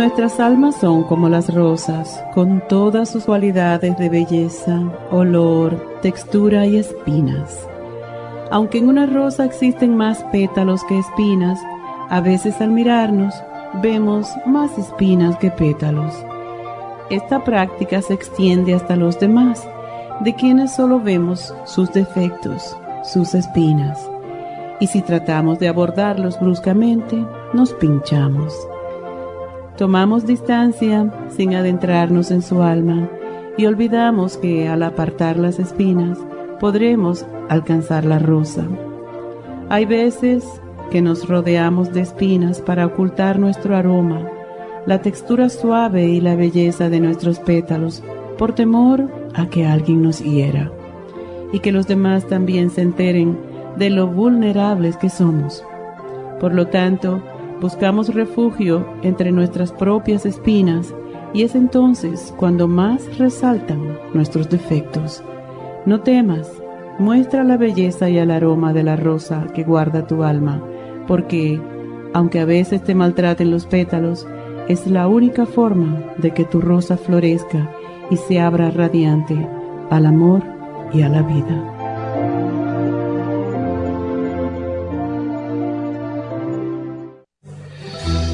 Nuestras almas son como las rosas, con todas sus cualidades de belleza, olor, textura y espinas. Aunque en una rosa existen más pétalos que espinas, a veces al mirarnos vemos más espinas que pétalos. Esta práctica se extiende hasta los demás, de quienes solo vemos sus defectos, sus espinas. Y si tratamos de abordarlos bruscamente, nos pinchamos. Tomamos distancia sin adentrarnos en su alma y olvidamos que al apartar las espinas podremos alcanzar la rosa. Hay veces que nos rodeamos de espinas para ocultar nuestro aroma, la textura suave y la belleza de nuestros pétalos, por temor a que alguien nos hiera y que los demás también se enteren de lo vulnerables que somos. Por lo tanto, buscamos refugio entre nuestras propias espinas y es entonces cuando más resaltan nuestros defectos. No temas, muestra la belleza y el aroma de la rosa que guarda tu alma, porque, aunque a veces te maltraten los pétalos, es la única forma de que tu rosa florezca y se abra radiante al amor y a la vida.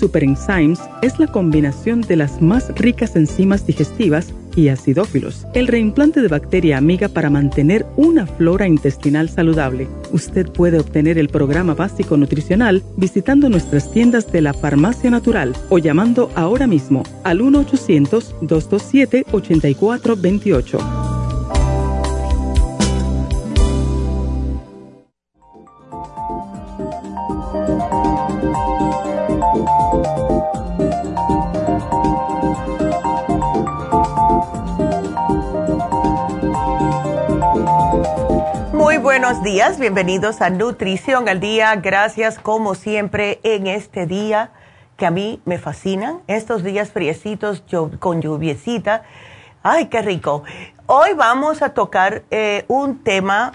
Super Enzymes es la combinación de las más ricas enzimas digestivas y acidófilos, el reimplante de bacteria amiga para mantener una flora intestinal saludable. Usted puede obtener el programa básico nutricional visitando nuestras tiendas de la Farmacia Natural o llamando ahora mismo al 1-800-227-8428. Buenos días, bienvenidos a Nutrición al Día. Gracias como siempre en este día que a mí me fascinan, estos días friecitos con lluviecita. Ay, qué rico. Hoy vamos a tocar eh, un tema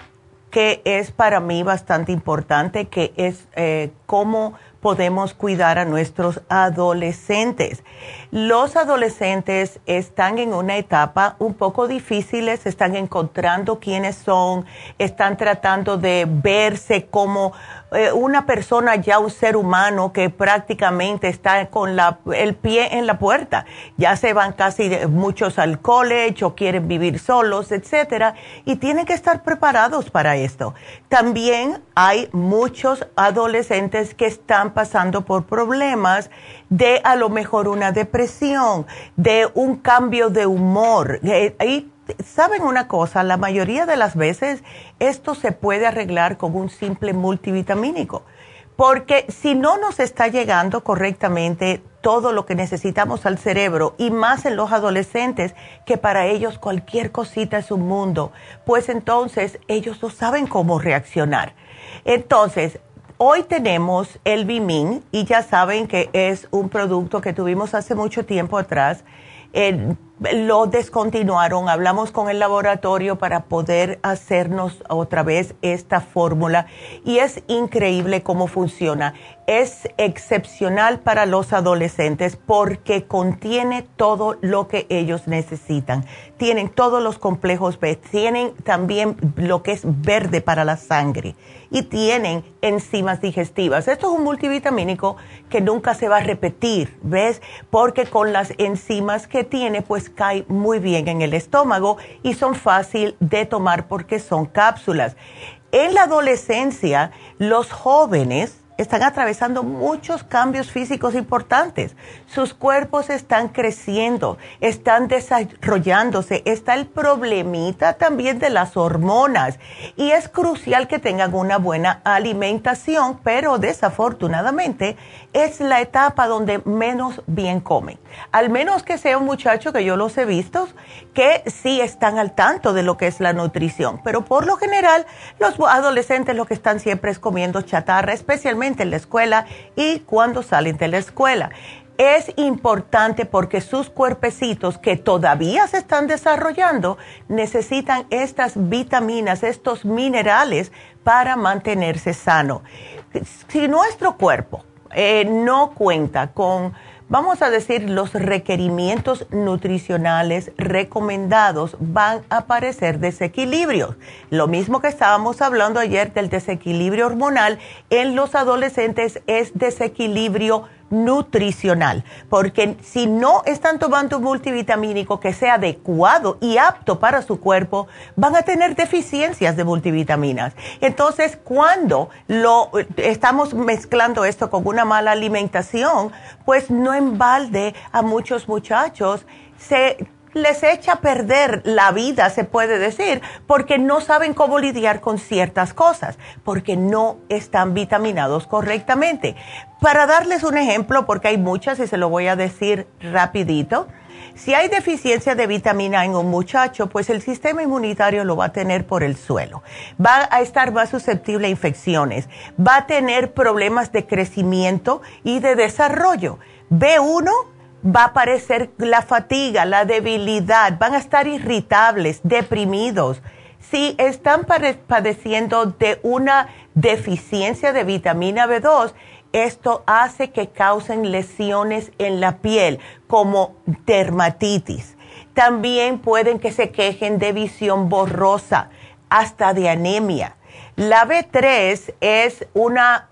que es para mí bastante importante, que es eh, cómo podemos cuidar a nuestros adolescentes. Los adolescentes están en una etapa un poco difícil, están encontrando quiénes son, están tratando de verse como eh, una persona ya un ser humano que prácticamente está con la, el pie en la puerta. Ya se van casi muchos al college o quieren vivir solos, etcétera, y tienen que estar preparados para esto. También hay muchos adolescentes que están pasando por problemas de a lo mejor una depresión, de un cambio de humor. Eh, ¿Saben una cosa? La mayoría de las veces esto se puede arreglar con un simple multivitamínico, porque si no nos está llegando correctamente todo lo que necesitamos al cerebro y más en los adolescentes, que para ellos cualquier cosita es un mundo, pues entonces ellos no saben cómo reaccionar. Entonces, hoy tenemos el Bimin y ya saben que es un producto que tuvimos hace mucho tiempo atrás lo descontinuaron, hablamos con el laboratorio para poder hacernos otra vez esta fórmula y es increíble cómo funciona es excepcional para los adolescentes porque contiene todo lo que ellos necesitan. Tienen todos los complejos B, tienen también lo que es verde para la sangre y tienen enzimas digestivas. Esto es un multivitamínico que nunca se va a repetir, ¿ves? Porque con las enzimas que tiene, pues cae muy bien en el estómago y son fácil de tomar porque son cápsulas. En la adolescencia, los jóvenes están atravesando muchos cambios físicos importantes. Sus cuerpos están creciendo, están desarrollándose. Está el problemita también de las hormonas. Y es crucial que tengan una buena alimentación, pero desafortunadamente es la etapa donde menos bien comen. Al menos que sea un muchacho que yo los he visto, que sí están al tanto de lo que es la nutrición. Pero por lo general, los adolescentes lo que están siempre es comiendo chatarra, especialmente en la escuela y cuando salen de la escuela. Es importante porque sus cuerpecitos que todavía se están desarrollando necesitan estas vitaminas, estos minerales para mantenerse sano. Si nuestro cuerpo eh, no cuenta con vamos a decir, los requerimientos nutricionales recomendados van a aparecer desequilibrios. Lo mismo que estábamos hablando ayer del desequilibrio hormonal en los adolescentes es desequilibrio nutricional, porque si no están tomando un multivitamínico que sea adecuado y apto para su cuerpo, van a tener deficiencias de multivitaminas. Entonces, cuando lo estamos mezclando esto con una mala alimentación, pues no en balde a muchos muchachos se les echa a perder la vida, se puede decir, porque no saben cómo lidiar con ciertas cosas, porque no están vitaminados correctamente. Para darles un ejemplo, porque hay muchas y se lo voy a decir rapidito, si hay deficiencia de vitamina en un muchacho, pues el sistema inmunitario lo va a tener por el suelo. Va a estar más susceptible a infecciones, va a tener problemas de crecimiento y de desarrollo. B1 va a aparecer la fatiga, la debilidad, van a estar irritables, deprimidos. Si están padeciendo de una deficiencia de vitamina B2, esto hace que causen lesiones en la piel, como dermatitis. También pueden que se quejen de visión borrosa, hasta de anemia. La B3 es una,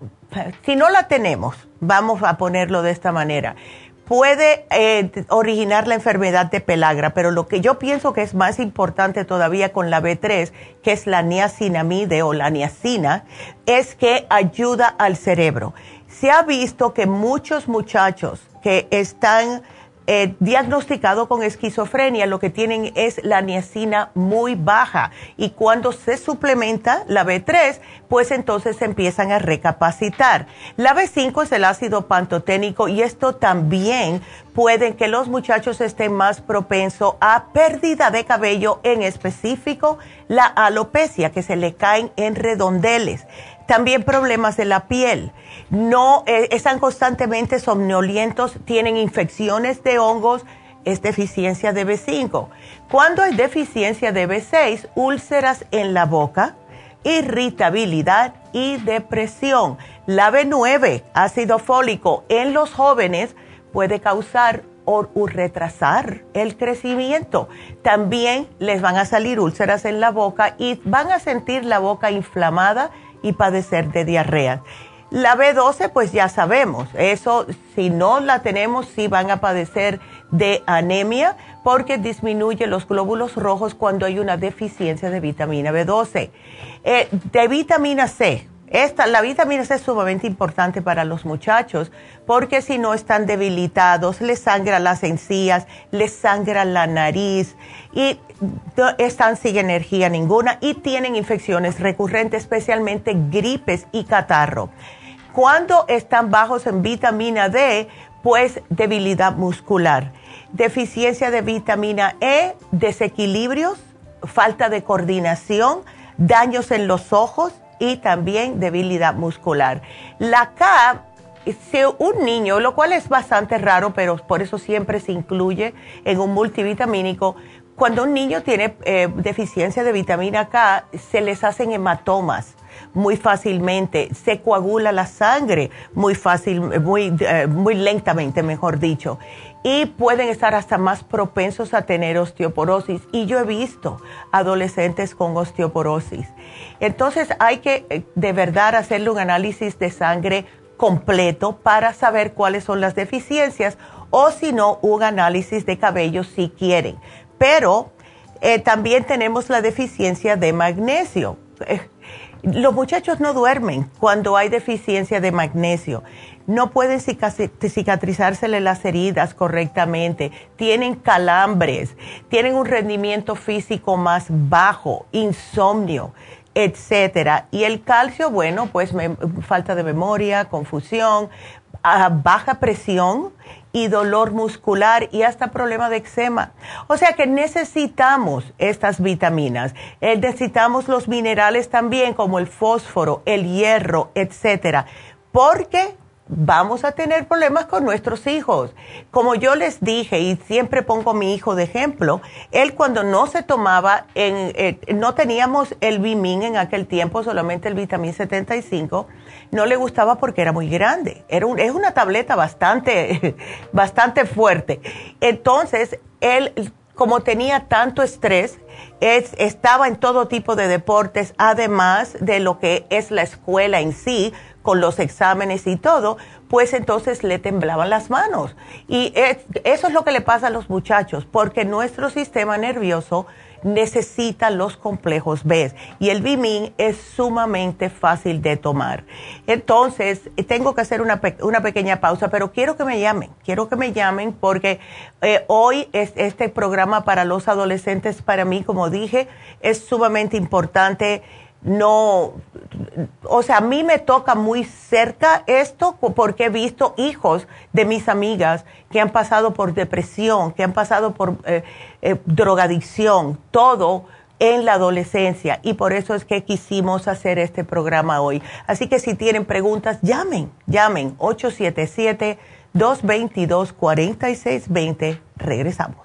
si no la tenemos, vamos a ponerlo de esta manera, puede eh, originar la enfermedad de pelagra, pero lo que yo pienso que es más importante todavía con la B3, que es la niacinamide o la niacina, es que ayuda al cerebro. Se ha visto que muchos muchachos que están eh, diagnosticado con esquizofrenia, lo que tienen es la niacina muy baja y cuando se suplementa la B3, pues entonces empiezan a recapacitar. La B5 es el ácido pantoténico y esto también puede que los muchachos estén más propensos a pérdida de cabello, en específico la alopecia, que se le caen en redondeles. También problemas de la piel no eh, están constantemente somnolientos, tienen infecciones de hongos, es deficiencia de B5. Cuando hay deficiencia de B6, úlceras en la boca, irritabilidad y depresión. La B9, ácido fólico, en los jóvenes puede causar o, retrasar el crecimiento. También les van a salir úlceras en la boca y van a sentir la boca inflamada y padecer de diarrea. La B12, pues ya sabemos, eso si no la tenemos, sí van a padecer de anemia porque disminuye los glóbulos rojos cuando hay una deficiencia de vitamina B12. Eh, de vitamina C, esta, la vitamina C es sumamente importante para los muchachos porque si no están debilitados, les sangra las encías, les sangra la nariz y están sin energía ninguna y tienen infecciones recurrentes, especialmente gripes y catarro. Cuando están bajos en vitamina D, pues debilidad muscular, deficiencia de vitamina E, desequilibrios, falta de coordinación, daños en los ojos y también debilidad muscular. La K si un niño, lo cual es bastante raro, pero por eso siempre se incluye en un multivitamínico, cuando un niño tiene eh, deficiencia de vitamina K, se les hacen hematomas muy fácilmente, se coagula la sangre muy fácil, muy, eh, muy lentamente, mejor dicho, y pueden estar hasta más propensos a tener osteoporosis. Y yo he visto adolescentes con osteoporosis. Entonces hay que eh, de verdad hacerle un análisis de sangre completo para saber cuáles son las deficiencias o si no, un análisis de cabello si quieren. Pero eh, también tenemos la deficiencia de magnesio. Los muchachos no duermen cuando hay deficiencia de magnesio. No pueden cicatrizársele las heridas correctamente. Tienen calambres, tienen un rendimiento físico más bajo, insomnio, etcétera. Y el calcio, bueno, pues falta de memoria, confusión, baja presión y dolor muscular y hasta problema de eczema. O sea que necesitamos estas vitaminas. Eh, necesitamos los minerales también como el fósforo, el hierro, etcétera. Porque vamos a tener problemas con nuestros hijos. Como yo les dije, y siempre pongo a mi hijo de ejemplo, él cuando no se tomaba, en, eh, no teníamos el Bimin en aquel tiempo, solamente el vitamin 75, no le gustaba porque era muy grande. Era es una tableta bastante, bastante fuerte. Entonces, él, como tenía tanto estrés, estaba en todo tipo de deportes, además de lo que es la escuela en sí, con los exámenes y todo, pues entonces le temblaban las manos. Y eso es lo que le pasa a los muchachos, porque nuestro sistema nervioso necesita los complejos B y el Bimin es sumamente fácil de tomar. Entonces, tengo que hacer una, una, pequeña pausa, pero quiero que me llamen, quiero que me llamen porque eh, hoy es, este programa para los adolescentes, para mí, como dije, es sumamente importante no, o sea, a mí me toca muy cerca esto porque he visto hijos de mis amigas que han pasado por depresión, que han pasado por eh, eh, drogadicción, todo en la adolescencia y por eso es que quisimos hacer este programa hoy. Así que si tienen preguntas, llamen, llamen 877-222-4620. Regresamos.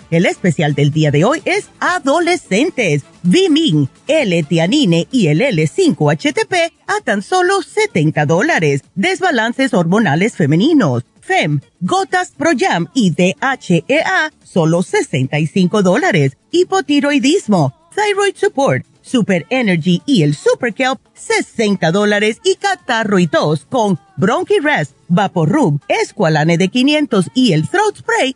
El especial del día de hoy es Adolescentes, Vimin, L-Tianine y el L5-HTP a tan solo 70 dólares. Desbalances hormonales femeninos FEM, Gotas Pro Jam y DHEA, solo 65 dólares. Hipotiroidismo, Thyroid Support, Super Energy y el Super Kelp, 60 dólares. Y catarro y tos con Bronchi Rest, Vaporub, Esqualane de 500 y el Throat Spray,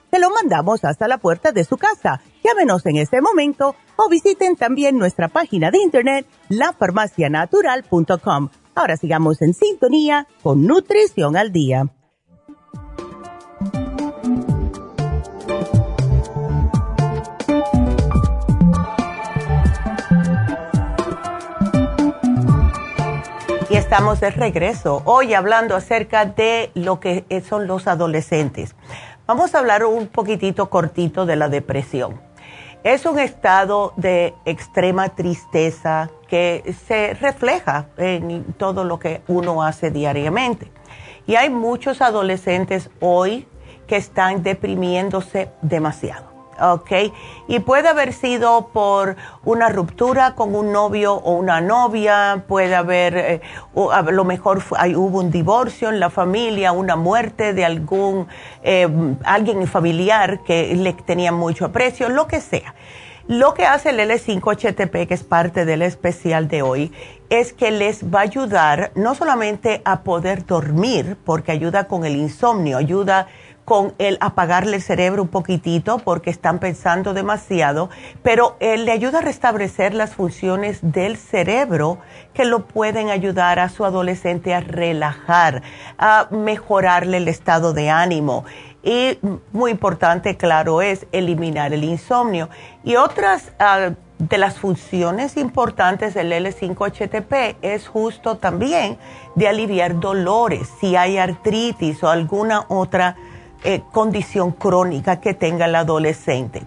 Se lo mandamos hasta la puerta de su casa. Llámenos en este momento o visiten también nuestra página de internet lafarmacianatural.com. Ahora sigamos en sintonía con Nutrición al Día. Y estamos de regreso, hoy hablando acerca de lo que son los adolescentes. Vamos a hablar un poquitito cortito de la depresión. Es un estado de extrema tristeza que se refleja en todo lo que uno hace diariamente. Y hay muchos adolescentes hoy que están deprimiéndose demasiado. ¿Ok? Y puede haber sido por una ruptura con un novio o una novia, puede haber, eh, a lo mejor hubo un divorcio en la familia, una muerte de algún, eh, alguien familiar que le tenía mucho aprecio, lo que sea. Lo que hace el L5HTP, que es parte del especial de hoy, es que les va a ayudar no solamente a poder dormir, porque ayuda con el insomnio, ayuda con el apagarle el cerebro un poquitito porque están pensando demasiado, pero él le ayuda a restablecer las funciones del cerebro que lo pueden ayudar a su adolescente a relajar, a mejorarle el estado de ánimo. Y muy importante, claro, es eliminar el insomnio. Y otras ah, de las funciones importantes del L5HTP es justo también de aliviar dolores, si hay artritis o alguna otra eh, condición crónica que tenga el adolescente.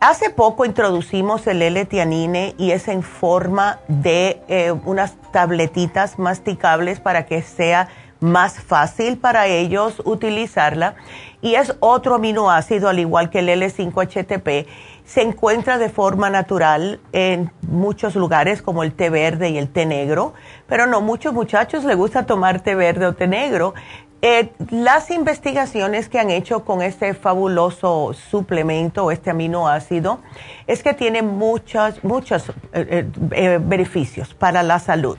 hace poco introducimos el L-tianine y es en forma de eh, unas tabletitas masticables para que sea más fácil para ellos utilizarla. Y es otro aminoácido, al igual que el L5-HTP. Se encuentra de forma natural en muchos lugares, como el té verde y el té negro. Pero no, muchos muchachos les gusta tomar té verde o té negro. Eh, las investigaciones que han hecho con este fabuloso suplemento, este aminoácido, es que tiene muchos, muchos eh, eh, beneficios para la salud.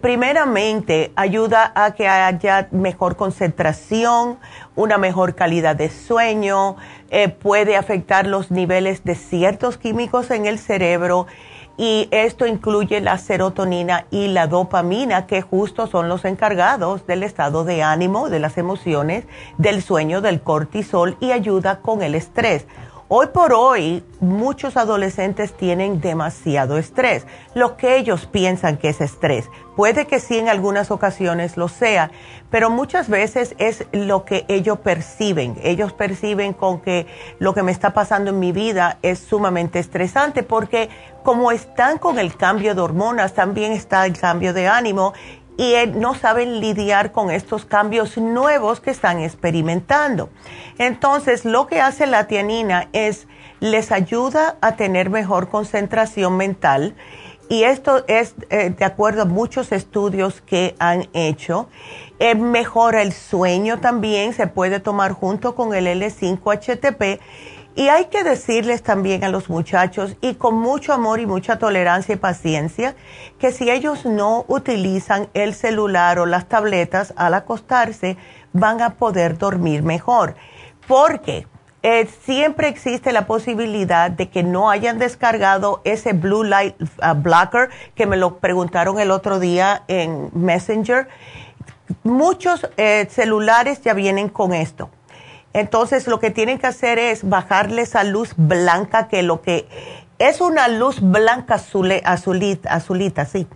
primeramente, ayuda a que haya mejor concentración, una mejor calidad de sueño, puede afectar los niveles de ciertos químicos en el cerebro y esto incluye la serotonina y la dopamina, que justo son los encargados del estado de ánimo, de las emociones, del sueño, del cortisol y ayuda con el estrés. Hoy por hoy, muchos adolescentes tienen demasiado estrés, lo que ellos piensan que es estrés. Puede que sí en algunas ocasiones lo sea, pero muchas veces es lo que ellos perciben. Ellos perciben con que lo que me está pasando en mi vida es sumamente estresante porque como están con el cambio de hormonas, también está el cambio de ánimo y no saben lidiar con estos cambios nuevos que están experimentando. Entonces, lo que hace la tianina es les ayuda a tener mejor concentración mental y esto es eh, de acuerdo a muchos estudios que han hecho. Eh, mejora el sueño también, se puede tomar junto con el L5-HTP y hay que decirles también a los muchachos, y con mucho amor y mucha tolerancia y paciencia, que si ellos no utilizan el celular o las tabletas al acostarse, van a poder dormir mejor. Porque eh, siempre existe la posibilidad de que no hayan descargado ese Blue Light uh, Blocker, que me lo preguntaron el otro día en Messenger. Muchos eh, celulares ya vienen con esto entonces lo que tienen que hacer es bajarle esa luz blanca que lo que es una luz blanca azulita, azulita, sí,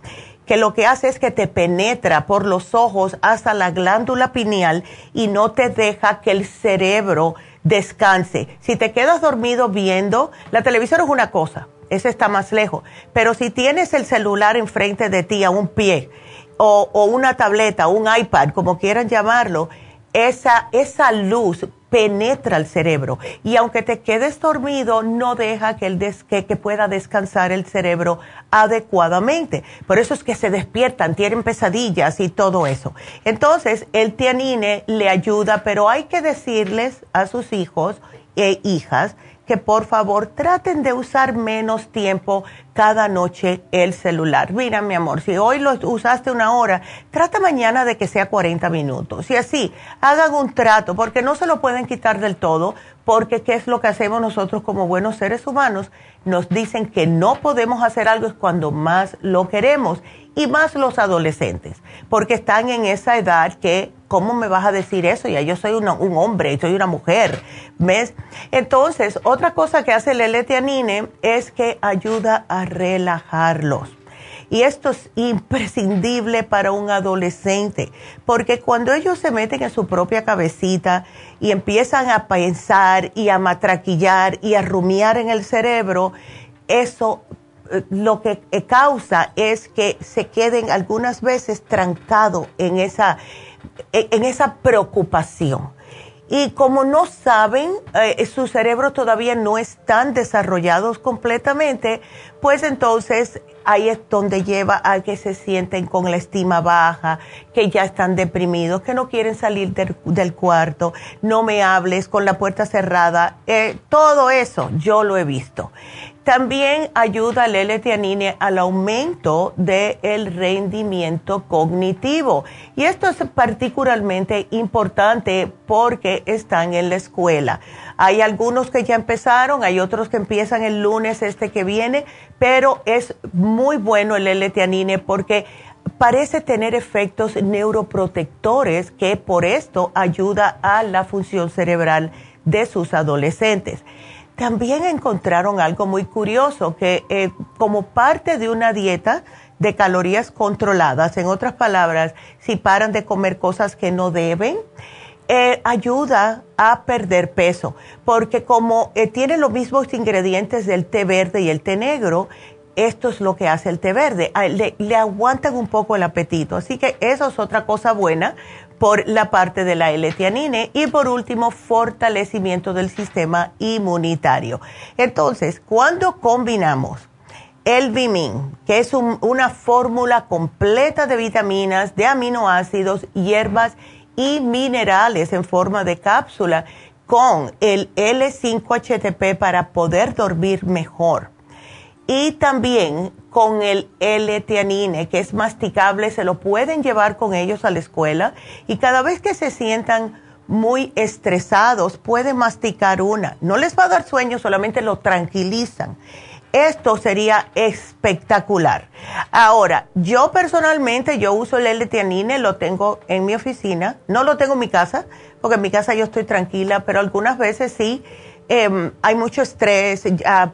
que lo que hace es que te penetra por los ojos hasta la glándula pineal y no te deja que el cerebro descanse. Si te quedas dormido viendo, la televisión es una cosa, ese está más lejos, pero si tienes el celular enfrente de ti a un pie o, o una tableta, un iPad, como quieran llamarlo, esa, esa luz penetra el cerebro y aunque te quedes dormido no deja que, el que, pueda descansar el cerebro adecuadamente. Por eso es que se despiertan, tienen pesadillas y todo eso. Entonces el tianine le ayuda, pero hay que decirles a sus hijos e hijas que por favor traten de usar menos tiempo cada noche el celular. Mira, mi amor, si hoy lo usaste una hora, trata mañana de que sea 40 minutos. Y así, hagan un trato, porque no se lo pueden quitar del todo, porque ¿qué es lo que hacemos nosotros como buenos seres humanos? Nos dicen que no podemos hacer algo es cuando más lo queremos y más los adolescentes, porque están en esa edad que, ¿cómo me vas a decir eso? Ya yo soy un hombre, soy una mujer. Entonces, otra cosa que hace el L-Tianine es que ayuda a relajarlos. Y esto es imprescindible para un adolescente, porque cuando ellos se meten en su propia cabecita y empiezan a pensar y a matraquillar y a rumiar en el cerebro, eso lo que eh, causa es que se queden algunas veces trancados en esa, en esa preocupación. Y como no saben, eh, su cerebro todavía no están desarrollados completamente, pues entonces ahí es donde lleva a que se sienten con la estima baja, que ya están deprimidos, que no quieren salir del, cuarto, no me hables con la puerta cerrada. Eh, todo eso yo lo he visto. También ayuda el l al aumento del rendimiento cognitivo. Y esto es particularmente importante porque están en la escuela. Hay algunos que ya empezaron, hay otros que empiezan el lunes este que viene, pero es muy bueno el l porque parece tener efectos neuroprotectores que por esto ayuda a la función cerebral de sus adolescentes. También encontraron algo muy curioso, que eh, como parte de una dieta de calorías controladas, en otras palabras, si paran de comer cosas que no deben, eh, ayuda a perder peso, porque como eh, tiene los mismos ingredientes del té verde y el té negro, esto es lo que hace el té verde, ah, le, le aguantan un poco el apetito. Así que eso es otra cosa buena por la parte de la L-tianine y por último fortalecimiento del sistema inmunitario. Entonces, cuando combinamos el Bimin, que es una fórmula completa de vitaminas, de aminoácidos, hierbas y minerales en forma de cápsula, con el L5-HTP para poder dormir mejor. Y también con el L-tianine, que es masticable, se lo pueden llevar con ellos a la escuela y cada vez que se sientan muy estresados, pueden masticar una. No les va a dar sueño, solamente lo tranquilizan. Esto sería espectacular. Ahora, yo personalmente, yo uso el L-tianine, lo tengo en mi oficina, no lo tengo en mi casa, porque en mi casa yo estoy tranquila, pero algunas veces sí, em, hay mucho estrés,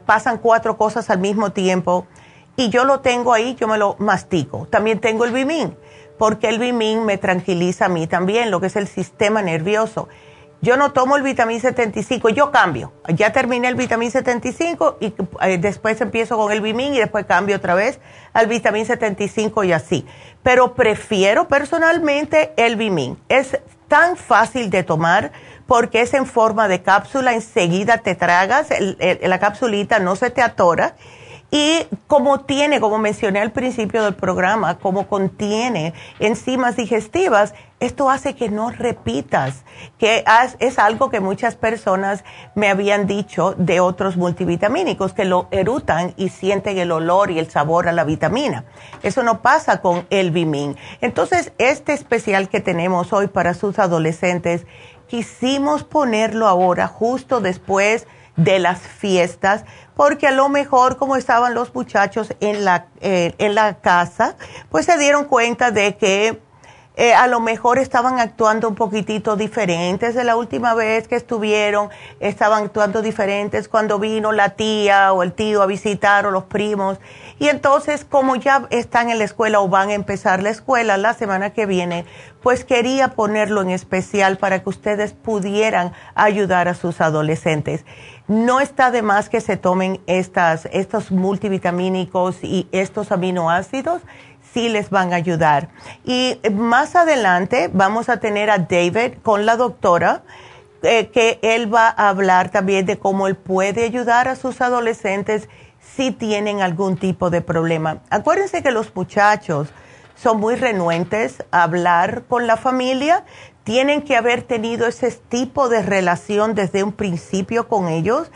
pasan cuatro cosas al mismo tiempo y yo lo tengo ahí, yo me lo mastico. También tengo el Bimin, porque el Bimin me tranquiliza a mí también, lo que es el sistema nervioso. Yo no tomo el vitamín 75, yo cambio. Ya terminé el vitamín 75 y eh, después empiezo con el Bimin y después cambio otra vez al vitamín 75 y así. Pero prefiero personalmente el Bimin. Es tan fácil de tomar porque es en forma de cápsula, enseguida te tragas, la capsulita no se te atora y como tiene, como mencioné al principio del programa, como contiene enzimas digestivas, esto hace que no repitas, que es algo que muchas personas me habían dicho de otros multivitamínicos, que lo erutan y sienten el olor y el sabor a la vitamina. Eso no pasa con el Bimin. Entonces, este especial que tenemos hoy para sus adolescentes, quisimos ponerlo ahora, justo después de las fiestas, porque a lo mejor como estaban los muchachos en la, eh, en la casa, pues se dieron cuenta de que eh, a lo mejor estaban actuando un poquitito diferentes de la última vez que estuvieron, estaban actuando diferentes cuando vino la tía o el tío a visitar o los primos. Y entonces, como ya están en la escuela o van a empezar la escuela la semana que viene, pues quería ponerlo en especial para que ustedes pudieran ayudar a sus adolescentes. No está de más que se tomen estas, estos multivitamínicos y estos aminoácidos sí les van a ayudar. Y más adelante vamos a tener a David con la doctora, eh, que él va a hablar también de cómo él puede ayudar a sus adolescentes si tienen algún tipo de problema. Acuérdense que los muchachos son muy renuentes a hablar con la familia, tienen que haber tenido ese tipo de relación desde un principio con ellos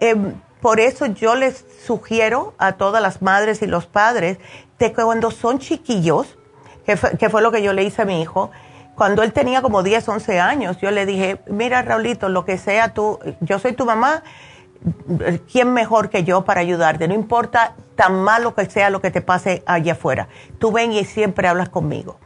Em, por eso yo les sugiero a todas las madres y los padres que cuando son chiquillos, que fue, lo que yo le hice a mi hijo, cuando él tenía como 10, 11 años, yo le dije, mira Raulito, lo que sea tú, yo soy tu mamá, ¿quién mejor que yo para ayudarte? No importa tan malo que sea lo que te pase allá afuera. Tú ven y siempre hablas conmigo.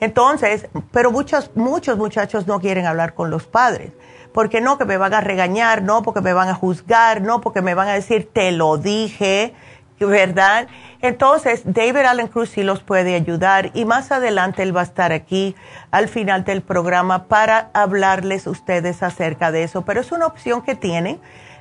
Entonces, pero muchos, muchos muchachos no quieren hablar con los padres. Porque no, que me van a regañar, no, porque me van a juzgar, no, porque me van a decir, te lo dije, ¿verdad? Entonces, David Allen Cruz sí los puede ayudar y más adelante él va a estar aquí al final del programa para hablarles ustedes acerca de eso. Pero es una opción que tienen,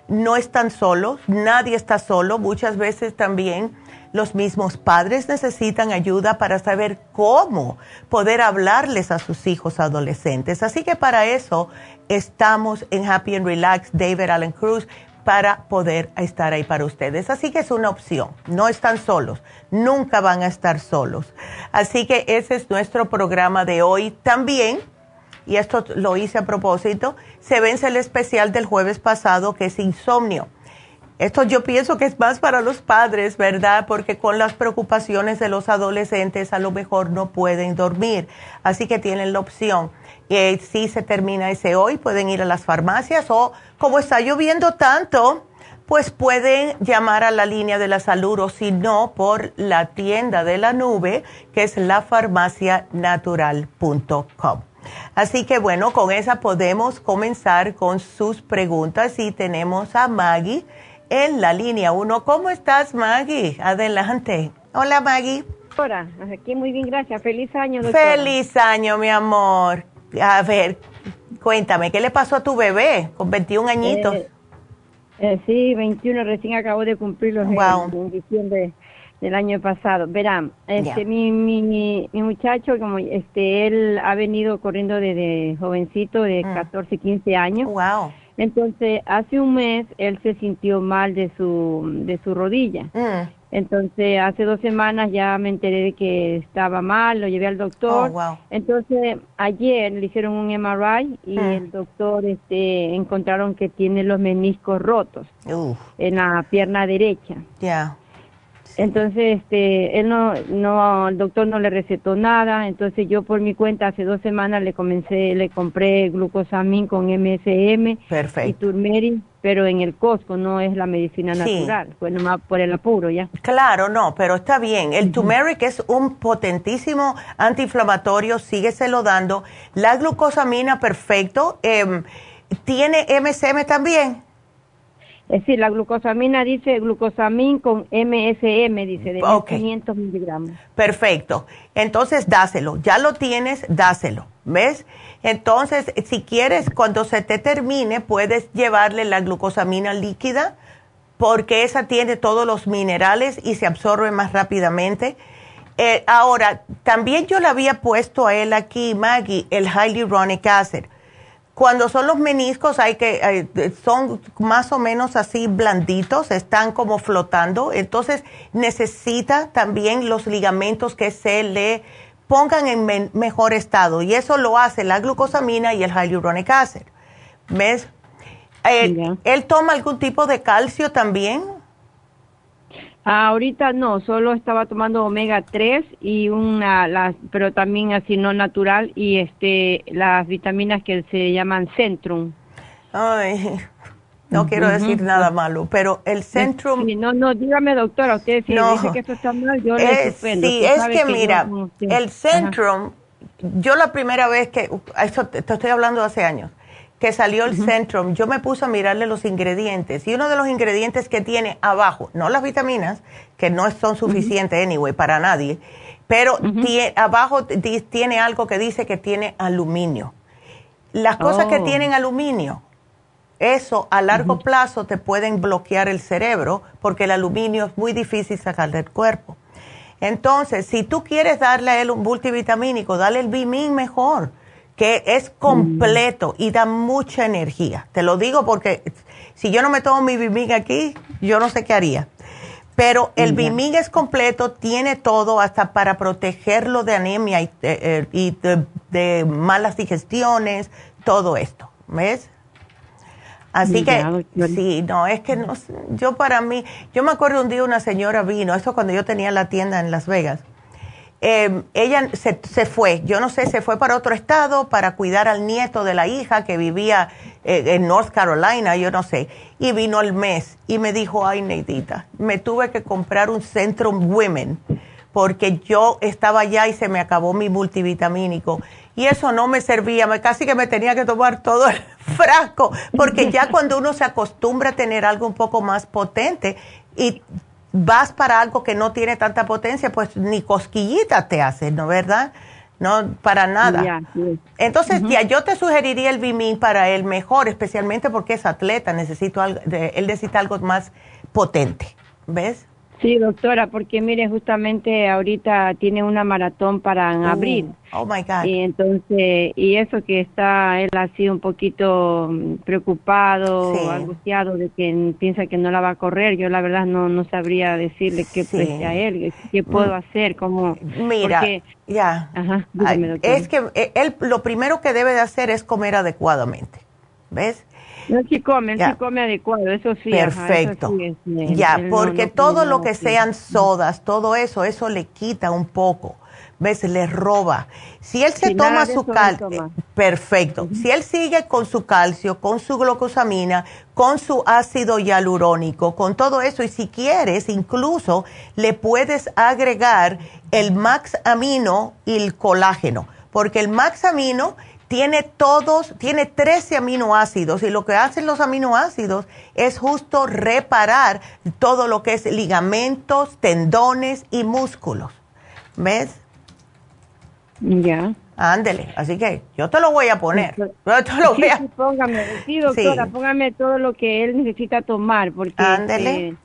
no están solos, nadie está solo, muchas veces también los mismos padres necesitan ayuda para saber cómo poder hablarles a sus hijos adolescentes. Así que para eso estamos en Happy and Relax, David Allen Cruz, para poder estar ahí para ustedes. Así que es una opción, no están solos, nunca van a estar solos. Así que ese es nuestro programa de hoy también. Y esto lo hice a propósito, se vence el especial del jueves pasado que es insomnio esto yo pienso que es más para los padres, ¿verdad? Porque con las preocupaciones de los adolescentes a lo mejor no pueden dormir. Así que tienen la opción. Eh, si se termina ese hoy, pueden ir a las farmacias o como está lloviendo tanto, pues pueden llamar a la línea de la salud o si no, por la tienda de la nube, que es lafarmacianatural.com. Así que bueno, con esa podemos comenzar con sus preguntas y tenemos a Maggie en la línea 1. ¿Cómo estás, Maggie? Adelante. Hola, Maggie. Hola, aquí muy bien, gracias. Feliz año, doctora. Feliz año, mi amor. A ver, cuéntame, ¿qué le pasó a tu bebé con 21 añitos? Eh, eh, sí, 21, recién acabo de cumplirlos en, diciembre del año pasado. Verán, este, mi, mi, mi, muchacho, como este, él ha venido corriendo desde jovencito, de 14, mm. 15 años. Wow entonces, hace un mes él se sintió mal de su, de su rodilla. Mm. Entonces, hace dos semanas ya me enteré de que estaba mal, lo llevé al doctor. Oh, Entonces, ayer le hicieron un MRI y mm. el doctor este, encontraron que tiene los meniscos rotos en la pierna derecha. Ya. Entonces, este, él no, no, el doctor no le recetó nada, entonces yo por mi cuenta hace dos semanas le comencé, le compré glucosamín con MSM y turmeric, pero en el Costco no es la medicina natural, fue nomás por el apuro ya. Claro, no, pero está bien. El turmeric es un potentísimo antiinflamatorio, sígueselo dando. La glucosamina, perfecto. Eh, ¿Tiene MSM también? Es decir, la glucosamina dice glucosamín con MSM, dice, de 500 miligramos. Perfecto. Entonces, dáselo. Ya lo tienes, dáselo. ¿Ves? Entonces, si quieres, cuando se te termine, puedes llevarle la glucosamina líquida, porque esa tiene todos los minerales y se absorbe más rápidamente. Eh, ahora, también yo le había puesto a él aquí, Maggie, el hyaluronic acid cuando son los meniscos hay que son más o menos así blanditos, están como flotando, entonces necesita también los ligamentos que se le pongan en mejor estado y eso lo hace la glucosamina y el hyaluronic acid. ¿Ves? Eh, ¿Él toma algún tipo de calcio también? Ahorita no, solo estaba tomando omega 3 y una, las, pero también así no natural y este las vitaminas que se llaman Centrum. Ay, no quiero decir nada malo, pero el Centrum... no, no, dígame doctora, usted si dice que esto está mal, yo le suspendo. Sí, es que, mira, el Centrum, yo la primera vez que, esto te estoy hablando hace años, que salió el Centrum, yo me puse a mirarle los ingredientes y uno de los ingredientes que tiene abajo, no las vitaminas, que no son suficientes anyway para nadie, pero abajo tiene algo que dice que tiene aluminio. Las cosas que oh. tienen aluminio, eso a largo plazo te pueden bloquear el cerebro porque el aluminio es muy difícil sacar del cuerpo. Entonces, si tú quieres darle a él un multivitamínico, dale el Bimin mejor que es completo y da mucha energía. Te lo digo porque si yo no me tomo mi Bimig aquí, yo no sé qué haría. Pero el Bimig es completo, tiene todo hasta para protegerlo de anemia y, eh, eh, de, malas digestiones, todo esto. ¿Ves? Así que, sí, no, es que no, yo para mí, yo me acuerdo un día una señora vino, eso cuando yo tenía la tienda en Las Vegas, eh, ella se, se, fue, yo no sé, se fue para otro estado para cuidar al nieto de la hija que vivía eh, en North Carolina, yo no sé, y vino al mes y me dijo, ay, Neidita, me tuve que comprar un Centrum Women porque yo estaba allá y se me acabó mi multivitamínico. Y eso no me servía, me, casi que me tenía que tomar todo el frasco, porque ya cuando uno se acostumbra a tener algo un poco más potente y vas para algo que no tiene tanta potencia, pues ni cosquillita te hace, ¿no verdad? No, para nada. Entonces, ya yo te sugeriría el Bimin para él mejor, especialmente porque es atleta, necesito algo, él necesita algo más potente, ¿ves? Sí, doctora, porque mire, justamente ahorita tiene una maratón para en abril. Oh my God. Y entonces, y eso que está él así un poquito mm, preocupado, angustiado de que piensa que no la va a correr. Yo la verdad no, no sabría decirle qué sí. a él, qué puedo mm. hacer, cómo. Mira, ya. Ajá, es que eh, él lo primero que debe de hacer es comer adecuadamente. ¿Ves? No, sí come, sí come adecuado, eso sí. Perfecto. ya, porque todo lo que sean sodas, todo eso, eso le quita un poco. ¿Ves? Le roba. Si él se toma su calcio, perfecto. Si él sigue con su calcio, con su glucosamina, con su ácido hialurónico, con todo eso, y si quieres, incluso le puedes agregar el max amino y el colágeno, porque el max amino tiene todos, tiene 13 aminoácidos y lo que hacen los aminoácidos es justo reparar todo lo que es ligamentos, tendones y músculos. ¿Ves? Ya. Ándele, así que yo te lo voy a poner. Yo te lo voy a... Sí, póngame, sí, doctora, póngame todo lo que él necesita tomar, porque Ándele. Este,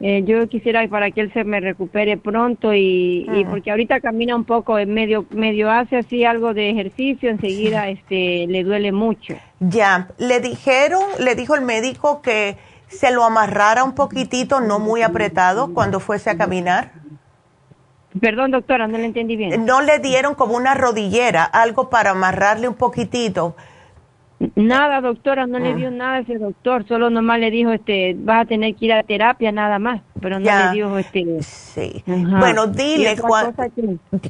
eh, yo quisiera para que él se me recupere pronto y, y, porque ahorita camina un poco, en medio medio hace así algo de ejercicio, enseguida este le duele mucho. Ya, le dijeron, le dijo el médico que se lo amarrara un poquitito, no muy apretado, cuando fuese a caminar. Perdón, doctora, no le entendí bien. No le dieron como una rodillera, algo para amarrarle un poquitito Nada, doctora, no le ah. dio nada a ese doctor, solo nomás le dijo, este, vas a tener que ir a terapia nada más, pero no le dijo, este... Sí. Bueno, dile,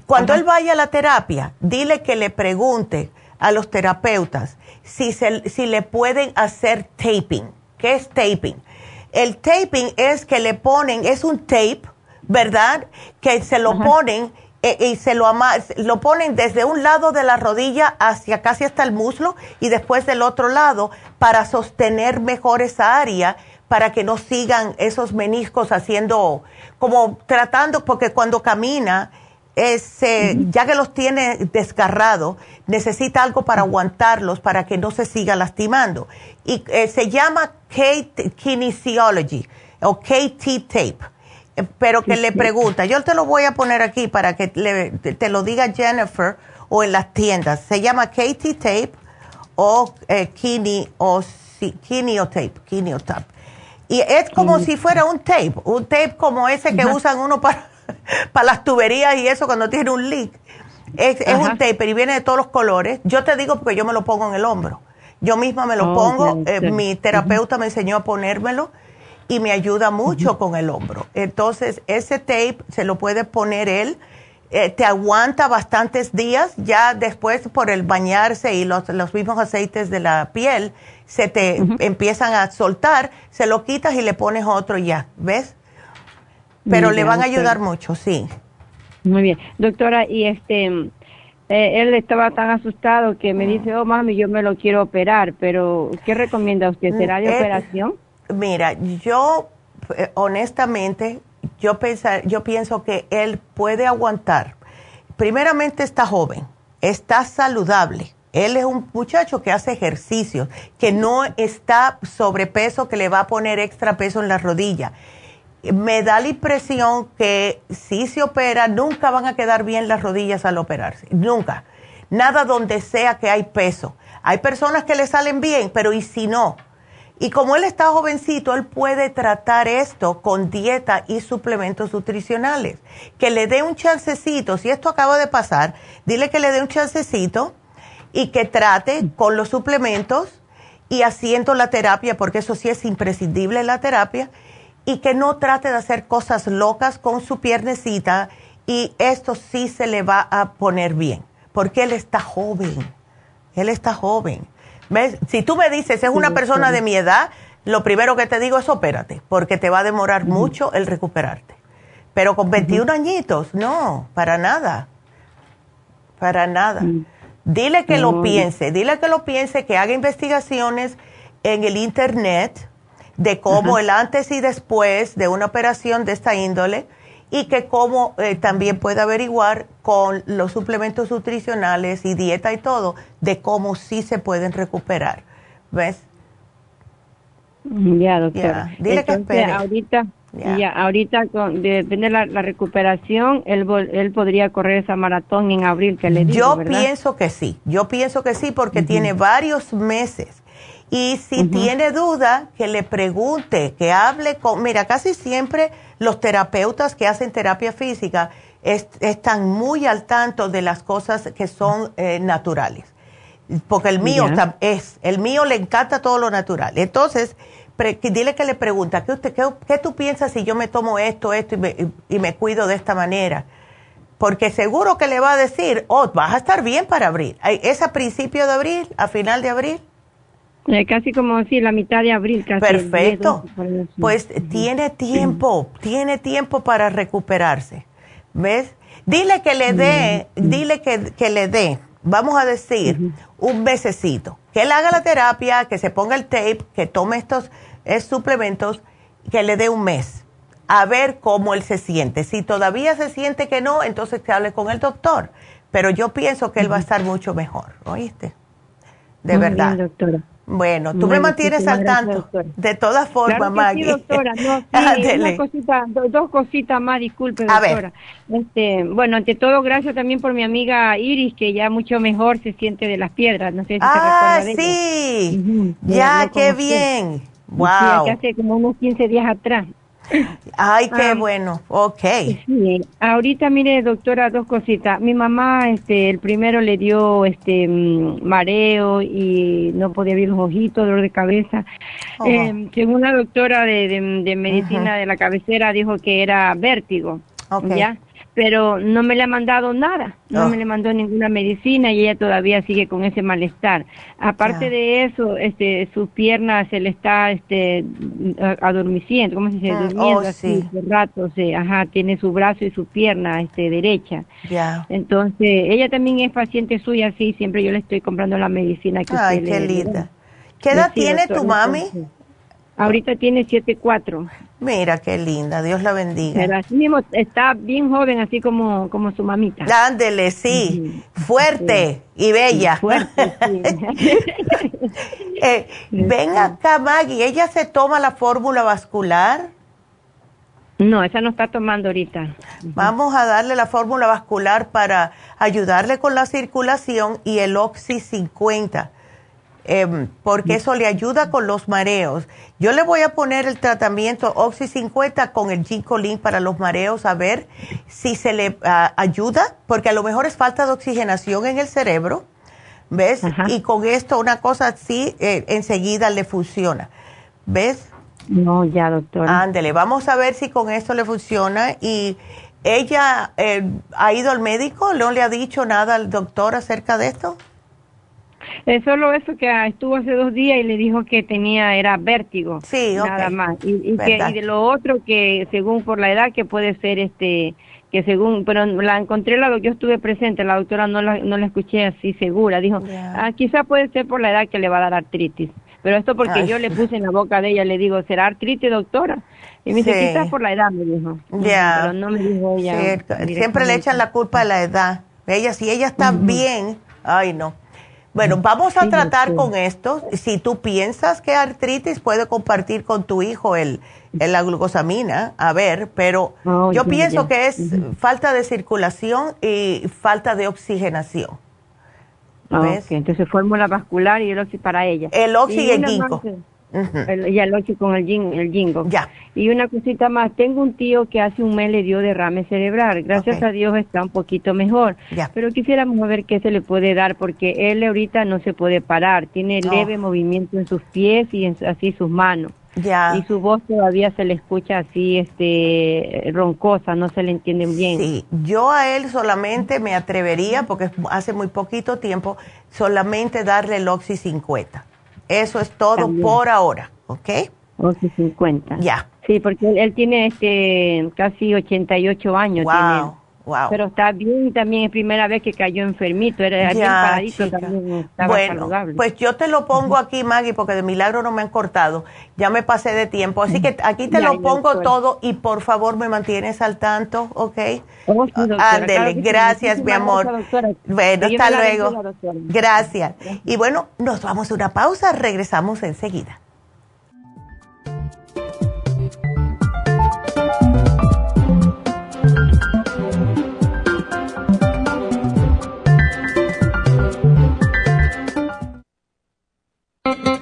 cuando él vaya a la terapia, dile que le pregunte a los terapeutas si, se, si le pueden hacer taping. ¿Qué es taping? El taping es que le ponen, es un tape, ¿verdad? Que se lo ponen eh, y se lo, lo ponen desde un lado de la rodilla hacia casi hasta el muslo y después del otro lado para sostener mejor esa área para que no sigan esos meniscos haciendo como tratando porque cuando camina ese, ya que los tiene desgarrados necesita algo para aguantarlos para que no se siga lastimando. Y eh, se llama K kinesiology o KT tape pero que le pregunta, yo te lo voy a poner aquí para que te lo diga Jennifer o en las tiendas, se llama Katie Tape o eh, Kini o Tape, Tape. Y es como si fuera un tape, un tape como ese que usan uno para, para las tuberías y eso cuando tiene un leak. Es, un tape y viene de todos los colores. Yo te digo porque yo me lo pongo en el hombro. Yo misma me lo oh, pongo, eh, mi terapeuta me enseñó a ponérmelo y me ayuda mucho con el hombro. Entonces, ese tape se lo puede poner él, eh, te aguanta bastantes días, ya después por el bañarse y los, los mismos aceites de la piel se te empiezan a soltar, se lo quitas y le pones otro ya, ¿ves? Pero le van a ayudar mucho, sí. Muy bien. Doctora, y este, eh, él estaba tan asustado que me dice, oh mami, yo me lo quiero operar, pero ¿qué recomienda usted? ¿Será de mm, eh, operación? Mira, yo eh, honestamente, yo, pienso que él puede aguantar. Primeramente está joven, está saludable. Él es un muchacho que hace ejercicio, que no está sobrepeso, que le va a poner extra peso en la rodilla. Me da la impresión que si se opera, nunca van a quedar bien las rodillas al operarse. Nunca. Nada donde sea que hay peso. Hay personas que le salen bien, pero ¿y si no? Y como él está jovencito, él puede tratar esto con dieta y suplementos nutricionales. Que le dé un chancecito, si esto acaba de pasar, dile que le dé un chancecito y que trate con los suplementos y haciendo la terapia, porque eso sí es imprescindible la terapia, y que no trate de hacer cosas locas con su piernecita y esto sí se le va a poner bien, porque él está joven, él está joven. Si tú me dices, es una persona de mi edad, lo primero que te digo es opérate, porque te va a demorar mucho el recuperarte. Pero con 21 añitos, no, para nada, para nada. Dile que lo piense, dile que lo piense, que haga investigaciones en el Internet de cómo el antes y después de una operación de esta índole y que cómo eh, también puede averiguar con los suplementos nutricionales y dieta y todo de cómo sí se pueden recuperar. ¿Ves? Ya, doctora. Dile que espere. Ahorita, ya, ahorita con, depende de la, recuperación, él, él podría correr esa maratón en abril que le digo, Yo pienso que sí, yo pienso que sí porque tiene varios meses. Y si tiene duda, que le pregunte, que hable con, mira, casi siempre los terapeutas que hacen terapia física están muy al tanto de las cosas que son eh, naturales. Porque el mío es, el mío le encanta todo lo natural. Entonces, dile que le pregunta, ¿qué, usted, qué, tú piensas si yo me tomo esto, esto y me, cuido de esta manera? Porque seguro que le va a decir, oh, vas a estar bien para abril. ¿Es a principio de abril, a final de abril? Eh, casi como así, la mitad de abril. Casi Perfecto. pues tiene tiempo, tiene tiempo para recuperarse. ¿Ves? Dile que le dé, dile que, que le dé, vamos a decir, un mesecito. Que él haga la terapia, que se ponga el tape, que tome estos es suplementos que le dé un mes a ver cómo él se siente. Si todavía se siente que no, entonces que hable con el doctor. Pero yo pienso que él va a estar mucho mejor, ¿oíste? De verdad. doctora. Bueno, tú me mantienes al tanto. de todas formas, claro Sí, doctora. No, sí, cosita, dos cositas más, disculpe, doctora. Este, bueno, ante todo, gracias también por mi amiga Iris, que ya mucho mejor se siente de las piedras. No sé si ah, sí. Ya, qué bien. Wow. hace como unos 15 días atrás. Ay, qué ah, bueno, ok. Sí, ahorita mire, doctora, dos cositas. Mi mamá, este, el primero le dio, este, mm, mareo y no podía abrir los ojitos, dolor de cabeza. Oh, eh, según la doctora de, de, medicina de la cabecera, dijo que era vértigo. Okay. ¿Ya? Pero no me le ha mandado nada, no, me le mandó ninguna medicina y ella todavía sigue con ese malestar. Aparte de eso, este, sus piernas se le está este, adormeciendo, ¿cómo se dice? Ah, Durmiendo oh, así, sí. rato, ajá, tiene su brazo y su pierna este, derecha. Entonces, ella también es paciente suya, sí, siempre yo le estoy comprando la medicina que Ay, qué linda. ¿Qué edad tiene tu mami? Ahorita tiene 7'4". Mira qué linda, Dios la bendiga. Pero así mismo está bien joven, así como, como su mamita. Ándele, sí, fuerte y bella. Fuerte, sí. eh, ven acá, Maggie, ¿ella se toma la fórmula vascular? No, esa no está tomando ahorita. Vamos a darle la fórmula vascular para ayudarle con la circulación y el Oxy 50 Em, porque eso le ayuda con los mareos. Yo le voy a poner el tratamiento Oxy 50 con el Ginkolin para los mareos a ver si se le ah, ayuda, porque a lo mejor es falta de oxigenación en el cerebro, ¿ves? Y con esto una cosa así eh, enseguida le funciona, ¿ves? No, ya, doctora. Ándele, vamos a ver si con esto le funciona y ella eh, ha ido al médico, no le ha dicho nada al doctor acerca de esto. Es solo eso que estuvo hace dos días y le dijo que tenía, era vértigo. Sí, Nada más. Y, que, y de lo otro que según por la edad que puede ser este, que según, pero la encontré, la, yo estuve presente, la doctora no la, no la escuché así segura. Dijo, ah, quizá puede ser por la edad que le va a dar artritis. Pero esto porque yo le puse en la boca de ella, le digo, ¿será artritis, doctora? Y me dice, quizás por la edad, me dijo. Ya. Pero no me dijo ella. Siempre le echan la culpa a la edad. Ella, si ella está bien, ay no. Bueno, vamos a tratar con esto. Si tú piensas que artritis, puede compartir con tu hijo el, la glucosamina, a ver, pero oh, yo pienso que es falta de circulación y falta de oxigenación. Ah, ¿Ves? entonces fórmula vascular y el oxi para ella. El oxi y, el ginkgo. Y el 8 con el, el jingo. Ya. Y una cosita más, tengo un tío que hace un mes le dio derrame cerebral. Gracias a Dios está un poquito mejor. Ya. Pero quisiéramos ver qué se le puede dar porque él ahorita no se puede parar. Tiene oh. leve movimiento en sus pies y en, así sus manos. Ya. Y su voz todavía se le escucha así, este, roncosa, no se le entiende bien. Sí, yo a él solamente me atrevería, porque hace muy poquito tiempo, solamente darle el Oxy 50. Eso es todo por ahora, ¿ok? Oxy 50. Ya. Sí, porque él, tiene este casi 88 años. Wow. Pero está bien, también es primera vez que cayó enfermito, era bien paradito, también estaba bueno, Pues yo te lo pongo aquí, Maggie, porque de milagro no me han cortado. Ya me pasé de tiempo, así que aquí te lo pongo todo y por favor me mantienes al tanto, ¿ok? Oh, Ándele, gracias, mi amor. Bueno, hasta luego. Gracias. Y bueno, nos vamos a una pausa, regresamos enseguida.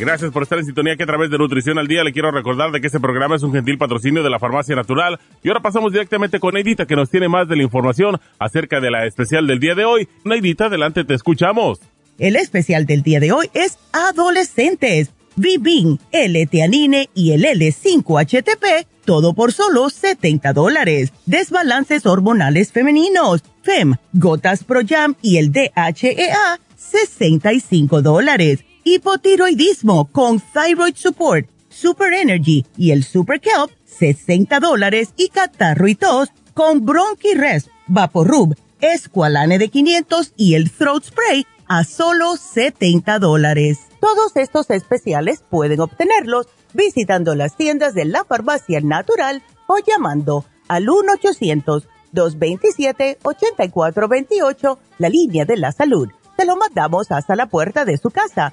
Gracias por estar en sintonía que a través de Nutrición al Día le quiero recordar de que este programa es un gentil patrocinio de la Farmacia Natural. Y ahora pasamos directamente con Neidita que nos tiene más de la información acerca de la especial del día de hoy. Neidita, adelante, te escuchamos. El especial del día de hoy es adolescentes. Vivin, L-Teanine y el L5-HTP, todo por solo 70 dólares. Desbalances hormonales femeninos, FEM, Gotas Pro Jam y el DHEA, 65 dólares hipotiroidismo con Thyroid Support, Super Energy y el Super Kelp, 60 dólares y catarro y tos con Bronchi Rest, Vaporub, Esqualane de 500 y el Throat Spray a solo 70 dólares. Todos estos especiales pueden obtenerlos visitando las tiendas de la farmacia natural o llamando al 1-800-227-8428, la línea de la salud. Se lo mandamos hasta la puerta de su casa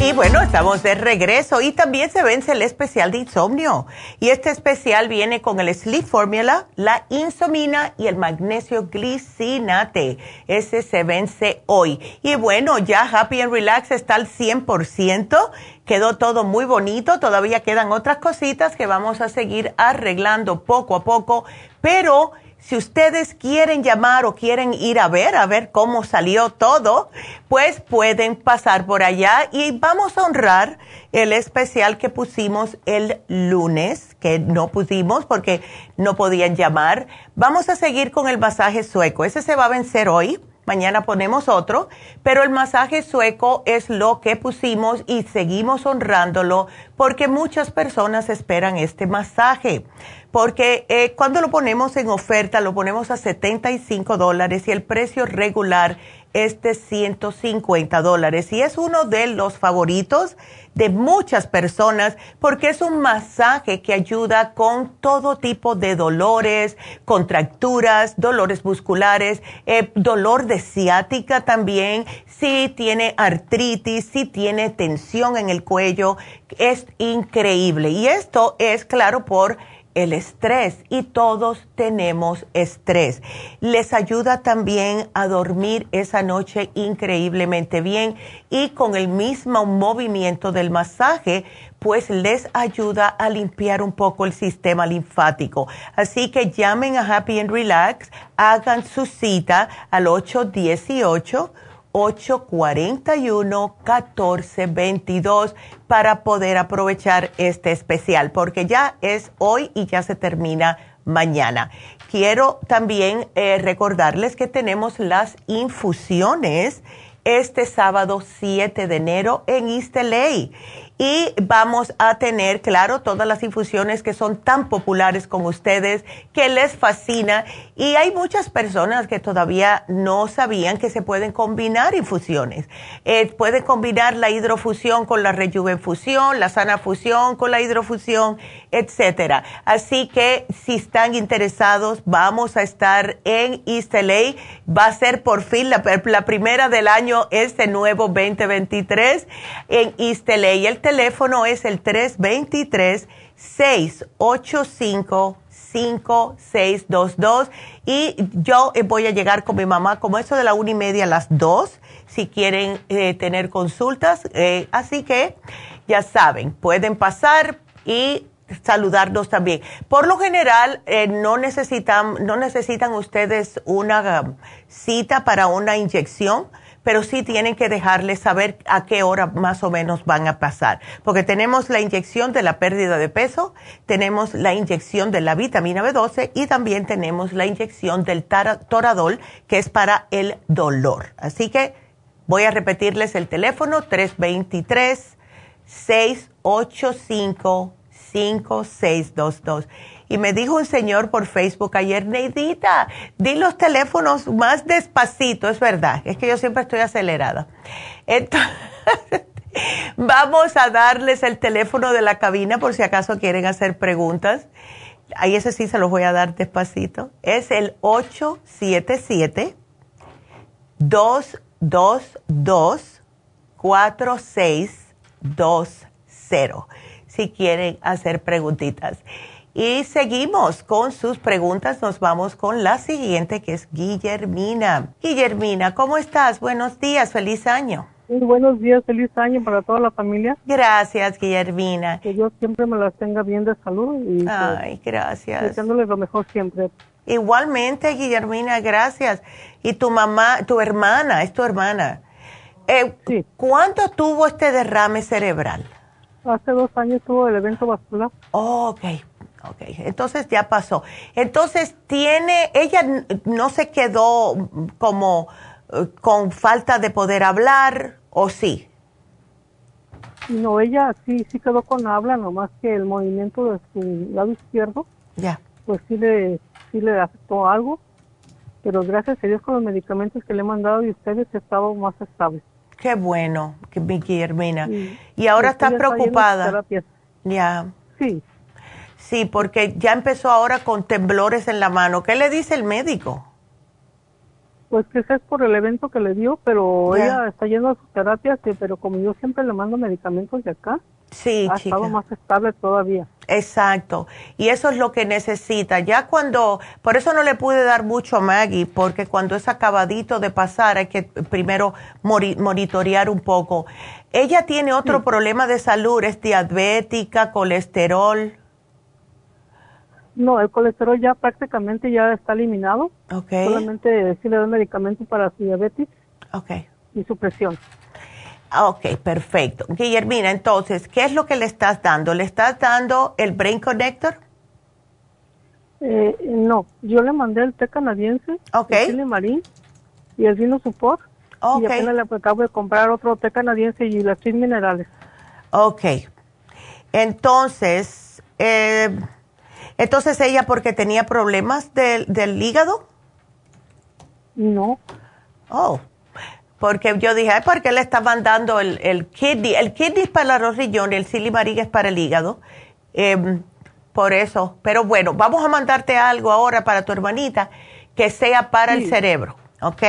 Y bueno, estamos de regreso y también se vence el especial de insomnio. Y este especial viene con el Sleep Formula, la insomina y el magnesio glicinate. Ese se vence hoy. Y bueno, ya Happy and Relax está al 100%. Quedó todo muy bonito. Todavía quedan otras cositas que vamos a seguir arreglando poco a poco. Pero si ustedes quieren llamar o quieren ir a ver, a ver cómo salió todo, pues pueden pasar por allá y vamos a honrar el especial que pusimos el lunes, que no pusimos porque no podían llamar. Vamos a seguir con el masaje sueco. Ese se va a vencer hoy. Mañana ponemos otro, pero el masaje sueco es lo que pusimos y seguimos honrándolo porque muchas personas esperan este masaje porque eh, cuando lo ponemos en oferta lo ponemos a 75 dólares y el precio regular es de 150 dólares. Y es uno de los favoritos de muchas personas porque es un masaje que ayuda con todo tipo de dolores, contracturas, dolores musculares, eh, dolor de ciática también, si tiene artritis, si tiene tensión en el cuello, es increíble. Y esto es claro por el estrés y todos tenemos estrés. Les ayuda también a dormir esa noche increíblemente bien y con el mismo movimiento del masaje pues les ayuda a limpiar un poco el sistema linfático. Así que llamen a Happy and Relax, hagan su cita al 818 841-1422 para poder aprovechar este especial, porque ya es hoy y ya se termina mañana. Quiero también eh, recordarles que tenemos las infusiones este sábado 7 de enero en East y vamos a tener, claro, todas las infusiones que son tan populares con ustedes, que les fascina. Y hay muchas personas que todavía no sabían que se pueden combinar infusiones. Eh, pueden combinar la hidrofusión con la rejuvenfusión, la sana fusión con la hidrofusión, etcétera. Así que si están interesados, vamos a estar en East. Va a ser por fin la, primera del año este nuevo 2023 en East teléfono es el 323-685-5622 y yo eh, voy a llegar con mi mamá como eso de la una y media a las dos si quieren eh, tener consultas. Eh, así que ya saben, pueden pasar y saludarnos también. Por lo general, no, necesitan, no necesitan ustedes una um, cita para una inyección pero sí tienen que dejarles saber a qué hora más o menos van a pasar, porque tenemos la inyección de la pérdida de peso, tenemos la inyección de la vitamina B12 y también tenemos la inyección del toradol, que es para el dolor. Así que voy a repetirles el teléfono 323 685 5622 y me dijo un señor por Facebook ayer, Neidita, di los teléfonos más despacito, es verdad, es que yo siempre estoy acelerada. Entonces, vamos a darles el teléfono de la cabina por si acaso quieren hacer preguntas. Ahí ese sí se los voy a dar despacito. Es el 877 222 4620 si quieren hacer preguntitas. Y seguimos con sus preguntas. Nos vamos con la siguiente, que es Guillermina. Guillermina, ¿cómo estás? Buenos días, feliz año. buenos días, feliz año para toda la familia. Gracias, Guillermina. Que Dios siempre me las tenga bien de salud. Y pues, Ay, gracias. Deseándoles lo mejor siempre. Igualmente, Guillermina, gracias. Y tu mamá, tu hermana, es tu hermana. Eh, sí. ¿Cuánto tuvo este derrame cerebral? Hace dos años tuvo el evento vascular. Oh, ok, Ok, entonces ya pasó. Entonces tiene, ella no se quedó como eh, con falta de poder hablar, ¿o sí? No, ella sí, sí quedó con habla, nomás que el movimiento de su lado izquierdo, ya. pues sí le, sí le afectó algo, pero gracias a Dios con los medicamentos que le he mandado y ustedes he estado más estable. Qué bueno, que Vicky Hermina. Y ahora está preocupada. Ya. Sí. Sí, porque ya empezó ahora con temblores en la mano. ¿Qué le dice el médico? Pues que es por el evento que le dio, pero ella está yendo a sus terapias, pero como yo siempre le mando medicamentos de acá, sí, ha estado más estable todavía. Exacto, y eso es lo que necesita. Ya cuando, por eso no le pude dar mucho a Maggie, porque cuando es acabadito de pasar hay que primero monitorear un poco. Ella tiene otro problema de salud, es diabética, colesterol. No, el colesterol ya prácticamente ya está eliminado. Okay. Solamente sí le doy medicamento para su diabetes. Okay. Y su presión. Ok, perfecto. Guillermina, entonces, ¿qué es lo que le estás dando? ¿Le estás dando el Brain Connector? Eh, no, yo le mandé el té canadiense, okay. el marín y el vino support. Okay. Y apenas le acabo de comprar otro té canadiense y las minerales. Ok. Entonces, eh, entonces ella porque tenía problemas del, del hígado. No. Oh, porque yo dije, ay, ¿por qué le estaban dando el, el kidney? El kidney es para los riñones, el silimarín es para el hígado. Em, por eso. Pero bueno, vamos a mandarte algo ahora para tu hermanita que sea para el cerebro, ¿ok?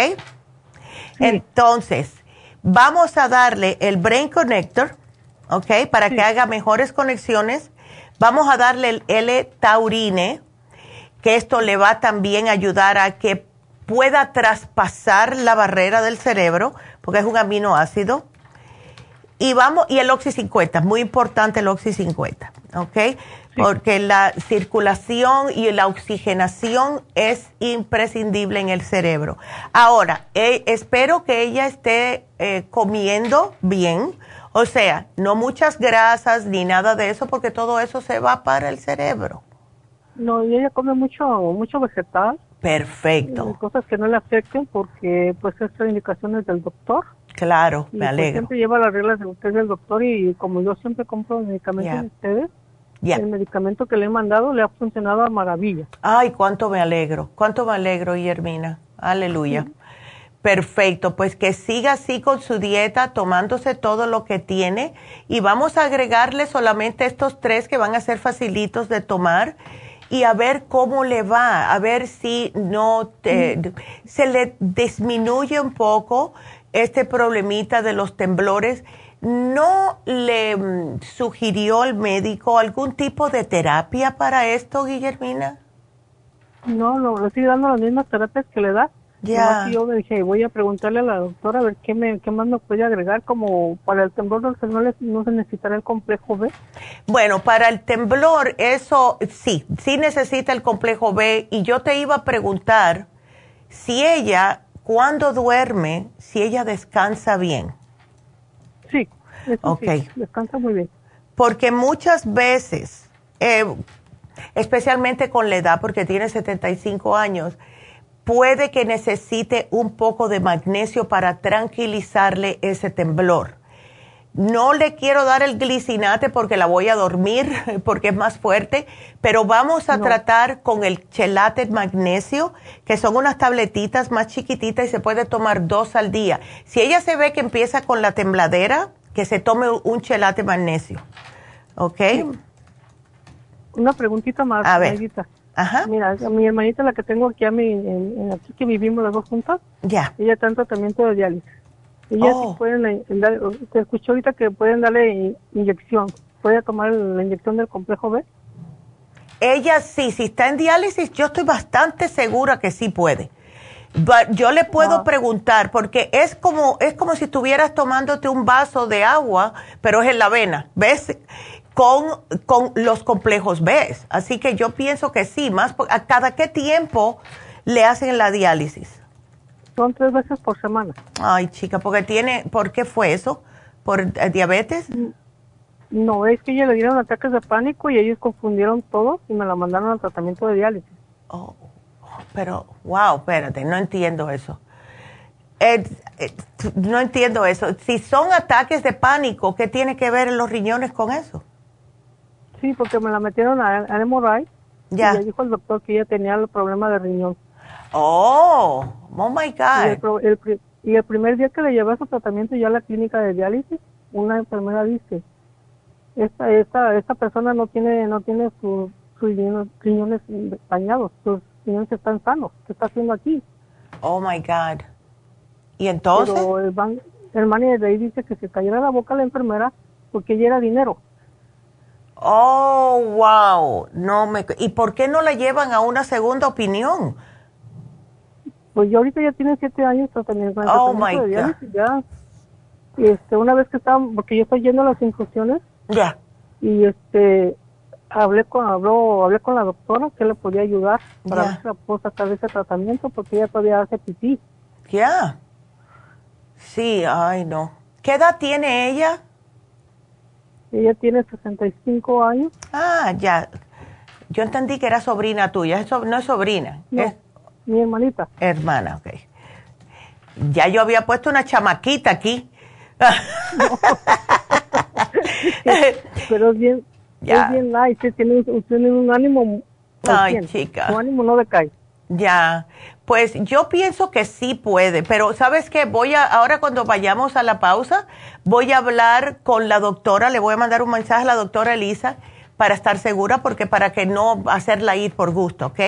Entonces, vamos a darle el Brain Connector, ¿ok? Para que haga mejores conexiones Vamos a darle el L-taurine, que esto le va también a ayudar a que pueda traspasar la barrera del cerebro, porque es un aminoácido. Y vamos, y el Oxy 50, muy importante el Oxy 50, ¿ok? Porque la circulación y la oxigenación es imprescindible en el cerebro. Ahora, eh, espero que ella esté eh, comiendo bien, o sea, no muchas grasas ni nada de eso, porque todo eso se va para el cerebro. No, y ella come mucho, mucho vegetal. Perfecto. Cosas que no le afecten porque pues estas indicaciones del doctor. Claro, me pues, alegro. siempre lleva las reglas de usted del doctor y como yo siempre compro medicamentos de ustedes, el medicamento que le he mandado le ha funcionado a maravilla. Ay, cuánto me alegro, cuánto me alegro, Guillermina. Aleluya. Perfecto, pues que siga así con su dieta, tomándose todo lo que tiene y vamos a agregarle solamente estos tres que van a ser facilitos de tomar y a ver cómo le va, a ver si no te, se le disminuye un poco este problemita de los temblores. ¿No le mm, sugirió el médico algún tipo de terapia para esto, Guillermina? No, no, le estoy dando las mismas terapias que le da. Ya. Yo me dije, voy a preguntarle a la doctora a ver qué, me, qué más me puede agregar, como para el temblor no, no se necesitará el complejo B. Bueno, para el temblor, eso sí, sí necesita el complejo B. Y yo te iba a preguntar si ella, cuando duerme, si ella descansa bien. Sí, descansa muy bien. Porque muchas veces, eh, especialmente con la edad, porque tiene 75 años, puede que necesite un poco de magnesio para tranquilizarle ese temblor. No le quiero dar el glicinate porque la voy a dormir, porque es más fuerte, pero vamos a tratar con el chelate magnesio, que son unas tabletitas más chiquititas y se puede tomar dos al día. Si ella se ve que empieza con la tembladera, que se tome un chelate magnesio. ¿Ok? Una preguntita más. A ver. Ajá. Mira, mi hermanita, la que tengo aquí, a mi, en, aquí que vivimos las dos juntas, ya. ella está en tratamiento de diálisis. Ella sí oh. pueden, te escuchó ahorita que pueden darle inyección. ¿Puede tomar la inyección del complejo B? Ella sí, si está en diálisis, yo estoy bastante segura que sí puede. yo le puedo preguntar, porque es como, es como si estuvieras tomándote un vaso de agua, pero es en la vena, ¿ves? Con, con los complejos B. Así que yo pienso que sí, más a cada qué tiempo le hacen la diálisis. Son tres veces por semana. Ay, chica, porque tiene, ¿por qué fue eso? ¿Por eh, diabetes? Mm, no, es que ella le dieron ataques de pánico y ellos confundieron todo y me la mandaron al tratamiento de diálisis. Oh, pero, wow, espérate, no entiendo eso. Eh, eh, no entiendo eso. Si son ataques de pánico, ¿qué tiene que ver los riñones con eso? Sí, porque me la metieron a, a MRI. Ya. Y le dijo el doctor que ella tenía el problema de riñón. Oh, oh my God. Y el, primer día que le llevé a su tratamiento ya a la clínica de diálisis, una enfermera dice, esta, esta, esta persona no tiene, no tiene sus riñones, dañados, sus riñones están sanos. ¿Qué está haciendo aquí? Oh my God. ¿Y entonces? Pero el, man, el manager de ahí dice que se cayera la boca a la enfermera porque ella era dinero. Oh, wow. No me ¿Y por qué no la llevan a una segunda opinión? Pues yo ahorita ya tiene siete años tratamiento. Oh my God. Ya, este, una vez que estaba, porque yo estoy yendo a las infusiones. Ya. Y este, hablé con, habló, hablé con la doctora que le podía ayudar para ver si sacar ese tratamiento porque ella todavía hace pipí. Ya. Sí, ay no. ¿Qué edad tiene ella? Ella tiene 65 años. Ah, ya. Yo entendí que era sobrina tuya. no es sobrina. es mi hermanita. Hermana, ok. Ya yo había puesto una chamaquita aquí. Pero es bien, es bien nice. Tiene, tiene un ánimo. Ay, chica. Su ánimo no decae. Ya, pues yo pienso que sí puede, pero sabes qué, voy a, ahora cuando vayamos a la pausa, voy a hablar con la doctora, le voy a mandar un mensaje a la doctora Elisa para estar segura, porque para que no hacerla ir por gusto, ¿ok?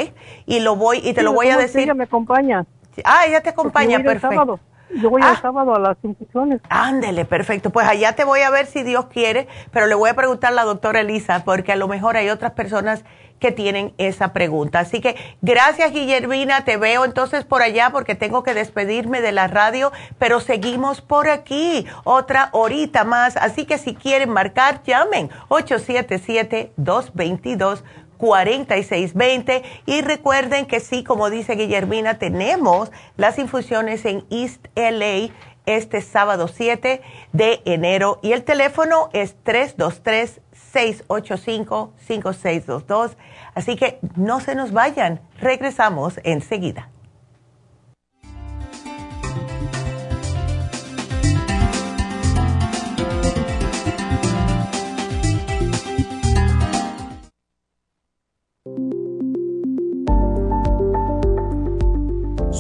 Y lo voy, y te lo voy a decir. Ella me acompaña. Ah, ella te acompaña, perfecto. Yo voy el ah. sábado a las infusiones. Ándele, perfecto. Pues allá te voy a ver si Dios quiere, pero le voy a preguntar a la doctora Elisa, porque a lo mejor hay otras personas que tienen esa pregunta. Así que gracias Guillermina, te veo entonces por allá porque tengo que despedirme de la radio, pero seguimos por aquí otra horita más. Así que si quieren marcar, llamen 877-222-4620 y recuerden que sí, como dice Guillermina, tenemos las infusiones en East LA este sábado 7 de enero y el teléfono es 323 685-5622. Así que no se nos vayan, regresamos enseguida.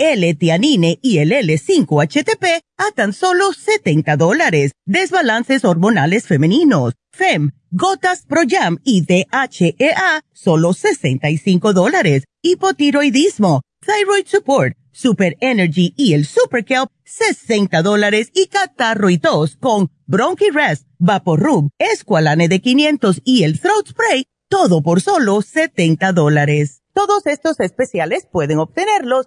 L-Tianine y el L5-HTP a tan solo 70 dólares. Desbalances hormonales femeninos, FEM, Gotas Pro Jam y DHEA, solo 65 dólares. Hipotiroidismo, Thyroid Support, Super Energy y el Super Kelp, 60 dólares. Y catarro y tos con Bronchi Rest, Vaporub, Esqualane de 500 y el Throat Spray, todo por solo 70 dólares. Todos estos especiales pueden obtenerlos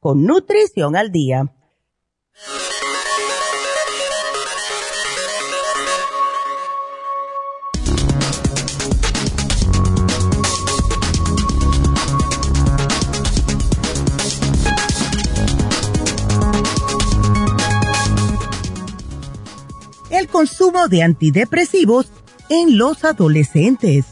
con Nutrición al Día. El consumo de antidepresivos en los adolescentes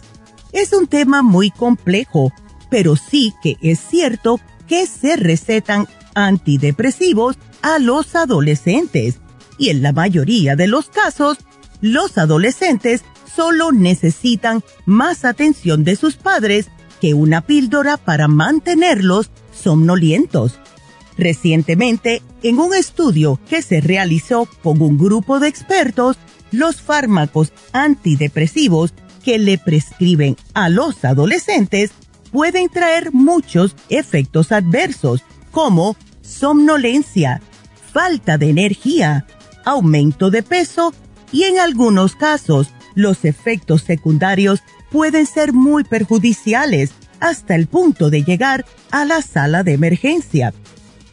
es un tema muy complejo pero sí que es cierto que se recetan antidepresivos a los adolescentes y en la mayoría de los casos, los adolescentes solo necesitan más atención de sus padres que una píldora para mantenerlos somnolientos. Recientemente, en un estudio que se realizó con un grupo de expertos, los fármacos antidepresivos que le prescriben a los adolescentes pueden traer muchos efectos adversos como somnolencia, falta de energía, aumento de peso y en algunos casos los efectos secundarios pueden ser muy perjudiciales hasta el punto de llegar a la sala de emergencia.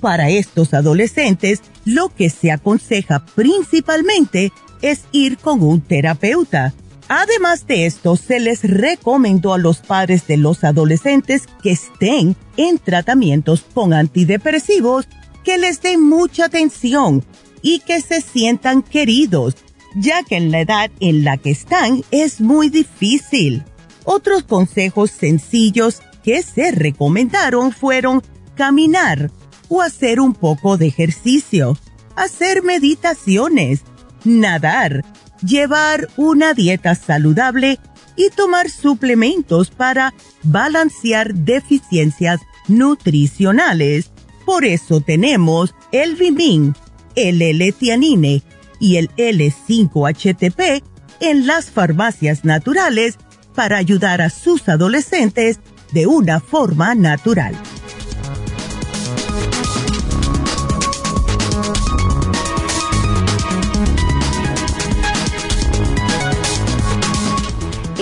Para estos adolescentes, lo que se aconseja principalmente es ir con un terapeuta. Además de esto, se les recomendó a los padres de los adolescentes que estén en tratamientos con antidepresivos que les den mucha atención y que se sientan queridos, ya que en la edad en la que están es muy difícil. Otros consejos sencillos que se recomendaron fueron caminar o hacer un poco de ejercicio, hacer meditaciones, nadar, llevar una dieta saludable y tomar suplementos para balancear deficiencias nutricionales. Por eso tenemos el Vimin, el L-Tianine y el L5-HTP en las farmacias naturales para ayudar a sus adolescentes de una forma natural.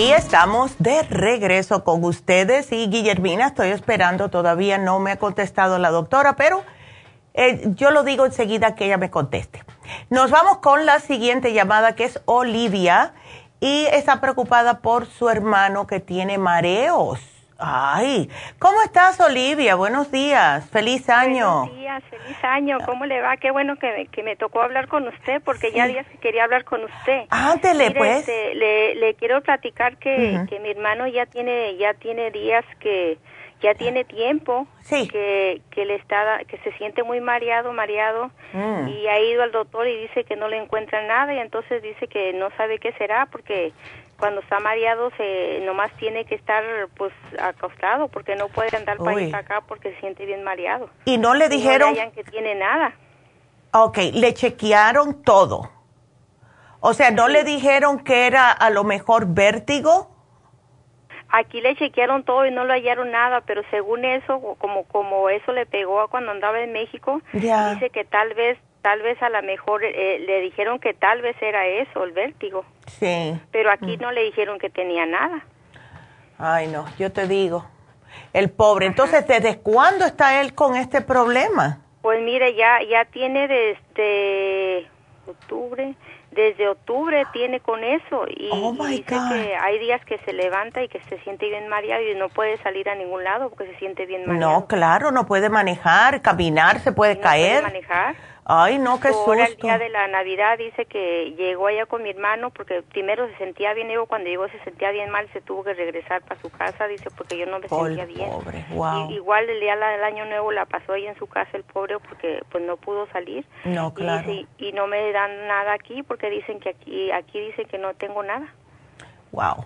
Y estamos de regreso con ustedes y Guillermina, estoy esperando, todavía no me ha contestado la doctora, pero eh, yo lo digo enseguida que ella me conteste. Nos vamos con la siguiente llamada que es Olivia y está preocupada por su hermano que tiene mareos. Ay, ¿cómo estás, Olivia? Buenos días, feliz año. Buenos días, feliz año. ¿Cómo le va? Qué bueno que, que me tocó hablar con usted, porque ya días que quería hablar con usted. Ándele, pues. Este, le, le quiero platicar que, que mi hermano ya tiene, ya tiene días que ya tiene tiempo que, que le está que se siente muy mareado mareado Mm. y ha ido al doctor y dice que no le encuentra nada y entonces dice que no sabe qué será porque cuando está mareado se nomás tiene que estar pues acostado porque no puede andar para Uy. para acá porque se siente bien mareado Y no le dijeron- no le que tiene nada Ok, le chequearon todo. O sea, ¿no le dijeron que era a lo mejor vértigo? Aquí le chequearon todo y no lo hallaron nada, pero según eso, como como eso le pegó a cuando andaba en México, dice que tal vez, tal vez a lo mejor eh, le dijeron que tal vez era eso, el vértigo, Sí. pero aquí no le dijeron que tenía nada. Ay, no, yo te digo. El pobre. Entonces, ¿desde cuándo está él con este problema? Pues mire, ya ya tiene desde octubre, desde octubre tiene con eso y, Oh, y my dice God. que hay días que se levanta y que se siente bien mareado y no puede salir a ningún lado porque se siente bien mareado. No, claro, no puede manejar, caminar, se puede No puede caer. manejar. Ay, no, qué Ahora el susto. día de la Navidad dice que llegó allá con mi hermano porque primero se sentía bien, luego cuando llegó se sentía bien mal, se tuvo que regresar para su casa, dice, porque yo no me sentía bien. pobre, wow. Y- igual el día del año nuevo la pasó ahí en su casa el pobre porque pues no pudo salir. No, Y claro. dice, Y, no me dan nada aquí porque dicen que aquí aquí dicen que no tengo nada. Wow.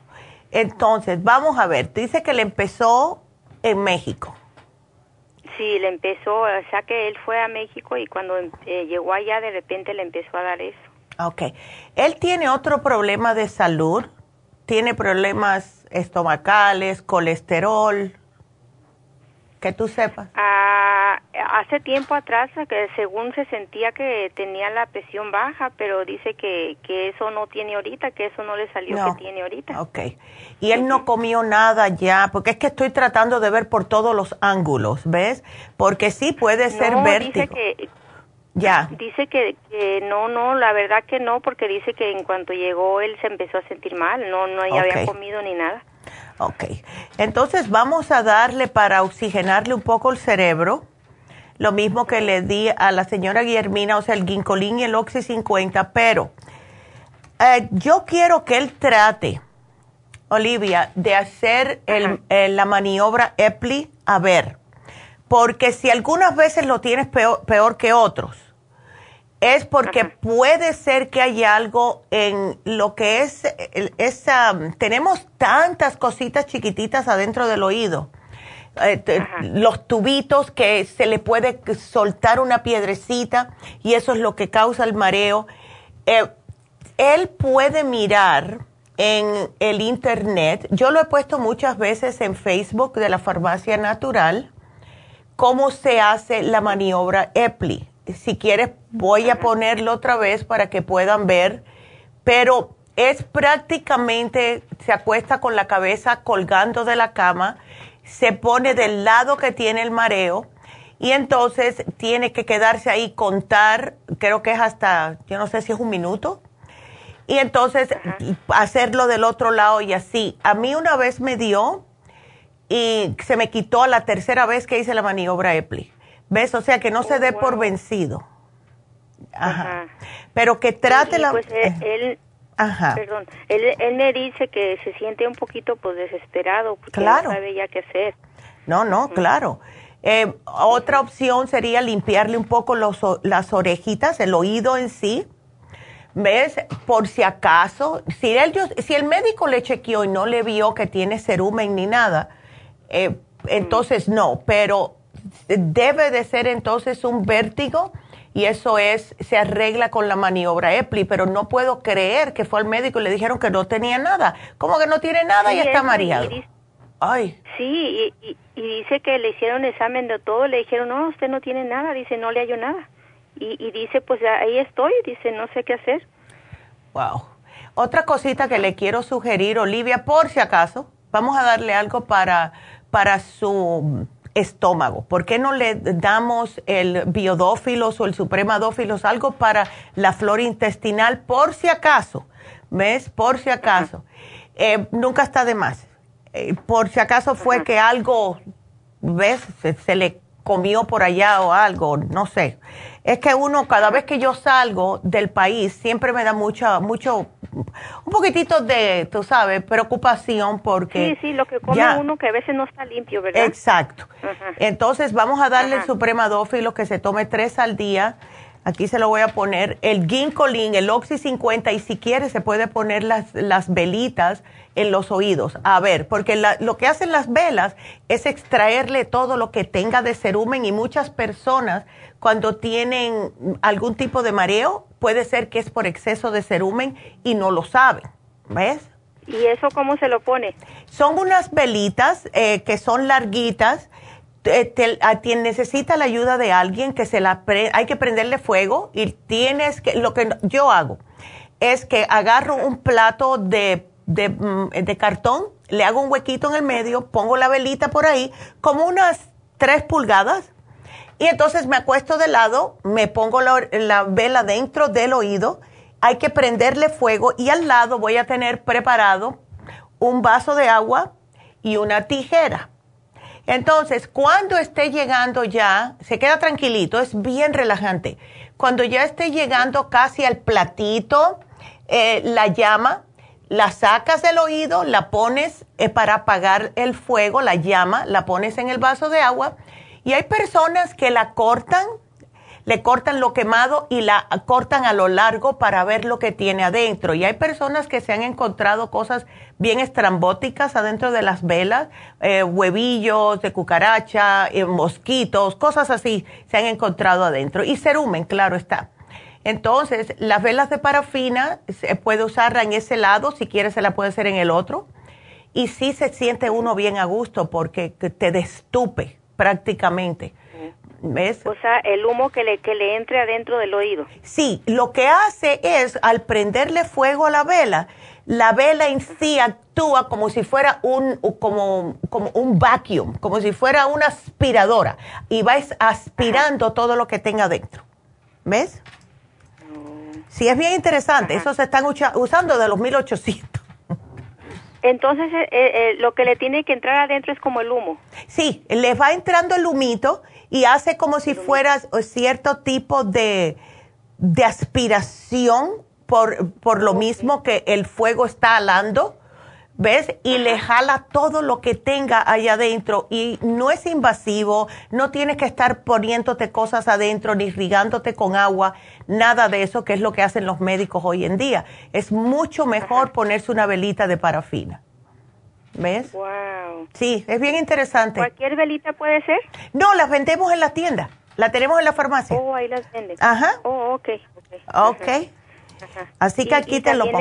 Entonces, vamos a ver. Dice que le empezó en México. Sí, le empezó, o sea que él fue a México y cuando eh, llegó allá de repente le empezó a dar eso. Ok. Él tiene otro problema de salud. Tiene problemas estomacales, colesterol. Que tú sepas. Ah, hace tiempo atrás, que según se sentía que tenía la presión baja, pero dice que, que eso no tiene ahorita, que eso no le salió No. que tiene ahorita. Ok. Y él no comió nada ya, porque es que estoy tratando de ver por todos los ángulos, ¿ves? Porque sí puede ser no, vértigo. dice que Ya. dice que, que no, no, la verdad que no, porque dice que en cuanto llegó él se empezó a sentir mal, no, no ya había comido ni nada. Ok. Entonces vamos a darle para oxigenarle un poco el cerebro. Lo mismo que le di a la señora Guillermina, o sea, el ginkolín y el Oxy 50, pero eh, yo quiero que él trate, Olivia, de hacer el- eh, la maniobra EPLI, a ver, porque si algunas veces lo tienes peor, peor que otros, es porque puede ser que haya algo en lo que es, esa, tenemos tantas cositas chiquititas adentro del oído, eh, te- los tubitos que se le puede soltar una piedrecita y eso es lo que causa el mareo. Eh, él puede mirar en el internet, yo lo he puesto muchas veces en Facebook de la farmacia natural, cómo se hace la maniobra EPLI. Si quieres, voy a ponerlo otra vez para que puedan ver, pero es prácticamente, se acuesta con la cabeza colgando de la cama, se pone del lado que tiene el mareo y entonces tiene que quedarse ahí, contar, creo que es hasta, yo no sé si es un minuto, y entonces hacerlo del otro lado y así. A mí una vez me dio y se me quitó la tercera vez que hice la maniobra EPLI. ¿Ves? O sea, que no se oh, dé por vencido. Ajá. Pero que trate la... Pues eh, él, Ajá. Perdón, él, él, me dice que se siente un poquito pues desesperado porque no sabe ya qué hacer. No, no, claro. Eh, otra opción sería limpiarle un poco los, las orejitas, el oído en sí ¿Ves? Por si acaso, si, él, si el médico le chequeó y no le vio que tiene cerumen ni nada, eh, entonces no, pero debe de ser entonces un vértigo y eso es, se arregla con la maniobra EPLI, pero no puedo creer que fue al médico y le dijeron que no tenía nada. ¿Cómo que no tiene nada y está mareado? Ay. Sí, y, y, dice que le hicieron examen de todo, le dijeron, no, usted no tiene nada, dice, no le hallo nada. Y, dice, pues ahí estoy, dice, no sé qué hacer. Wow. Otra cosita que le quiero sugerir, Olivia, por si acaso, vamos a darle algo para, para su estómago. ¿Por qué no le damos el biodófilos o el supremadófilos, algo para la flora intestinal, por si acaso? ¿Ves? Por si acaso. Eh, nunca está de más. Eh, por si acaso fue que algo, ¿ves? se, le comió por allá o algo, no sé es que uno, cada vez que yo salgo del país, siempre me da mucha, mucho, un poquitito de, tú sabes, preocupación porque... Sí, sí, lo que come uno que a veces no está limpio, ¿verdad? Exacto. Entonces vamos a darle el supremadófilo que se tome tres al día. Aquí se lo voy a poner. El ginkolin, el Oxy 50 y si quiere se puede poner las, las velitas en los oídos. A ver, porque lo que hacen las velas es extraerle todo lo que tenga de cerumen y muchas personas cuando tienen algún tipo de mareo, puede ser que es por exceso de cerumen y no lo saben. ¿Ves? ¿Y eso cómo se lo pone? Son unas velitas eh, que son larguitas. A necesita la ayuda de alguien que se la hay que prenderle fuego y tienes lo que yo hago es que agarro un plato de, mm, de cartón, le hago un huequito en el medio, pongo la velita por ahí, como unas tres pulgadas, y entonces me acuesto de lado, me pongo la, vela dentro del oído, hay que prenderle fuego y al lado voy a tener preparado un vaso de agua y una tijera. Entonces, cuando esté llegando ya, se queda tranquilito, es bien relajante. Cuando ya esté llegando casi al platito, eh, la llama, la sacas del oído, la pones eh, para apagar el fuego, la llama, la pones en el vaso de agua y hay personas que la cortan, le cortan lo quemado y la cortan a lo largo para ver lo que tiene adentro. Y hay personas que se han encontrado cosas bien estrambóticas adentro de las velas, eh, huevillos de cucaracha, eh, mosquitos, cosas así se han encontrado adentro. Y cerumen, claro está. Entonces, las velas de parafina se puede usarla en ese lado, si quiere se la puede hacer en el otro. Y sí se siente uno bien a gusto porque te destupe prácticamente. ¿Ves? O sea, el humo que le, que le entre adentro del oído. Sí, lo que hace es, al prenderle fuego a la vela, la vela en sí actúa como si fuera un, como, como un vacuum, como si fuera una aspiradora, y vais aspirando todo lo que tenga adentro. ¿Ves? Sí, es bien interesante. Eso se están usando de los 1800. Entonces, eh, eh, lo que le tiene que entrar adentro es como el humo. Sí, le va entrando el humito y hace como si fuera cierto tipo de, de aspiración por, por lo mismo que el fuego está alando ¿ves? Y le jala todo lo que tenga allá adentro y no es invasivo, no tienes que estar poniéndote cosas adentro ni irrigándote con agua, nada de eso que es lo que hacen los médicos hoy en día. Es mucho mejor ponerse una velita de parafina. ¿Ves? Wow. Sí, es bien interesante. ¿Cualquier velita puede ser? No, las vendemos en la tienda. La tenemos en la farmacia. Oh, ahí las venden. Ajá. Oh, ok. Ok. Así que aquí te lo pongo.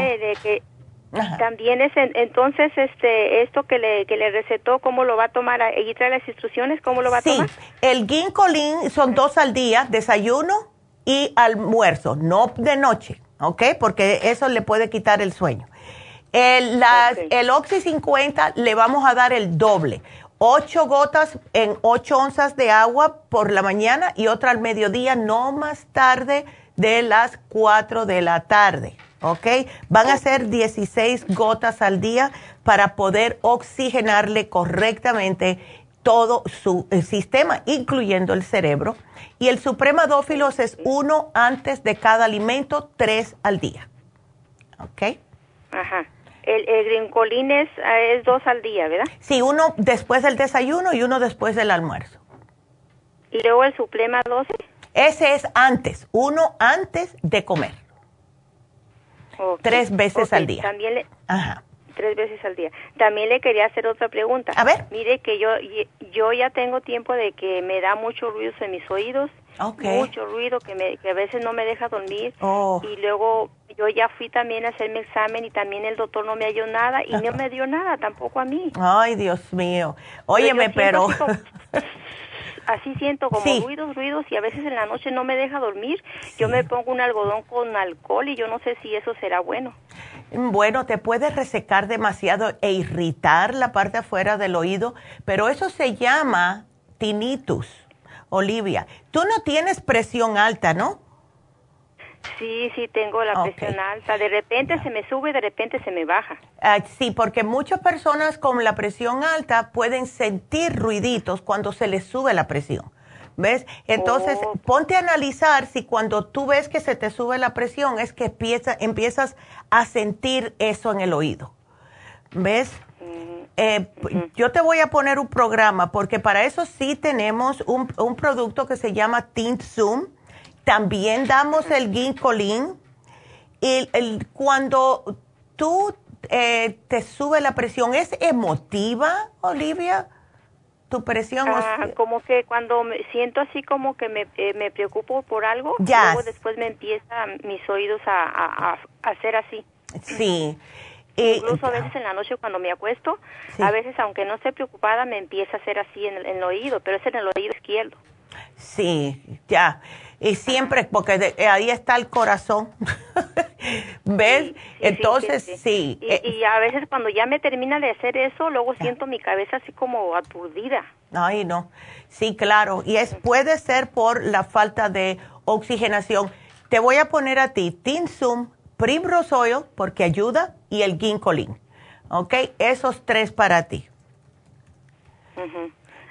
También es entonces este esto que le, que le recetó, ¿cómo lo va a tomar? ¿Y trae las instrucciones? ¿Cómo lo va a tomar? Sí, el ginkolin son dos al día, desayuno y almuerzo, no de noche, ¿ok? Porque eso le puede quitar el sueño. El, el Oxy 50 le vamos a dar el doble. Ocho gotas en ocho onzas de agua por la mañana y otra al mediodía, no más tarde de las cuatro de la tarde. ¿ok? Van a ser 16 gotas al día para poder oxigenarle correctamente todo su sistema, incluyendo el cerebro. Y el supremadófilos es uno antes de cada alimento, tres al día. ¿Ok? Ajá. El, el es, es, dos al día, ¿verdad? Sí, uno después del desayuno y uno después del almuerzo. ¿Y luego el suprema 12? Ese es antes, uno antes de comer. Tres veces al día. También le, Ajá. Tres veces al día. También le quería hacer otra pregunta. A ver. Mire que yo, yo ya tengo tiempo de que me da mucho ruido en mis oídos. Mucho ruido que, me, que a veces no me deja dormir. Oh. Y luego yo ya fui también a hacerme examen y también el doctor no me halló nada y no me dio nada tampoco a mí. Ay, Dios mío. Óyeme, pero... así siento como ruidos, ruidos y a veces en la noche no me deja dormir. Yo me pongo un algodón con alcohol y yo no sé si eso será bueno. Bueno, te puede resecar demasiado e irritar la parte afuera del oído, pero eso se llama tinnitus, Olivia. Tú no tienes presión alta, ¿no? Sí, sí, tengo la presión alta. De repente se me sube, de repente se me baja. Ah, sí, porque muchas personas con la presión alta pueden sentir ruiditos cuando se les sube la presión. ¿Ves? Entonces, oh. ponte a analizar si cuando tú ves que se te sube la presión es que empieza, empiezas a sentir eso en el oído. ¿Ves? Mm, eh, yo te voy a poner un programa porque para eso sí tenemos un, un producto que se llama Tint Zoom también damos el ginkolin. Y el, cuando tú eh, te sube la presión, ¿es emotiva, Olivia? ¿Tu presión? Ah, como que cuando me siento así como que me, eh, me preocupo por algo, luego después me empieza mis oídos a, a, hacer así. Sí. Incluso a veces en la noche cuando me acuesto, a veces aunque no esté preocupada me empieza a hacer así en el, en el oído, pero es en el oído izquierdo. Sí, ya. Y siempre, porque ahí está el corazón. ¿Ves? Entonces, sí. Eh, y, a veces cuando ya me termina de hacer eso, luego siento mi cabeza así como aturdida. Ay, no. Sí, claro. Y es puede ser por la falta de oxigenación. Te voy a poner a ti Tinsum, Primrose Oil, porque ayuda, y el Ginkolin. ¿Ok? Esos tres para ti.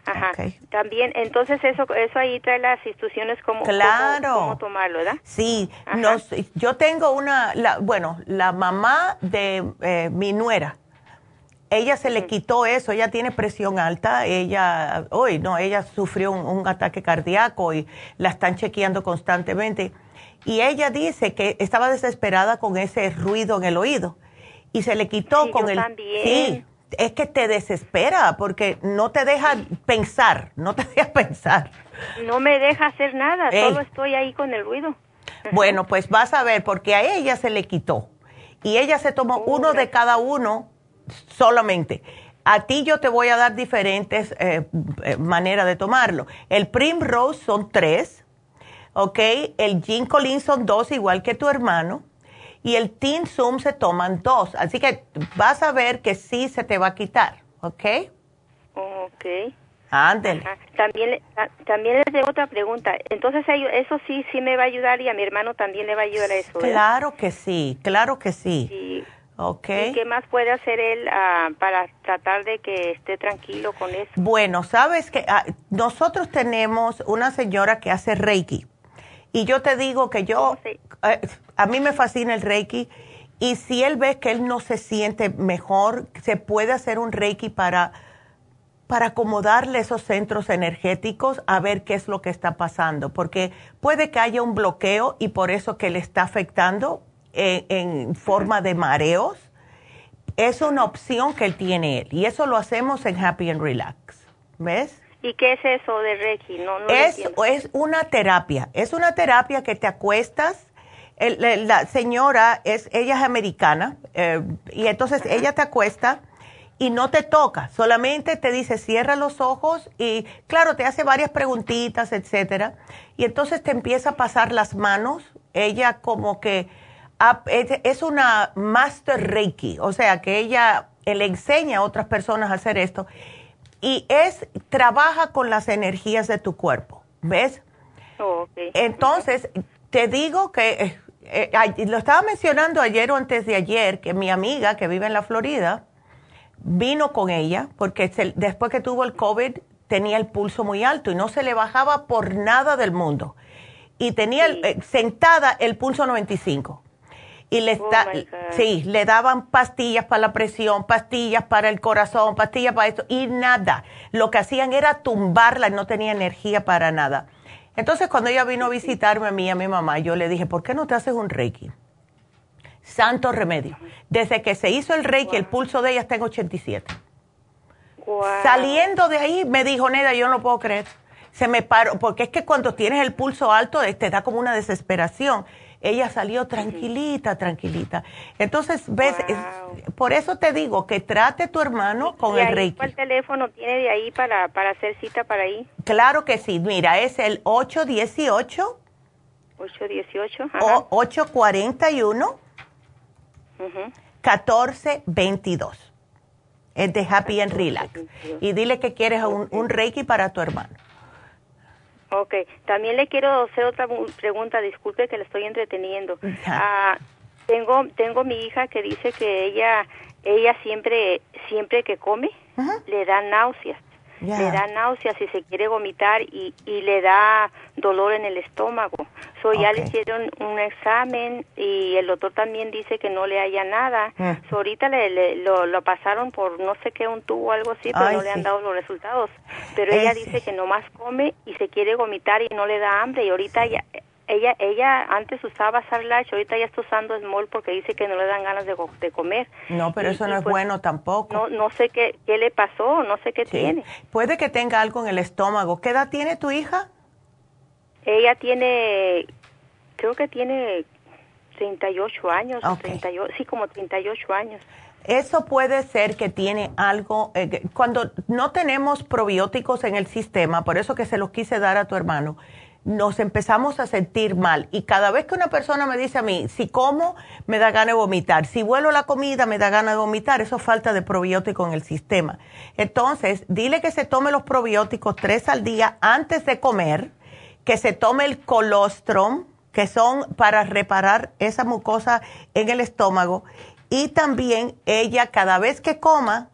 Ajá. También, entonces eso eso ahí trae las instrucciones como cómo, tomarlo, ¿verdad? Sí, nos, yo tengo una, la, bueno, la mamá de eh, mi nuera, ella se le quitó eso, ella tiene presión alta, ella, hoy no, ella sufrió un, ataque cardíaco y la están chequeando constantemente. Y ella dice que estaba desesperada con ese ruido en el oído y se le quitó con el... Sí, es que te desespera porque no te deja pensar, no te deja pensar. No me deja hacer nada, solo estoy ahí con el ruido. Bueno, pues vas a ver, porque a ella se le quitó y ella se tomó oh, uno de cada uno solamente. A ti yo te voy a dar diferentes eh, eh, maneras de tomarlo. El Primrose son tres, ¿ok? El Ginkolin son dos, igual que tu hermano y el Teen Zoom se toman dos. Así que vas a ver que sí se te va a quitar, ¿ok? Ok. Ándale. También, también les tengo otra pregunta. Entonces, eso sí, sí me va a ayudar y a mi hermano también le va a ayudar a eso. Claro que sí, claro que sí. Sí. Okay. ¿Y qué más puede hacer él ah, para tratar de que esté tranquilo con eso? Bueno, sabes que ah, nosotros tenemos una señora que hace Reiki. Y yo te digo que yo, eh, a mí me fascina el Reiki. Y si él ve que él no se siente mejor, se puede hacer un Reiki para, para acomodarle esos centros energéticos a ver qué es lo que está pasando. Porque puede que haya un bloqueo y por eso que le está afectando en, en forma de mareos. Es una opción que él tiene él. Y eso lo hacemos en Happy and Relax. ¿Ves? ¿Y qué es eso de Reiki? No, es, es una terapia. Es una terapia que te acuestas la señora es, ella es americana eh, y entonces ella te acuesta y no te toca, solamente te dice cierra los ojos y claro, te hace varias preguntitas, etcétera, y entonces te empieza a pasar las manos, ella como que es una master reiki, o sea que ella le enseña a otras personas a hacer esto y es trabaja con las energías de tu cuerpo, ¿ves? Oh, entonces, te digo que eh, lo estaba mencionando ayer o antes de ayer que mi amiga que vive en la Florida vino con ella porque después que tuvo el COVID tenía el pulso muy alto y no se le bajaba por nada del mundo. Y tenía eh, sentada el pulso 95. Y le, oh sí, le daban pastillas para la presión, pastillas para el corazón, pastillas para esto y nada. Lo que hacían era tumbarla y no tenía energía para nada. Entonces cuando ella vino a visitarme a mí y a mi mamá, yo le dije, ¿por qué no te haces un reiki? Santo remedio. Desde que se hizo el reiki, el pulso de ella está en 87. Saliendo de ahí, me dijo, Neda, yo no puedo creer. Se me paró, porque es que cuando tienes el pulso alto, te da como una desesperación. Ella salió tranquilita, tranquilita. Entonces, ves, por eso te digo que trate tu hermano con el reiki. ¿Cuál teléfono tiene de ahí para, para hacer cita para ahí? Claro que sí. Mira, es el 818. 818. O 841. 1422. Es de Happy and Relax. Y dile que quieres un, un reiki para tu hermano. Ok, también le quiero hacer otra pregunta, disculpe que le estoy entreteniendo. Ah, tengo tengo mi hija que dice que ella ella siempre siempre que come le da náuseas le da náuseas y se quiere vomitar y, y le da dolor en el estómago. So ya le hicieron un examen y el doctor también dice que no le haya nada. Ah. So ahorita le, lo, lo, pasaron por no sé qué, un tubo o algo así, pero no le han dado los resultados. Pero ella dice que nomás come y se quiere vomitar y no le da hambre y ahorita ya ella ella antes usaba Sarlach, ahorita ya está usando Small porque dice que no le dan ganas de, de comer. No, pero eso no es pues, bueno tampoco. No, no sé qué, qué le pasó, no sé qué tiene. Puede que tenga algo en el estómago. ¿Qué edad tiene tu hija? Ella tiene, creo que tiene 38 años, okay. 38, sí, como 38 años. Eso puede ser que tiene algo, eh, cuando no tenemos probióticos en el sistema, por eso que se los quise dar a tu hermano, nos empezamos a sentir mal. Y cada vez que una persona me dice a mí, si como, me da ganas de vomitar. Si vuelo la comida, me da ganas de vomitar. Eso es falta de probiótico en el sistema. Entonces, dile que se tome los probióticos tres al día antes de comer, que se tome el colostrum, que son para reparar esa mucosa en el estómago. Y también ella, cada vez que coma,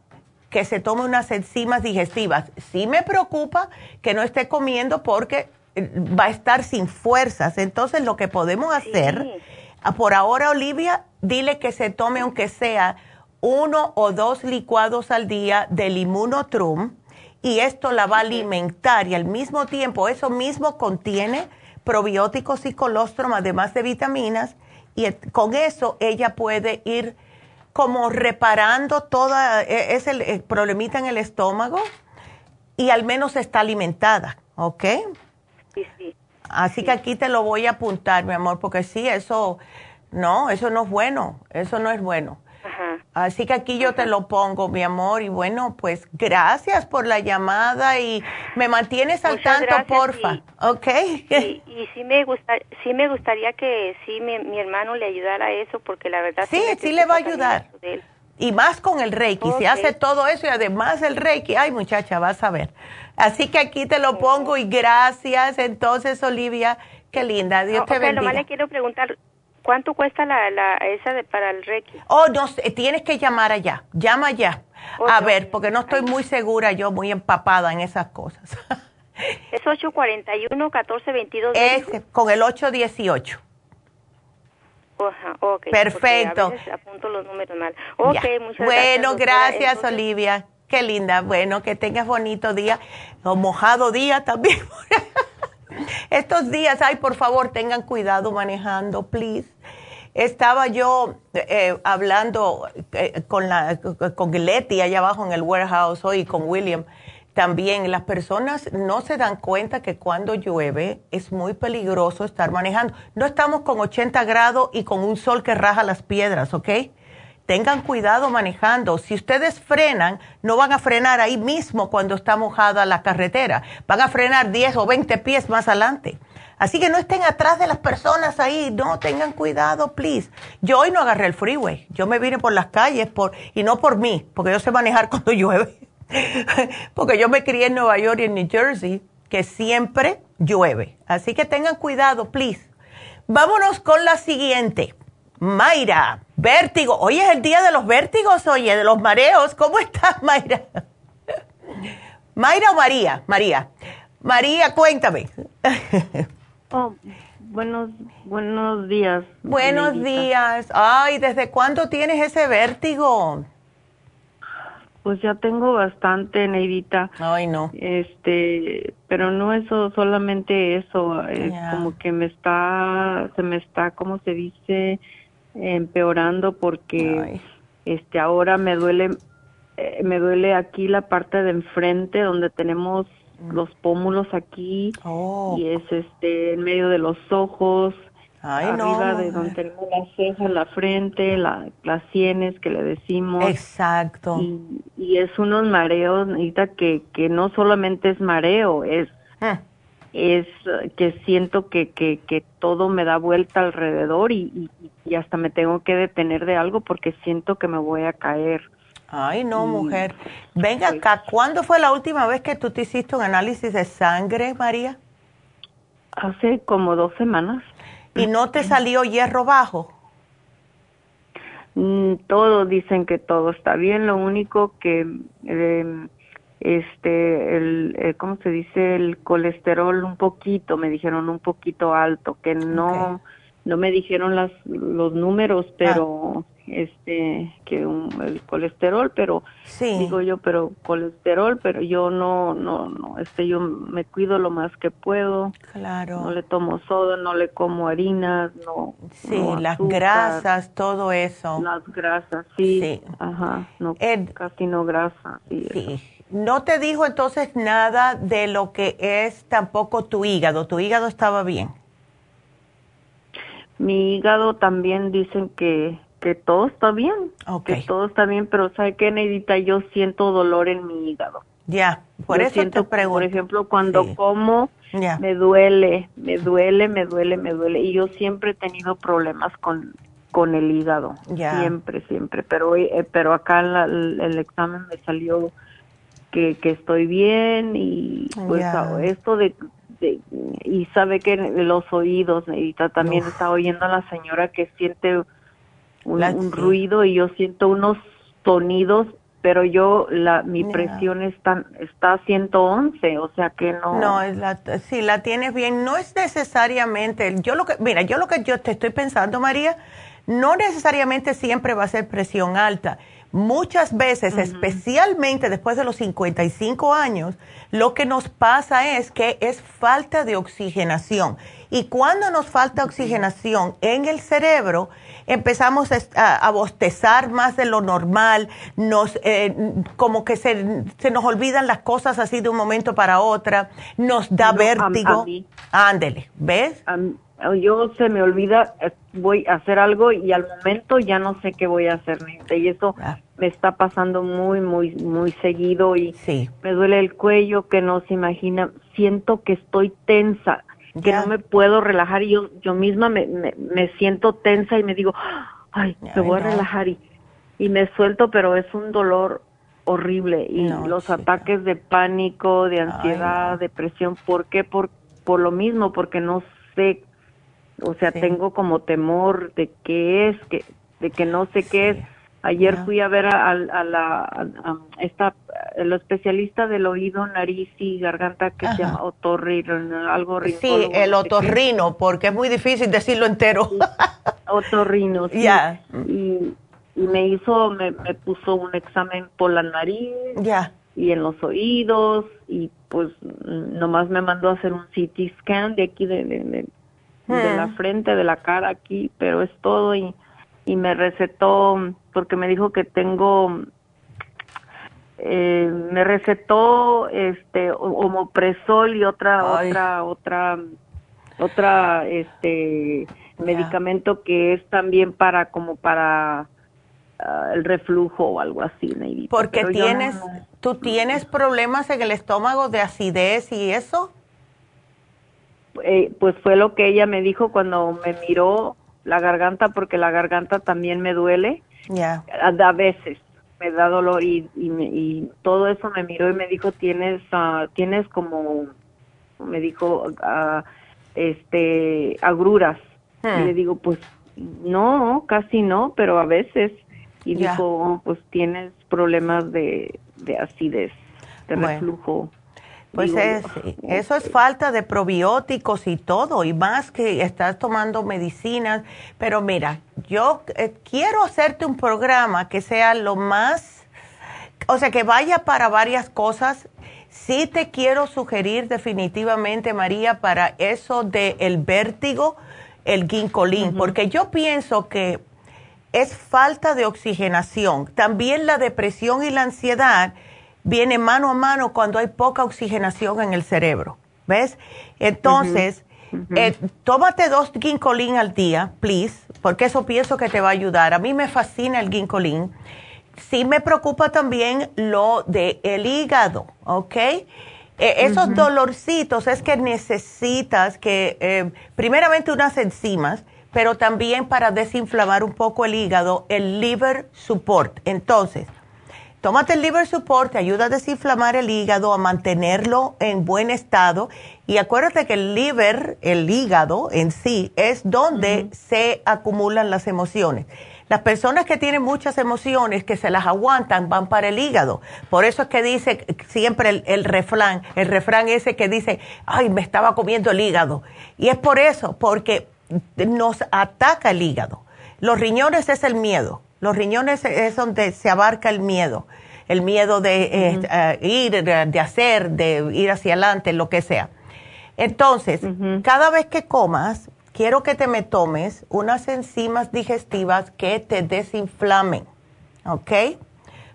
que se tome unas enzimas digestivas. Sí me preocupa que no esté comiendo porque va a estar sin fuerzas. Entonces, lo que podemos hacer, ah, por ahora, Olivia, dile que se tome aunque sea uno o dos licuados al día del inmunotrum y esto la va a alimentar y al mismo tiempo eso mismo contiene probióticos y colostrum, además de vitaminas, y con eso ella puede ir como reparando toda e, ese problemita en el estómago y al menos está alimentada, ¿ok? Así que aquí te lo voy a apuntar, mi amor, porque sí, eso, no, eso no es bueno, eso no es bueno. Así que aquí yo te lo pongo, mi amor, y bueno, pues gracias por la llamada y me mantienes al tanto, porfa, ¿ok? Y, y, sí, me gusta, sí me gustaría que sí mi, mi, hermano le ayudara a eso, porque la verdad... Sí, sí, le va a ayudar. Y más con el Reiki, si hace todo eso y además el Reiki, ay muchacha, vas a ver. Así que aquí te lo pongo y gracias. Entonces, Olivia, qué linda. Dios te bendiga. Nomás le quiero preguntar, ¿cuánto cuesta la, la esa de, para el Reiki? Oh, no, tienes que llamar allá. Llama ya. a ver, porque no estoy muy segura yo, muy empapada en esas cosas. es 841-1422. Es con el 818. Ajá, okay, Perfecto. apunto los números mal. Okay, muchas bueno, gracias, Olivia. Qué linda. Bueno, que tengas bonito día o mojado día también. Estos días, ay, por favor, tengan cuidado manejando, please. Estaba yo eh, hablando eh, con, la, con Letty allá abajo en el warehouse hoy, con William. también las personas no se dan cuenta que cuando llueve es muy peligroso estar manejando. No estamos con 80 grados y con un sol que raja las piedras, ¿ok? Tengan cuidado manejando. Si ustedes frenan, no van a frenar ahí mismo cuando está mojada la carretera. Van a frenar 10 o 20 pies más adelante. Así que no estén atrás de las personas ahí. No, tengan cuidado, please. Yo hoy no agarré el freeway. Yo me vine por las calles por, y no por mí, porque yo sé manejar cuando llueve. porque yo me crié en Nueva York y en New Jersey, que siempre llueve. Así que tengan cuidado, please. Vámonos con la siguiente. Mayra, vértigo. Hoy es el día de los vértigos, oye, de los mareos. ¿Cómo estás, Mayra? Mayra o María? María. María, cuéntame. Oh, buenos, buenos días. Buenos días. Ay, ¿desde cuándo tienes ese vértigo? Pues ya tengo bastante, Neidita. Ay, no. Este, pero no eso, solamente eso, es como que me está, se me está, ¿cómo se dice? Empeorando porque este ahora me duele eh, me duele aquí la parte de enfrente donde tenemos mm. los pómulos aquí oh. y es este en medio de los ojos arriba de donde tenemos las cejas, la frente, la, las sienes que le decimos. Exacto. Y, es unos mareos, Necesita que, que no solamente es mareo, es ah es que siento que, que, que todo me da vuelta alrededor y, y, hasta me tengo que detener de algo porque siento que me voy a caer. Ay, no, mujer. Venga acá, ¿cuándo fue la última vez que tú te hiciste un análisis de sangre, María? Hace como dos semanas. ¿Y no te salió hierro bajo? Mm, todo dicen que todo está bien, lo único que eh, este el, eh, cómo se dice el colesterol un poquito me dijeron un poquito alto que no no me dijeron las los números ah. pero este que el colesterol pero sí. digo yo pero colesterol pero yo no no no este yo me cuido lo más que puedo. Claro. No le tomo soda no le como harinas no sí las grasas todo eso. Las grasas sí, sí. ajá no casi no grasa sí no te dijo entonces nada de lo que es tampoco tu hígado. ¿Tu hígado estaba bien? Mi hígado también dicen que, que todo está bien. Que todo está bien, pero ¿sabe qué, Neidita? Yo siento dolor en mi hígado. Ya, por eso te pregunto. Por ejemplo, cuando como, me duele, me duele, me duele, me duele. Y yo siempre he tenido problemas con, con el hígado. Siempre, siempre. Pero, eh, pero acá el examen me salió que, que estoy bien y pues esto de, y sabe que los oídos y también está oyendo a la señora que siente un, ruido y yo siento unos sonidos pero yo la mi presión está está a 111 o sea que no. No la, si la tienes bien no es necesariamente yo lo que mira yo lo que yo te estoy pensando María no necesariamente siempre va a ser presión alta Muchas veces, especialmente después de los 55 años, lo que nos pasa es que es falta de oxigenación. Y cuando nos falta oxigenación en el cerebro, empezamos a, bostezar más de lo normal, nos, eh, como que se, se, nos olvidan las cosas así de un momento para otra, nos da vértigo. Ándele, ¿ves? Yo se me olvida, eh, voy a hacer algo y al momento ya no sé qué voy a hacer. Y eso ah. me está pasando muy, muy, muy seguido y me duele el cuello que no se imagina. Siento que estoy tensa, que no me puedo relajar y yo, yo misma me, me, siento tensa y me digo, ay, me voy a relajar y, y me suelto, pero es un dolor horrible y los ataques de pánico, de ansiedad, depresión, ¿por qué? Por, por lo mismo, porque no sé o sea, tengo como temor de qué es, que, de que no sé qué es. Ayer fui a ver a, la esta el especialista del oído, nariz y garganta que se llama otorrino, algo Sí, el otorrino, porque es muy difícil decirlo entero. otorrino, sí. Y, y, me hizo, me, me, puso un examen por la nariz. Ya. Y en los oídos y pues nomás me mandó a hacer un CT scan de aquí de, de de la frente, de la cara aquí, pero es todo y, y me recetó porque me dijo que tengo eh, me recetó este homopresol y otra otra otra otra este medicamento que es también para como para ah, el reflujo o algo así, Porque tienes, tú tienes problemas en el estómago de acidez y eso. Eh, pues fue lo que ella me dijo cuando me miró la garganta, porque la garganta también me duele. A, veces me da dolor y, y, todo eso me miró y me dijo tienes uh, tienes como me dijo uh, este agruras y hmm. le digo pues no casi no pero a veces y dijo oh, pues tienes problemas de, de acidez de reflujo pues es, eso es falta de probióticos y todo, y más que estás tomando medicinas. Pero mira, yo eh, quiero hacerte un programa que sea lo más, o sea, que vaya para varias cosas. Sí te quiero sugerir definitivamente, María, para eso del el vértigo, el ginkolín, porque yo pienso que es falta de oxigenación. También la depresión y la ansiedad viene mano a mano cuando hay poca oxigenación en el cerebro. ¿Ves? Entonces, eh, tómate dos ginkolín al día, please, porque eso pienso que te va a ayudar. A mí me fascina el ginkolín. Sí me preocupa también lo del el hígado, ¿ok? E, esos dolorcitos es que necesitas que, eh, primeramente unas enzimas, pero también para desinflamar un poco el hígado, el liver support. Entonces, Tómate el liver support, te ayuda a desinflamar el hígado, a mantenerlo en buen estado. Y acuérdate que el liver, el hígado en sí, es donde se acumulan las emociones. Las personas que tienen muchas emociones, que se las aguantan, van para el hígado. Por eso es que dice siempre el, el refrán, el refrán ese que dice, ay, me estaba comiendo el hígado. Y es por eso, porque nos ataca el hígado. Los riñones es el miedo los riñones es donde se abarca el miedo, el miedo de eh, eh, ir, de, hacer, de ir hacia adelante, lo que sea. Entonces, cada vez que comas, quiero que te me tomes unas enzimas digestivas que te desinflamen, ¿ok?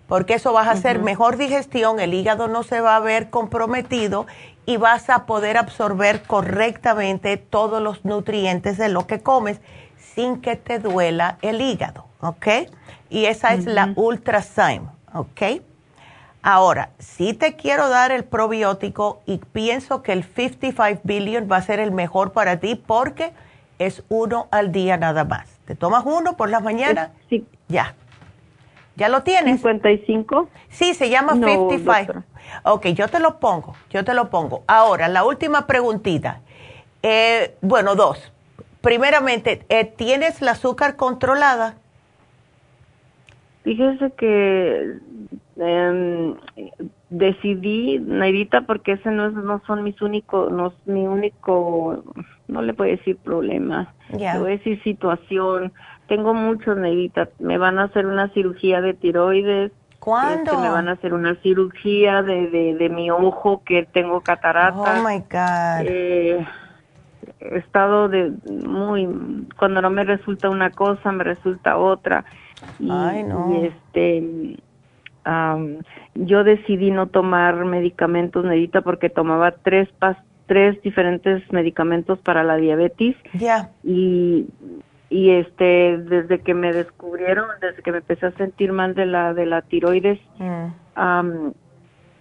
Porque eso vas a hacer mejor digestión, el hígado no se va a ver comprometido y vas a poder absorber correctamente todos los nutrientes de lo que comes sin que te duela el hígado, ¿ok? Y esa es la Ultrazyme, ¿ok? Ahora, sí te quiero dar el probiótico y pienso que el 55 billion va a ser el mejor para ti porque es uno al día nada más. ¿Te tomas uno por la mañana? Sí. Ya. ¿Ya lo tienes? 55. Sí, se llama 55. Ok, yo te lo pongo, yo te lo pongo. Ahora, la última preguntita. Eh, bueno, dos primeramente, eh, ¿tienes la azúcar controlada? Fíjese que em, decidí, Nairita, porque ese no, es, no son mis únicos, no es mi único, no le puedo decir problema, le voy a decir situación. Tengo muchos, Nairita. Me van a hacer una cirugía de tiroides. ¿Cuándo? Este, me van a hacer una cirugía de, de, de mi ojo que tengo catarata. Oh my God. Eh, he estado de muy cuando no me resulta una cosa me resulta otra y, este yo decidí no tomar medicamentos Nedita porque tomaba tres pas tres diferentes medicamentos para la diabetes. Ya. Y y este desde que me descubrieron desde que me empecé a sentir mal de la de la tiroides mm.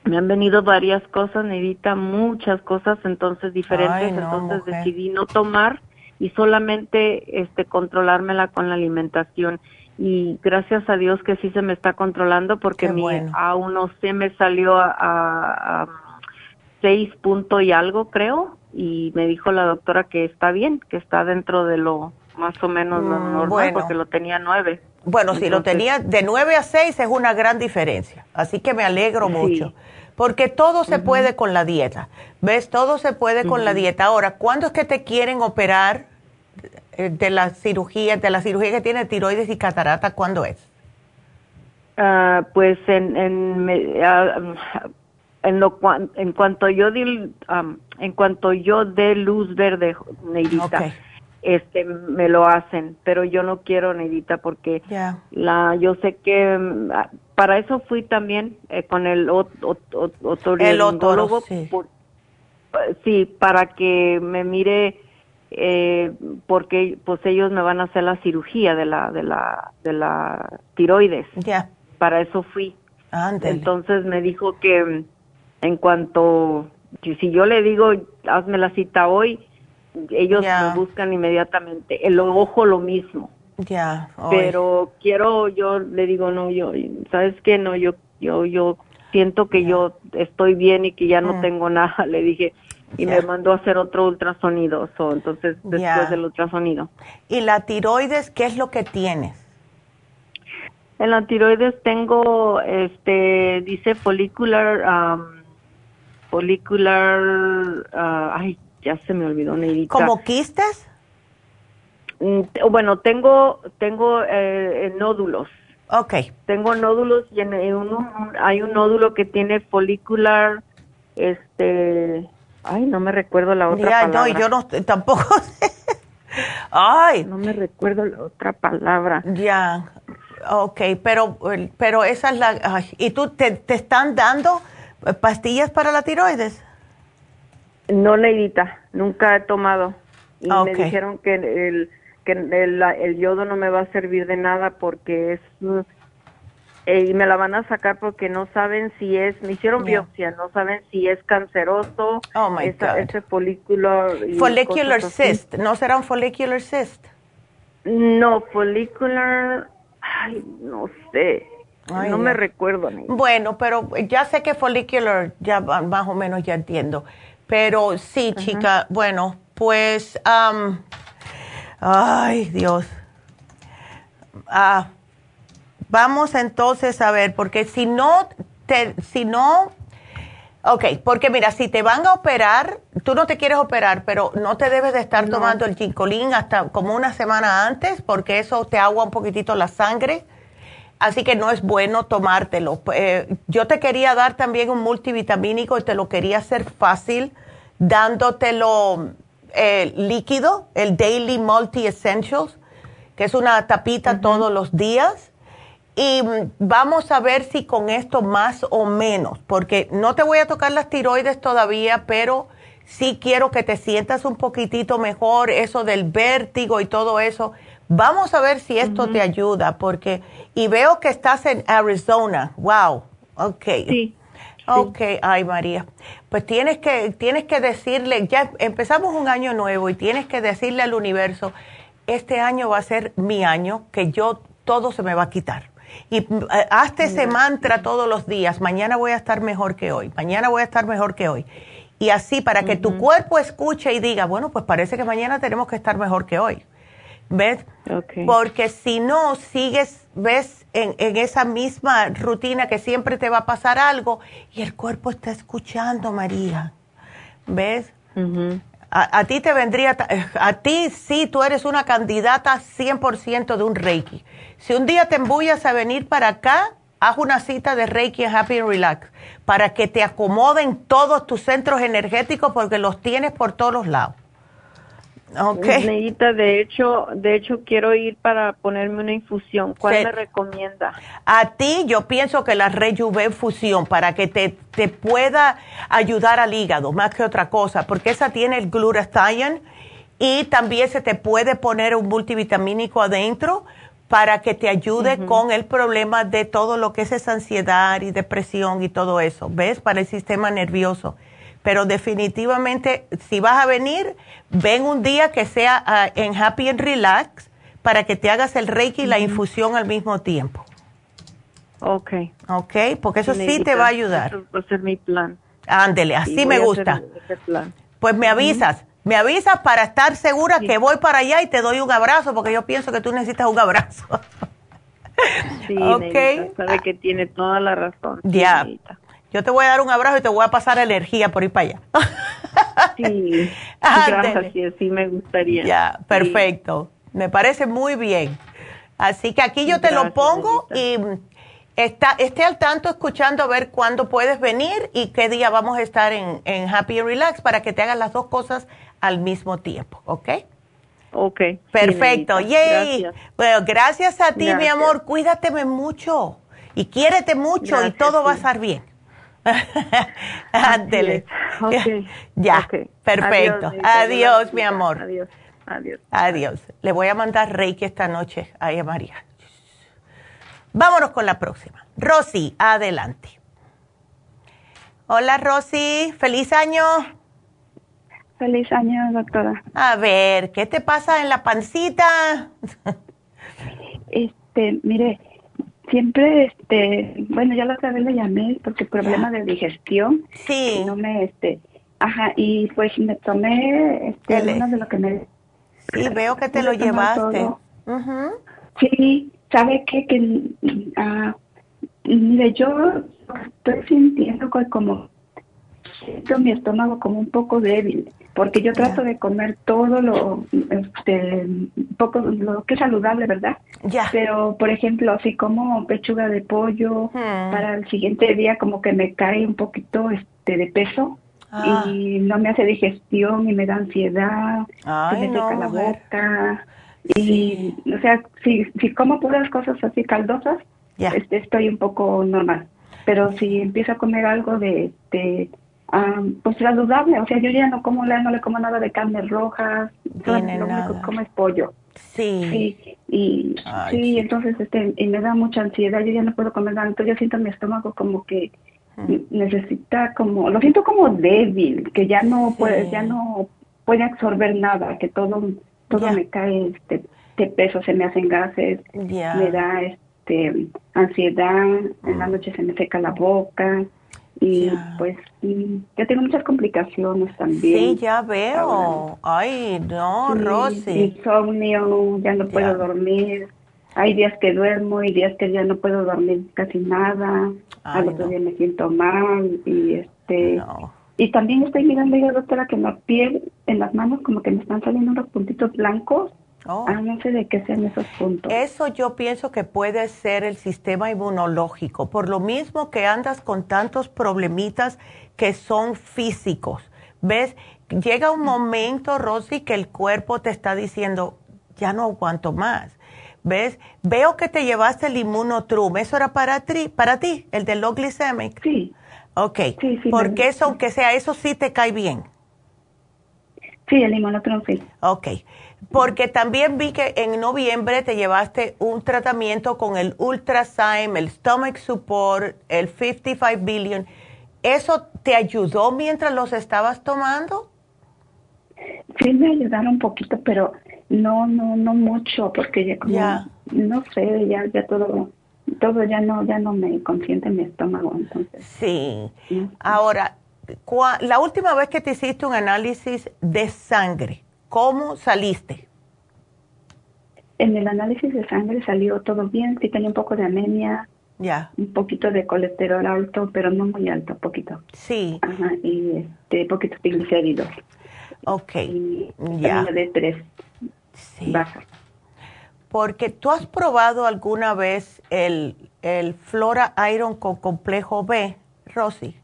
me han venido varias cosas, Nedita, muchas cosas entonces diferentes, entonces decidí no tomar y solamente este controlármela con la alimentación y gracias a Dios que sí se me está controlando porque mi A1C me salió a, seis puntos y algo creo y me dijo la doctora que está bien, que está dentro de lo más o menos mm, normal porque lo tenía nueve. Bueno, si lo tenía de nueve a seis es una gran diferencia, así que me alegro mucho porque todo se puede con la dieta. ¿Ves? Todo se puede con la dieta. Ahora, ¿cuándo es que te quieren operar de la cirugía, de la cirugía que tiene tiroides y catarata? ¿Cuándo es? Ah, pues en en, ah, en, lo, en cuanto yo di, en cuanto yo dé luz verde, Neidita, este me lo hacen, pero yo no quiero Neidita porque la yo sé que para eso fui también eh, con el otorrinolaringólogo. Sí. sí, para que me mire eh, porque pues ellos me van a hacer la cirugía de la de la de la tiroides. Ya. Para eso fui. Entonces me dijo que en cuanto si yo le digo hazme la cita hoy, ellos me buscan inmediatamente. El ojo lo mismo. Ya. Pero quiero yo le digo no yo sabes qué no yo yo yo siento que yo estoy bien y que ya no mm. tengo nada. Le dije y me mandó a hacer otro ultrasonido, entonces después del ultrasonido. ¿Y la tiroides qué es lo que tienes? En la tiroides tengo, este, dice follicular, um, follicular, uh, ay, ya se me olvidó, Neidita. ¿Como quistes? Mm, bueno, tengo, tengo eh, nódulos. Okay. Tengo nódulos y en, hay un nódulo que tiene follicular, este, Ay, no me recuerdo la otra palabra. No, yo no, tampoco Ay. No me recuerdo la otra palabra. Ya, ok, pero, pero esa es la... ¿Y tú te, están dando pastillas para la tiroides? No, Neidita, nunca he tomado. Y me dijeron que el, que el, el yodo no me va a servir de nada porque es eh, y me la van a sacar porque no saben si es, me hicieron biopsia, no saben si es canceroso, oh my ese folículo. Follicular cyst, ¿no será un follicular cyst? No, follicular, ay, no sé. no, me recuerdo. Bueno, pero ya sé que follicular, ya más o menos ya entiendo. Pero sí, chica, bueno, pues, ay, Dios. Ah, Vamos entonces a ver, porque si no, te, si no, ok, porque mira, si te van a operar, tú no te quieres operar, pero no te debes de estar tomando el ginkolín hasta como una semana antes, porque eso te agua un poquitito la sangre. Así que no es bueno tomártelo. Eh, yo te quería dar también un multivitamínico y te lo quería hacer fácil dándotelo eh, líquido, el Daily Multi Essentials, que es una tapita todos los días y vamos a ver si con esto más o menos, porque no te voy a tocar las tiroides todavía, pero sí quiero que te sientas un poquitito mejor, eso del vértigo y todo eso. Vamos a ver si esto te ayuda, porque, y veo que estás en Arizona. Wow. Ok. Sí. Ok, ay María. Pues tienes que, tienes que decirle, ya empezamos un año nuevo y tienes que decirle al universo, este año va a ser mi año, que yo todo se me va a quitar y eh, hazte ese mantra todos los días, mañana voy a estar mejor que hoy, mañana voy a estar mejor que hoy. Y así para que tu cuerpo escuche y diga, bueno, pues parece que mañana tenemos que estar mejor que hoy. ¿Ves? Porque si no, sigues, ves, en, esa misma rutina que siempre te va a pasar algo y el cuerpo está escuchando, María. ¿Ves? A, ti te vendría, a ti sí, tú eres una candidata 100% de un Reiki. Si un día te embullas a venir para acá, haz una cita de Reiki en Happy and Relax para que te acomoden todos tus centros energéticos porque los tienes por todos los lados. Okay. de hecho, de hecho quiero ir para ponerme una infusión. ¿Cuál me recomienda? A ti yo pienso que la Rejuve Fusión para que te, te pueda ayudar al hígado más que otra cosa, porque esa tiene el glutathione y también se te puede poner un multivitamínico adentro para que te ayude con el problema de todo lo que es esa ansiedad y depresión y todo eso, ¿ves? Para el sistema nervioso. Pero definitivamente, si vas a venir, ven un día que sea ah, en Happy and Relax para que te hagas el Reiki y la infusión al mismo tiempo. Ok. Ok, porque eso sí te va a ayudar. Eso va a ser mi plan. Ándele, así me gusta. Pues me avisas. Me avisas para estar segura que voy para allá y te doy un abrazo, porque yo pienso que tú necesitas un abrazo. sí, okay. sabe que tiene toda la razón. Ya. Yo te voy a dar un abrazo y te voy a pasar energía por ir para allá. sí, gracias, sí me gustaría. Ya, perfecto. Me parece muy bien. Así que aquí yo te lo pongo y está, esté al tanto escuchando a ver cuándo puedes venir y qué día vamos a estar en, en Happy and Relax para que te hagas las dos cosas al mismo tiempo, ¿ok? Ok. Perfecto. Yay. Bueno, gracias a ti, mi amor. Cuídateme mucho. Y quiérete mucho y todo va a estar bien. Ándele. Ya, perfecto. Adiós, mi amor. Adiós. Adiós. Adiós. Le voy a mandar Reiki esta noche a María. Vámonos con la próxima. Rosy, adelante. Hola, Rosy. Feliz año. Feliz año, doctora. A ver, ¿qué te pasa en la pancita? este, mire, siempre, este, bueno, ya la otra vez le llamé porque problema de digestión. Sí. No me, este, ajá, y pues me tomé, este, una de lo que me. Sí, veo que te lo llevaste. Sí, ¿sabe qué? Que, ah, mire, yo estoy sintiendo como siento mi estómago como un poco débil porque yo trato de comer todo lo este poco lo que es saludable verdad ya. Pero por ejemplo si como pechuga de pollo hmm. para el siguiente día como que me cae un poquito este de peso ah. y no me hace digestión y me da ansiedad Ay, se me seca la boca y o sea si si como puras cosas así caldosas este, estoy un poco normal. Pero si empiezo a comer algo de, de pues saludable, o sea, yo ya no como no le como nada de carnes rojas, lo único que como es pollo. Sí. y sí, entonces este y me da mucha ansiedad, yo ya no puedo comer nada, entonces yo siento mi estómago como que mm. necesita como, lo siento como débil, que ya no puede, ya no puede absorber nada, que todo todo me cae este de peso, se me hacen gases, me da este ansiedad, en la noche se me seca la boca y pues ya tengo muchas complicaciones también. Sí, ya veo. Ay, no, Rosy. Insomnio, ya no puedo dormir. Hay días que duermo y días que ya no puedo dormir casi nada. Al otro día me siento mal y este y también estoy mirando ya doctora que en la piel, en las manos como que me están saliendo unos puntitos blancos Oh. Ah, no sé de qué sean esos puntos. Eso yo pienso que puede ser el sistema inmunológico, por lo mismo que andas con tantos problemitas que son físicos. ¿Ves? Llega un momento, Rosy, que el cuerpo te está diciendo, ya no aguanto más. ¿Ves? Veo que te llevaste el inmunotrum. ¿Eso era para ti, para ti el de low glycemic? Sí. Ok. Porque eso, aunque sea, eso sí te cae bien. Sí, el inmunotrum sí. Ok. Porque también vi que en noviembre te llevaste un tratamiento con el Ultrazyme, el Stomach Support, el 55 Billion. ¿Eso te ayudó mientras los estabas tomando? Sí, me ayudaron un poquito, pero no, no, no mucho, porque ya como, no sé, ya, ya todo, todo ya no, ya no me consiente mi estómago, entonces. Sí. Ahora, la última vez que te hiciste un análisis de sangre, ¿Cómo saliste? En el análisis de sangre salió todo bien, sí tenía un poco de anemia, ya. un poquito de colesterol alto, pero no muy alto, poquito. Sí. Ajá, y este, poquito triglicéridos. Ok, ya. De tres sí. Porque tú has probado alguna vez el, el Flora Iron con complejo B, Rosy.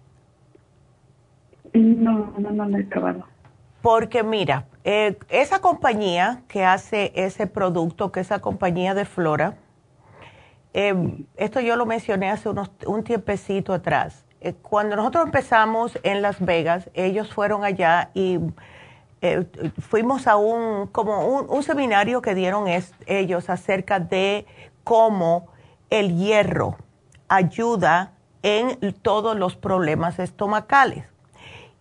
No, no, no lo he probado. Porque mira, eh, esa compañía que hace ese producto, que esa compañía de Flora, em, esto yo lo mencioné hace unos, un tiempecito atrás. Eh, cuando nosotros empezamos en Las Vegas, ellos fueron allá y eh, fuimos a un, como un, seminario que dieron ellos acerca de cómo el hierro ayuda en todos los problemas estomacales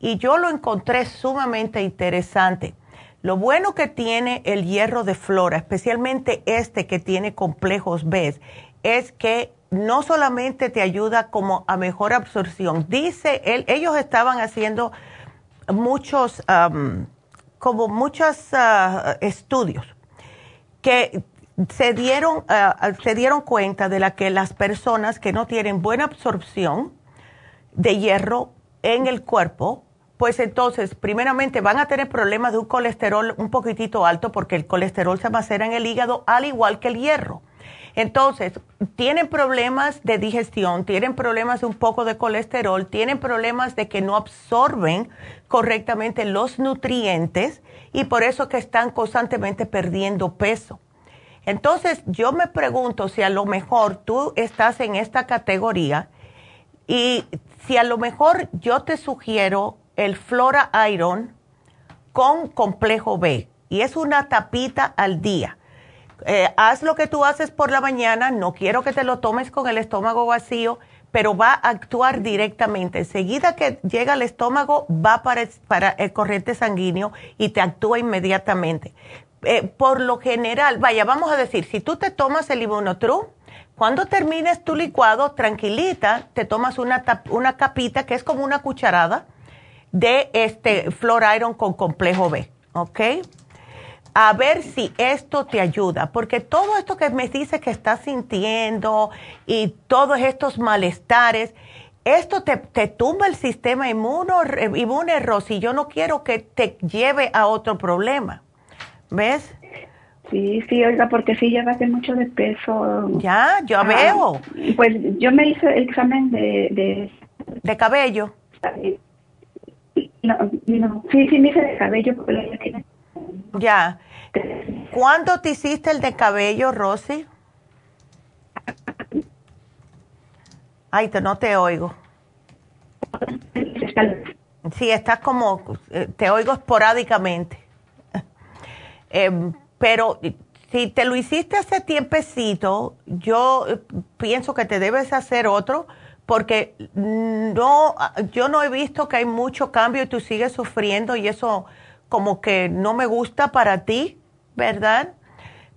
y yo lo encontré sumamente interesante. Lo bueno que tiene el hierro de flora, especialmente este que tiene complejos B, es que no solamente te ayuda como a mejor absorción, dice, él, ellos estaban haciendo muchos, como muchos ah, estudios que se dieron, ah, se dieron cuenta de la que las personas que no tienen buena absorción de hierro en el cuerpo, pues entonces, primeramente van a tener problemas de un colesterol un poquitito alto porque el colesterol se almacena en el hígado al igual que el hierro. Entonces, tienen problemas de digestión, tienen problemas de un poco de colesterol, tienen problemas de que no absorben correctamente los nutrientes y por eso que están constantemente perdiendo peso. Entonces, yo me pregunto si a lo mejor tú estás en esta categoría y si a lo mejor yo te sugiero el Flora Iron con complejo B y es una tapita al día. Eh, haz lo que tú haces por la mañana, no quiero que te lo tomes con el estómago vacío, pero va a actuar directamente. Enseguida que llega al estómago, va para, el corriente sanguíneo y te actúa inmediatamente. Eh, por lo general, vaya, vamos a decir, si tú te tomas el Immunotru, cuando termines tu licuado, tranquilita, te tomas una, una capita que es como una cucharada de este Flor Iron con complejo B, ¿ok? A ver si esto te ayuda, porque todo esto que me dices que estás sintiendo y todos estos malestares, esto te, te tumba el sistema inmuno, inmune, Rosy. Yo no quiero que te lleve a otro problema. ¿Ves? Sí, sí, oiga, porque sí, ya bajé mucho de peso. Ya, yo veo. Pues yo me hice el examen de... ¿De, cabello? No, no, sí, sí me hice de cabello, ya tiene... Ya. ¿Cuándo te hiciste el de cabello, Rosy? Ay, te, no te oigo. Sí, estás como, eh, te oigo esporádicamente. Em, pero si te lo hiciste hace tiempecito, yo eh, pienso que te debes hacer otro porque no, yo no he visto que hay mucho cambio y tú sigues sufriendo y eso como que no me gusta para ti, ¿verdad?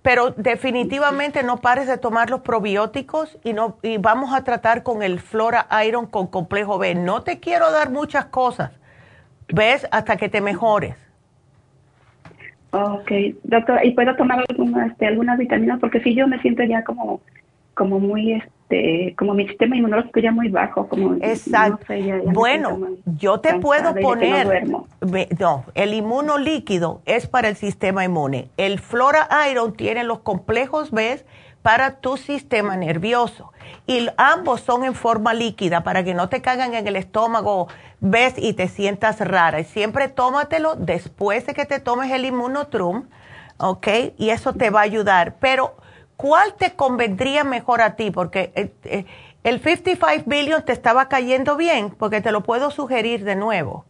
Pero definitivamente no pares de tomar los probióticos y, no, y vamos a tratar con el Flora Iron con complejo B. No te quiero dar muchas cosas, ¿ves? Hasta que te mejores. Ok, doctor, ¿y puedo tomar alguna, este, algunas vitaminas? Porque si yo me siento ya como, como muy, este, como mi sistema inmunológico ya muy bajo. Como, Exacto. bueno, yo te puedo poner, no, el inmunolíquido es para el sistema inmune. El Flora Iron tiene los complejos B para tu sistema nervioso. Y ambos son en forma líquida para que no te caigan en el estómago ves y te sientas rara. Y siempre tómatelo después de que te tomes el inmunotrum, ¿ok? Y eso te va a ayudar. Pero, ¿cuál te convendría mejor a ti? Porque eh, eh, el 55 billion te estaba cayendo bien, porque te lo puedo sugerir de nuevo.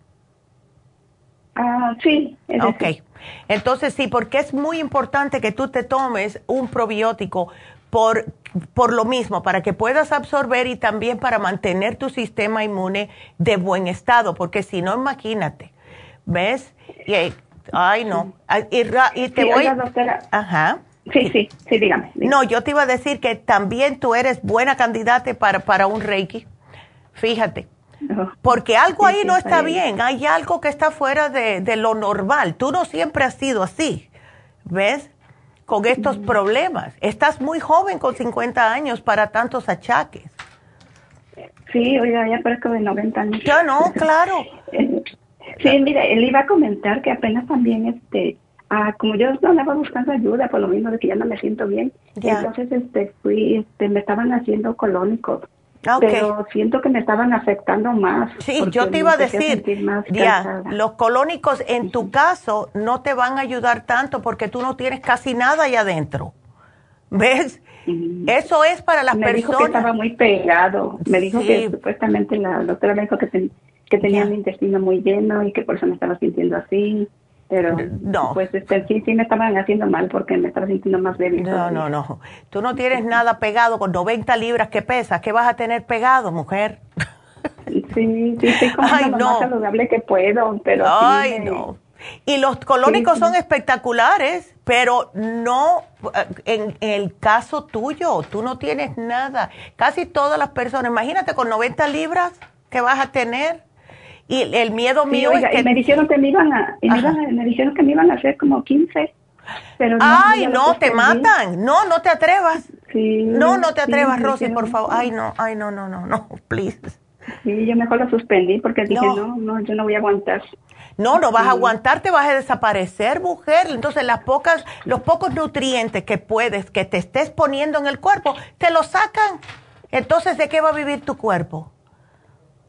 Ah, sí. ok. Entonces sí, porque es muy importante que tú te tomes un probiótico por, por lo mismo, para que puedas absorber y también para mantener tu sistema inmune de buen estado, porque si no, imagínate, ¿ves? Y, ay, no. Y, te voy... Ajá. Sí, sí, sí, dígame, No, yo te iba a decir que también tú eres buena candidata para, para un Reiki. Fíjate. Porque algo ahí no está bien. hay algo que está fuera de, de, lo normal. Tú no siempre has sido así, ¿ves? con estos problemas. Estás muy joven con 50 años para tantos achaques. Sí, oiga, ya parezco de 90 años. Ya no, claro. sí, mire, él iba a comentar que apenas también, este, ah, como yo no andaba buscando ayuda por lo mismo de que ya no me siento bien, entonces, este, fui, este, me estaban haciendo colónicos Ah, Pero siento que me estaban afectando más. Sí, yo te iba a decir, ya, los colónicos en tu caso no te van a ayudar tanto porque tú no tienes casi nada ahí adentro. ¿Ves? Eso es para las me personas. Me dijo que estaba muy pegado. Me dijo que supuestamente la doctora me dijo que, que tenía el intestino muy lleno y que por eso me estaba sintiendo así. Pero no. pues este, sí, sí me estaban haciendo mal porque me estaba sintiendo más débil. No, no, no. Tú no tienes nada pegado con 90 libras que pesas. ¿Qué vas a tener pegado, mujer? Sí, sí, como Ay, lo más saludable que puedo, pero Ay, no. Y los colónicos son espectaculares, pero no en el caso tuyo, tú no tienes nada. Casi todas las personas, imagínate con 90 libras que vas a tener. Y el miedo mío es que... Y me dijeron que me iban a, me dijeron que me iban a hacer como 15. Pero ay, no, te matan. No, no te atrevas. no, no te atrevas, Rosy, por favor. Ay, no, ay, no, no, no, no, please. Sí, yo mejor lo suspendí porque dije, no, no, yo no voy a aguantar. No, no vas a aguantar, te vas a desaparecer, mujer. Entonces, las pocas, los pocos nutrientes que puedes, que te estés poniendo en el cuerpo, te los sacan. Entonces, ¿de qué va a vivir tu cuerpo?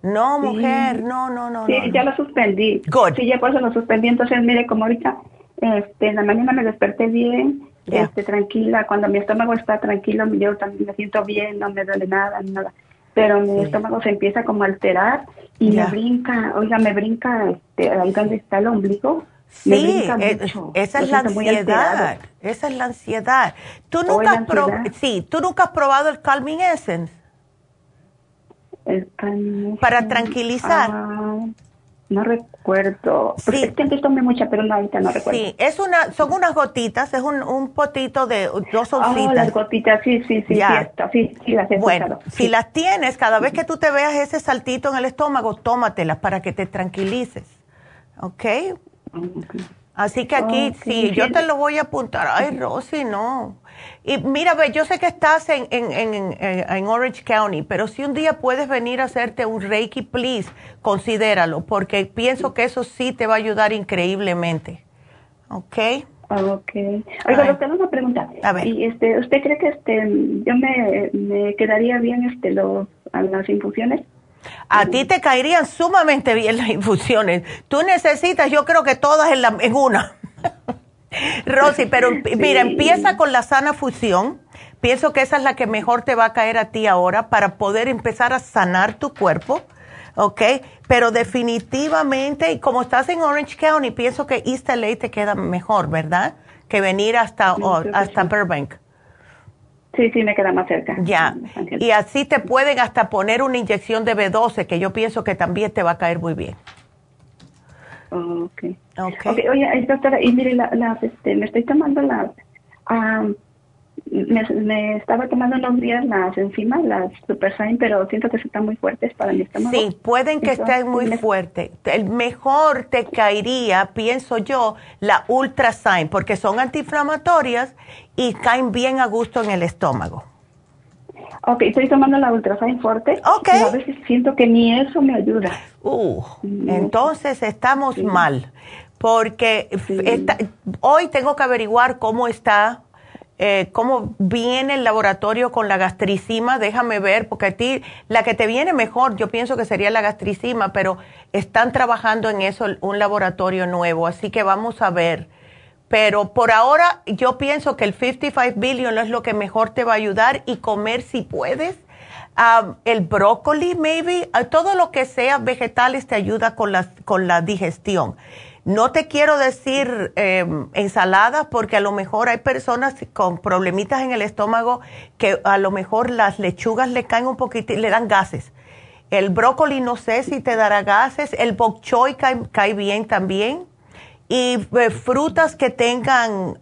No, mujer, no, no, no. Sí, ya lo suspendí. Sí, ya por eso lo suspendí. Entonces, mire, como ahorita este, en la mañana me desperté bien este, tranquila. Cuando mi estómago está tranquilo, yo también me siento bien, no me duele nada, nada. Pero mi estómago se empieza como a alterar y me brinca, oiga, me brinca este, ahí donde está el ombligo. Sí, eh, esa es la ansiedad. Esa es la ansiedad. ¿Tú nunca, has sí, ¿tú nunca has probado el Calming Essence? El Para tranquilizar. Ah, no recuerdo. Sí. Es que antes tomé mucha, pero no, ahorita no recuerdo. Sí, es una, son unas gotitas, es un, un potito de dos ah, oncitas. Oh, las gotitas, sí, sí, sí, sí, sí, las he Bueno, si las tienes, cada vez que tú te veas ese saltito en el estómago, tómatelas para que te tranquilices. ¿Ok? Así que aquí, sí, yo te lo voy a apuntar. Ay, Rosy, no. Y mira, ve, yo sé que estás en, en, en, en, Orange County, pero si un día puedes venir a hacerte un Reiki, please, considéralo, porque pienso que eso sí te va a ayudar increíblemente. ¿Ok? Ok. Oiga, tengo una pregunta. A ver. Y este, ¿Usted cree que este, yo me, me quedaría bien este, los, las infusiones? A ti te caerían sumamente bien las infusiones. Tú necesitas, yo creo que todas en, la, en una. Rosy, pero mira, empieza con la sana fusión. Pienso que esa es la que mejor te va a caer a ti ahora para poder empezar a sanar tu cuerpo, ¿ok? Pero definitivamente, y como estás en Orange County, pienso que East LA te queda mejor, ¿verdad? Que venir hasta, hasta Burbank. Sí, sí, me queda más cerca. Ya. Y así te pueden hasta poner una inyección de B12, que yo pienso que también te va a caer muy bien. ok. okay. Oye, doctora, y mire, la, este, me estoy tomando las... me, estaba tomando unos días las enzimas, las Super pero siento que están muy fuertes para mi estómago. Sí, pueden que estén muy fuertes. El mejor te caería, pienso yo, la Ultra porque son antiinflamatorias y caen bien a gusto en el estómago. Ok, estoy tomando la Ultrasign Forte. Ok. Y a veces siento que ni eso me ayuda. Uh, entonces estamos mal. Porque hoy tengo que averiguar cómo está, eh, cómo viene el laboratorio con la gastricima. Déjame ver, porque a ti la que te viene mejor, yo pienso que sería la gastricima, pero están trabajando en eso, un laboratorio nuevo. Así que vamos a ver pero por ahora yo pienso que el 55 billion es lo que mejor te va a ayudar y comer si puedes. Um, el brócoli, maybe, uh, todo lo que sea vegetales te ayuda con la, con la digestión. No te quiero decir em, ensalada porque a lo mejor hay personas con problemitas en el estómago que a lo mejor las lechugas le caen un poquito y le dan gases. El brócoli no sé si te dará gases. El bok choy cae bien también y eh, frutas que tengan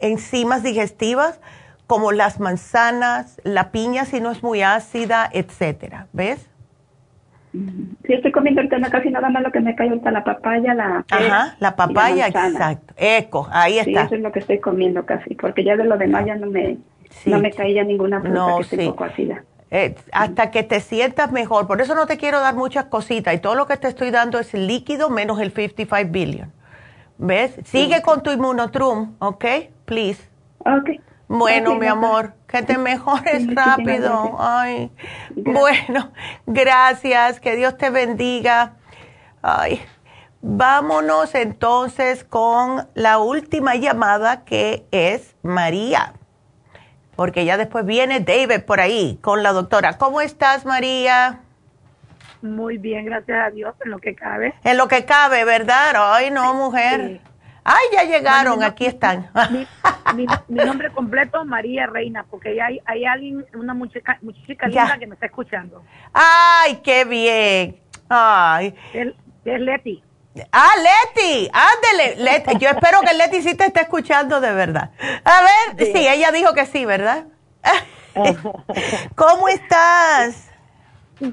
enzimas digestivas como las manzanas, la piña si no es muy ácida, etcétera, ¿ves? Sí, estoy comiendo ahorita casi nada más lo que me cae ahorita la papaya, la Ajá, la papaya, exacto. Eco, ahí está. Sí, eso es lo que estoy comiendo casi, porque ya de lo demás ya no me no me caía ninguna fruta no, que esté poco ácida. Eh, hasta que te sientas mejor. Por eso no te quiero dar muchas cositas y todo lo que te estoy dando es líquido menos el 55 billion. ¿Ves? Sigue con tu inmunotrum, ¿ok? Please. Ok. Bueno, mi amor, que te mejores rápido. Ay, bueno, gracias, que Dios te bendiga. Ay, vámonos entonces con la última llamada que es María, porque ya después viene David por ahí con la doctora. ¿Cómo estás, María? Muy bien, gracias a Dios, en lo que cabe. En lo que cabe, ¿verdad? Ay, no, mujer. Ay, ya llegaron, aquí están. Mi, nombre completo, María Reina, porque hay, hay alguien, una muchacha, muchacha linda que me está escuchando. Ay, qué bien. Ay. Es, Leti. Ah, Leti, ándele. Leti. Yo espero que Leti sí te esté escuchando de verdad. A ver, sí ella dijo que sí, ¿verdad? ¿Cómo estás?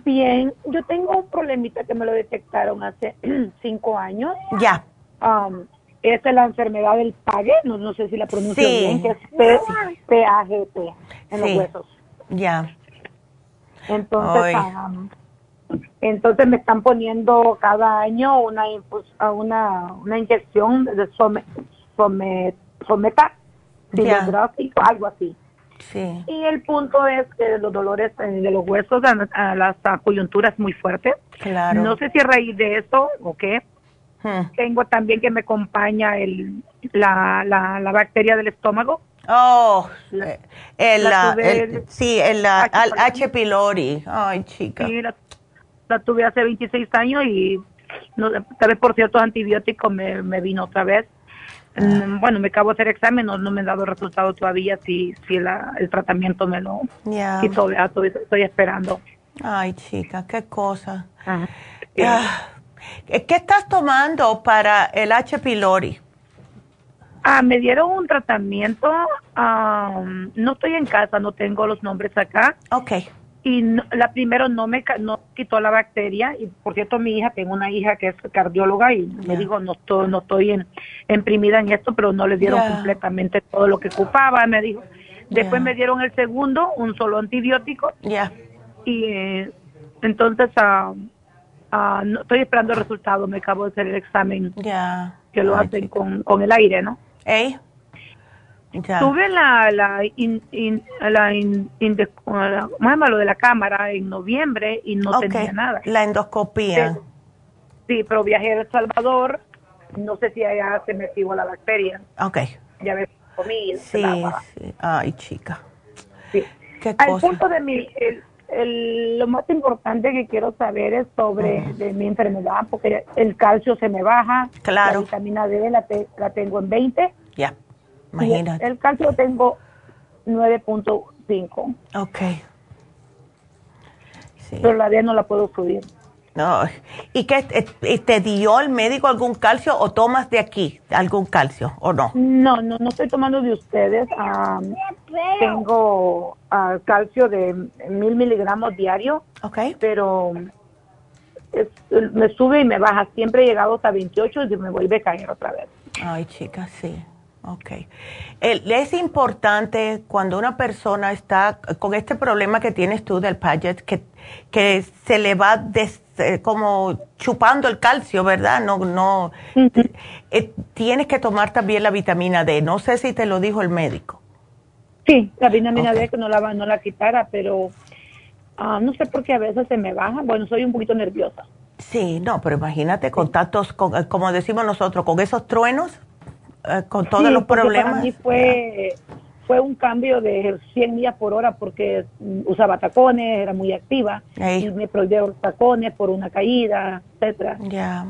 Bien, yo tengo un problemita que me lo detectaron hace cinco años. Ya. Um, esta es la enfermedad del pague, no, sé si la pronuncio bien, que es PAGT en los huesos. Ya. Entonces, um, entonces me están poniendo cada año una una, una inyección de some, some, someta, algo así. Y el punto es que los dolores eh, de los huesos, a, las coyunturas muy fuertes. Claro. No sé si a raíz de eso o qué. Hmm. Tengo también que me acompaña el la, la, la bacteria del estómago. Oh, eh, el, el, sí, el H. pylori. Ay, chica. Sí, la, tuve hace 26 años y no, tal vez por ciertos antibióticos me, me vino otra vez. Mm, bueno, me acabo de hacer examen, no, me han dado resultado todavía si, si el tratamiento me lo quitó, estoy esperando. Ay, chica, qué cosa. Ah, ¿Qué estás tomando para el H. pylori? Ah, me dieron un tratamiento, no estoy en casa, no tengo los nombres acá. Ok. Y la primero no me no quitó la bacteria, y por cierto mi hija, tengo una hija que es cardióloga y me dijo, no estoy, no estoy en, imprimida en esto, pero no le dieron completamente todo lo que ocupaba, me dijo. Después me dieron el segundo, un solo antibiótico. Ya. Y eh, entonces uh, no, estoy esperando el resultado, me acabo de hacer el examen. Que lo hacen con, con el aire, ¿no? ¿Eh? Tuve la, la, in, la, in, lo de la cámara en noviembre y no tenía nada. La endoscopía. sí, pero viajé a El Salvador, no sé si allá se metió la bacteria. Ok. Ya me comí. Sí, sí. Ay, chica. Sí. ¿Qué Al punto de mi, el, lo más importante que quiero saber es sobre de mi enfermedad, porque el calcio se me baja. Claro. La vitamina D la, la tengo en 20 ya, imagínate. El, calcio tengo 9.5. Ok. Sí. Pero la D no la puedo subir. No. ¿Y qué te dio el médico algún calcio o tomas de aquí algún calcio o no? No, no, no estoy tomando de ustedes. tengo uh, calcio de mil miligramos diario. Ok. Pero me sube y me baja. Siempre he llegado hasta 28 y me vuelve a caer otra vez. Ay, chica, sí. Ok. es importante cuando una persona está con este problema que tienes tú del Paget, que, que se le va eh, como chupando el calcio, ¿verdad? No, no. Eh, tienes que tomar también la vitamina D. No sé si te lo dijo el médico. Sí, la vitamina D que no la, no la quitara, pero ah, no sé por qué a veces se me baja. Bueno, soy un poquito nerviosa. Sí, no, pero imagínate contactos, con, eh, como decimos nosotros, con esos truenos con todos los problemas. Para mí fue, fue un cambio de 100 millas por hora porque usaba tacones, era muy activa y me prohibieron tacones por una caída, etcétera. Ya.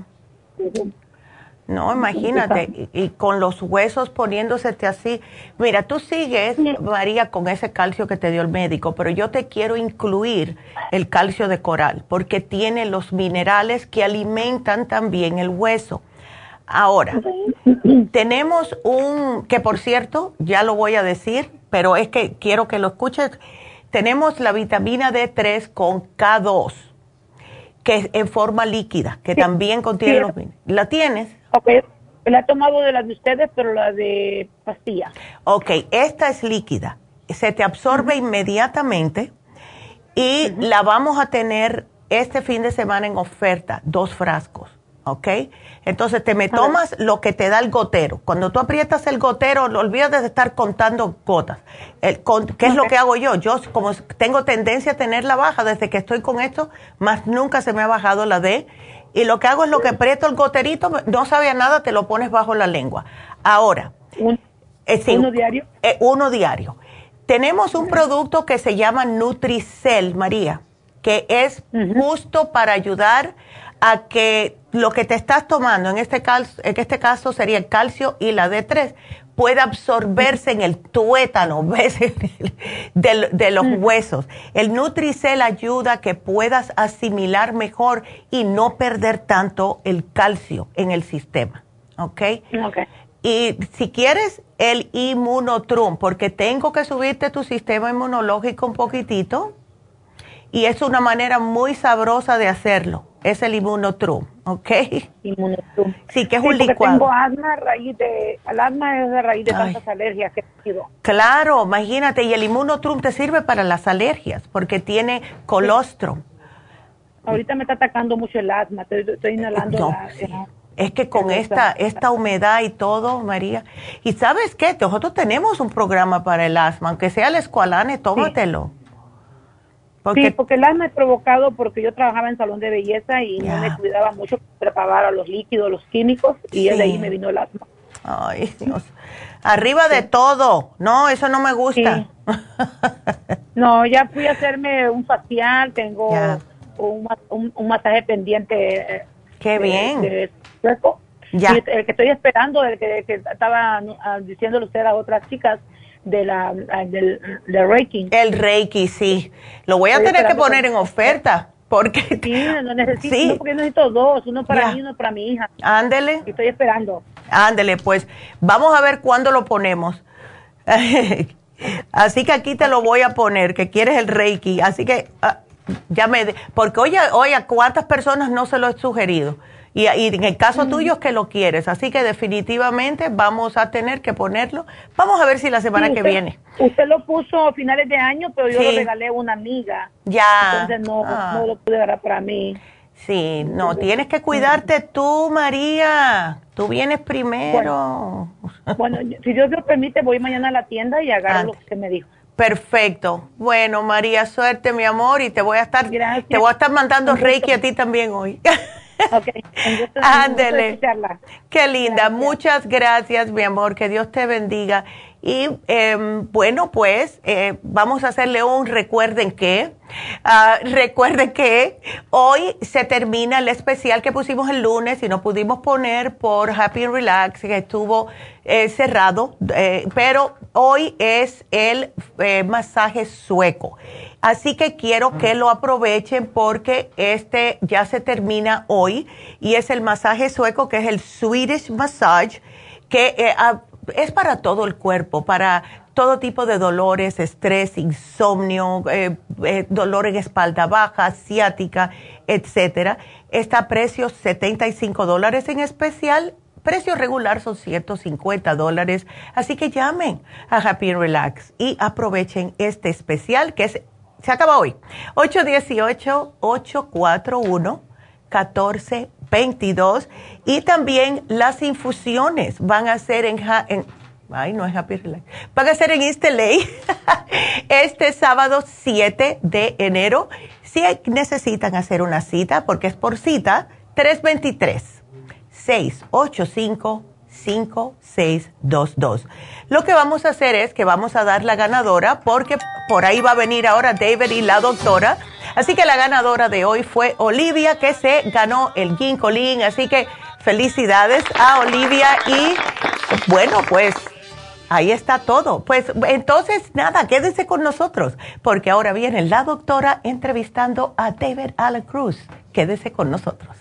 No, imagínate, y, con los huesos poniéndosete así. Mira, tú sigues, María, con ese calcio que te dio el médico, pero yo te quiero incluir el calcio de coral, porque tiene los minerales que alimentan también el hueso. Ahora, tenemos un, que por cierto, ya lo voy a decir, pero es que quiero que lo escuches. Tenemos la vitamina D3 con K2, que es en forma líquida, que también contiene los ¿La tienes? Ok, la he tomado de la de ustedes, pero la de pastilla. Ok, esta es líquida. Se te absorbe inmediatamente y la vamos a tener este fin de semana en oferta, dos frascos, ¿ok? Entonces te me tomas lo que te da el gotero. Cuando tú aprietas el gotero, no olvides de estar contando gotas. ¿Qué es lo que hago yo? Yo como tengo tendencia a tenerla baja desde que estoy con esto, más nunca se me ha bajado la D. Y lo que hago es lo que aprieto el goterito, no sabía nada, te lo pones bajo la lengua. Ahora. Eh, ¿Uno diario? Eh, uno diario. Tenemos un producto que se llama Nutricel, María, que es justo para ayudar a que lo que te estás tomando, en este, caso, en este caso sería el calcio y la D3, pueda absorberse en el tuétano de, de los mm. huesos. El Nutricel ayuda a que puedas asimilar mejor y no perder tanto el calcio en el sistema. ¿Ok? Y si quieres el inmunotrum, porque tengo que subirte tu sistema inmunológico un poquitito, y es una manera muy sabrosa de hacerlo es el inmunotrum, ¿ok? Inmunotrum. Sí, que es un licuado. Tengo asma a raíz de, el asma es de raíz de tantas alergias que he tenido. Claro, imagínate, y el inmunotrum te sirve para las alergias porque tiene colostrum. Ahorita me está atacando mucho el asma, estoy, inhalando no, Es que con esta, esta humedad y todo, María. Y sabes qué, nosotros tenemos un programa para el asma, aunque sea el escualane, tómatelo. Sí, porque el asma es provocado porque yo trabajaba en salón de belleza y no me cuidaba mucho preparar los líquidos, los químicos, y de ahí me vino el asma. Ay, Dios. Arriba de todo. No, eso no me gusta. no, ya fui a hacerme un facial, tengo un, un, masaje pendiente. Eh, Qué bien. ya. el que estoy esperando, el que, estaba ah, diciéndole usted a otras chicas, de la del, Reiki. El Reiki, sí. Lo voy a tener que poner en oferta. Porque sí, no necesito, porque necesito dos, uno para mí y uno para mi hija. Ándele. Estoy esperando. Ándele, pues vamos a ver cuándo lo ponemos. Así que aquí te lo voy a poner, que quieres el Reiki. Así que ah, ya me... Porque oye, oye, ¿cuántas personas no se lo he sugerido? Y, en el caso tuyo es que lo quieres, así que definitivamente vamos a tener que ponerlo. Vamos a ver si la semana que viene. Usted lo puso a finales de año, pero yo lo regalé a una amiga. Ya. Entonces no, ah. no lo pude agarrar para mí. Sí, no, tienes que cuidarte tú, María. Tú vienes primero. Bueno, si Dios lo permite, voy mañana a la tienda y agarro lo que me dijo. Perfecto. Bueno, María, suerte, mi amor, y te voy a estar, te voy a estar mandando Reiki a ti también hoy. Ok, Ándele. Qué linda. Muchas gracias, mi amor. Que Dios te bendiga. Y em, bueno, pues eh, vamos a hacerle un recuerden que. Ah, recuerden que hoy se termina el especial que pusimos el lunes y no pudimos poner por Happy and Relax, que estuvo eh, cerrado, eh, pero hoy es el masaje sueco. Así que quiero que lo aprovechen porque este ya se termina hoy y es el masaje sueco que es el Swedish Massage que eh, es para todo el cuerpo, para todo tipo de dolores, estrés, insomnio, eh, eh, dolor en espalda baja, ciática, etcétera. Está a precio 75 dólares en especial. Precio regular son 150 dólares. Así que llamen a Happy Relax y aprovechen este especial que es se acaba hoy. 818-841-1422. Y también las infusiones van a ser en, ay, no es Happy Relax. Van a ser en East este sábado 7 de enero. Si necesitan hacer una cita, porque es por cita, 323 685 5622. Lo que vamos a hacer es que vamos a dar la ganadora porque por ahí va a venir ahora David y la doctora. Así que la ganadora de hoy fue Olivia que se ganó el Ginkolin. Así que felicidades a Olivia y bueno, pues ahí está todo. Pues entonces nada, quédense con nosotros porque ahora viene la doctora entrevistando a David Alan Cruz. Quédese con nosotros.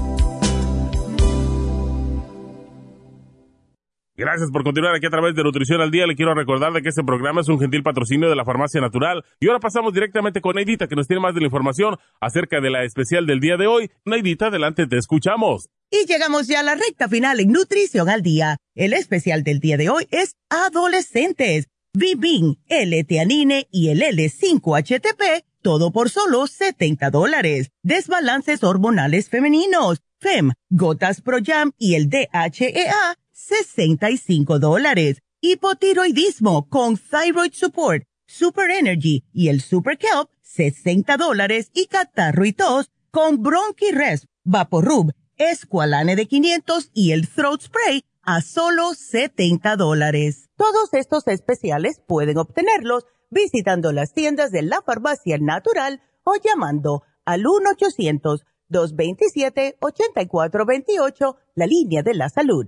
Gracias por continuar aquí a través de Nutrición al Día. Le quiero recordar de que este programa es un gentil patrocinio de la Farmacia Natural. Y ahora pasamos directamente con Neidita, que nos tiene más de la información acerca de la especial del día de hoy. Neidita, adelante, te escuchamos. Y llegamos ya a la recta final en Nutrición al Día. El especial del día de hoy es Adolescentes. Vivin, L-Teanine y el L5-HTP, todo por solo 70 dólares. Desbalances hormonales femeninos. FEM, Gotas Pro Jam y el DHEA 65 dólares. Hipotiroidismo con Thyroid Support, Super Energy y el Super Kelp, 60 dólares. Y catarro y tos con Bronchi-Resp, Vaporub, Esqualane de 500 y el Throat Spray a solo 70 dólares. Todos estos especiales pueden obtenerlos visitando las tiendas de la farmacia natural o llamando al 1-800-227-8428, la línea de la salud.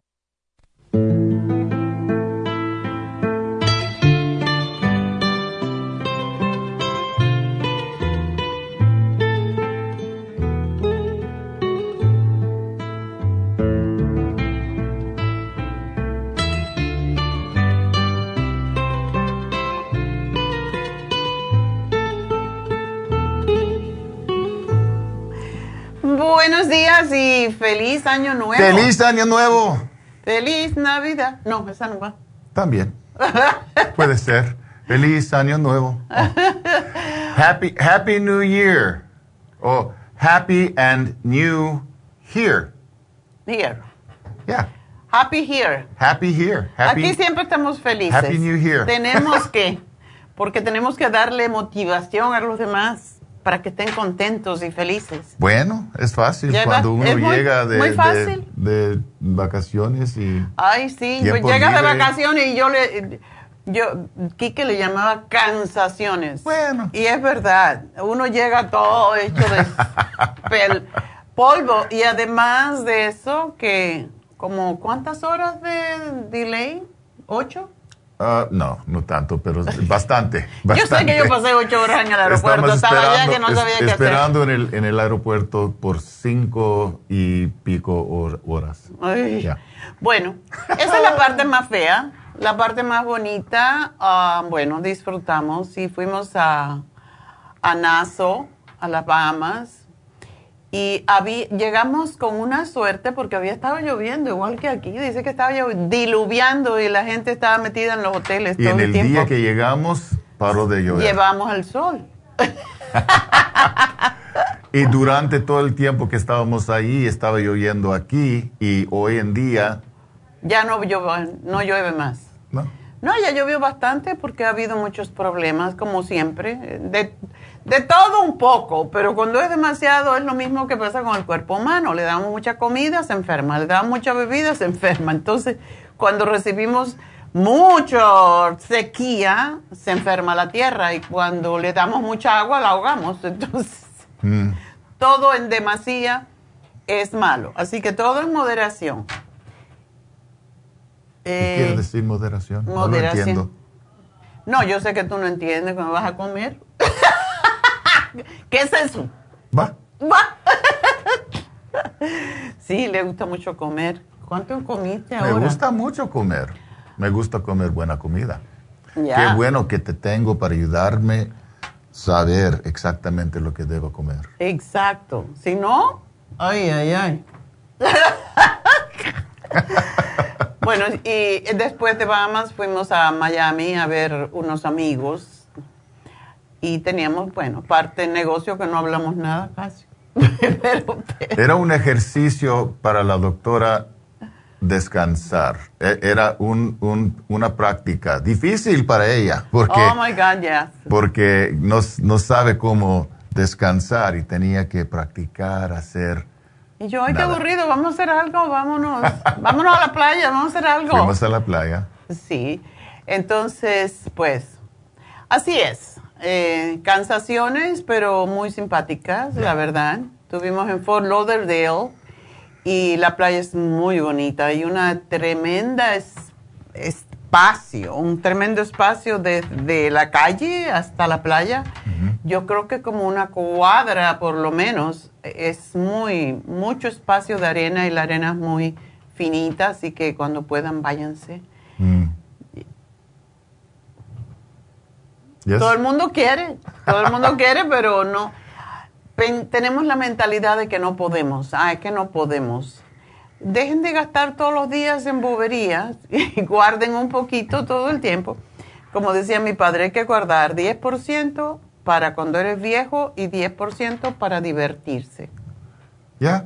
Buenos días y feliz año nuevo. Feliz año nuevo. Feliz Navidad. No, esa no va. También. Puede ser. Feliz año nuevo. Happy, happy New Year. O Happy and New Here. Here. Yeah. Happy here. Happy here. Aquí siempre estamos felices. Happy New Year. Tenemos que, porque tenemos que darle motivación a los demás para que estén contentos y felices. Bueno, es fácil cuando uno llega de, de, vacaciones y... Ay, sí, pues llega de vacaciones y yo le... Yo, Quique le llamaba cansaciones. Bueno. Y es verdad, uno llega todo hecho de polvo. Y además de eso, que como ¿cuántas horas de delay? ¿Ocho? Ah, no, no tanto, pero bastante, bastante. Yo sé que yo pasé ocho horas en el aeropuerto, estaba allá que no sabía qué hacer. Esperando en el, en el aeropuerto por cinco y pico horas. Bueno, esa es la parte más fea. La parte más bonita, ah, bueno, disfrutamos y fuimos a, a Nassau, a las Bahamas y llegamos con una suerte porque había estado lloviendo, igual que aquí. Dice que estaba diluviando y la gente estaba metida en los hoteles y todo en el, el día que llegamos, paró de llover. Llevamos el sol. y durante todo el tiempo que estábamos ahí, estaba lloviendo aquí y hoy en día... Ya no, llueve, no llueve más. No. No, ya llovió bastante porque ha habido muchos problemas, como siempre. De, de todo un poco, pero cuando es demasiado es lo mismo que pasa con el cuerpo humano. Le damos mucha comida, se enferma. Le damos mucha bebida, se enferma. Entonces, cuando recibimos mucha sequía, se enferma la tierra. Y cuando le damos mucha agua, la ahogamos. Entonces, mm. todo en demasía es malo. Así que todo en moderación. ¿Qué quiere decir moderación? moderación. No No, yo sé que tú no entiendes cuando vas a comer. ¿Qué es eso? Va. Va. sí, le gusta mucho comer. ¿Cuánto comiste ahora? Me gusta mucho comer. Me gusta comer buena comida. Qué bueno que te tengo para ayudarme a saber exactamente lo que debo comer. Exacto. Si no, ay, ay, ay. bueno, y después de Bahamas fuimos a Miami a ver unos amigos y teníamos, bueno, parte negocio que no hablamos nada casi. Era un ejercicio para la doctora descansar. E, era un, un, una práctica difícil para ella porque, oh my God, yes. porque no, no, sabe cómo descansar y tenía que practicar, hacer. Y yo, ay, qué aburrido, vamos a hacer algo, vámonos, vámonos a la playa, vamos a hacer algo. Fuimos a la playa. Sí, entonces, pues, así es. Eh, cansaciones, pero muy simpáticas, la verdad. Tuvimos en Fort Lauderdale y la playa es muy bonita. Hay una tremenda espacio, un tremendo espacio desde la calle hasta la playa. Yo creo que como una cuadra por lo menos. Es muy, mucho espacio de arena y la arena es muy finita, así que cuando puedan váyanse. Mm. Todo el mundo quiere, todo el mundo quiere, pero no. tenemos la mentalidad de que no podemos. Ah, es que no podemos. Dejen de gastar todos los días en boberías y guarden un poquito todo el tiempo. Como decía mi padre, hay que guardar 10% para cuando eres viejo y 10% para divertirse. Ya.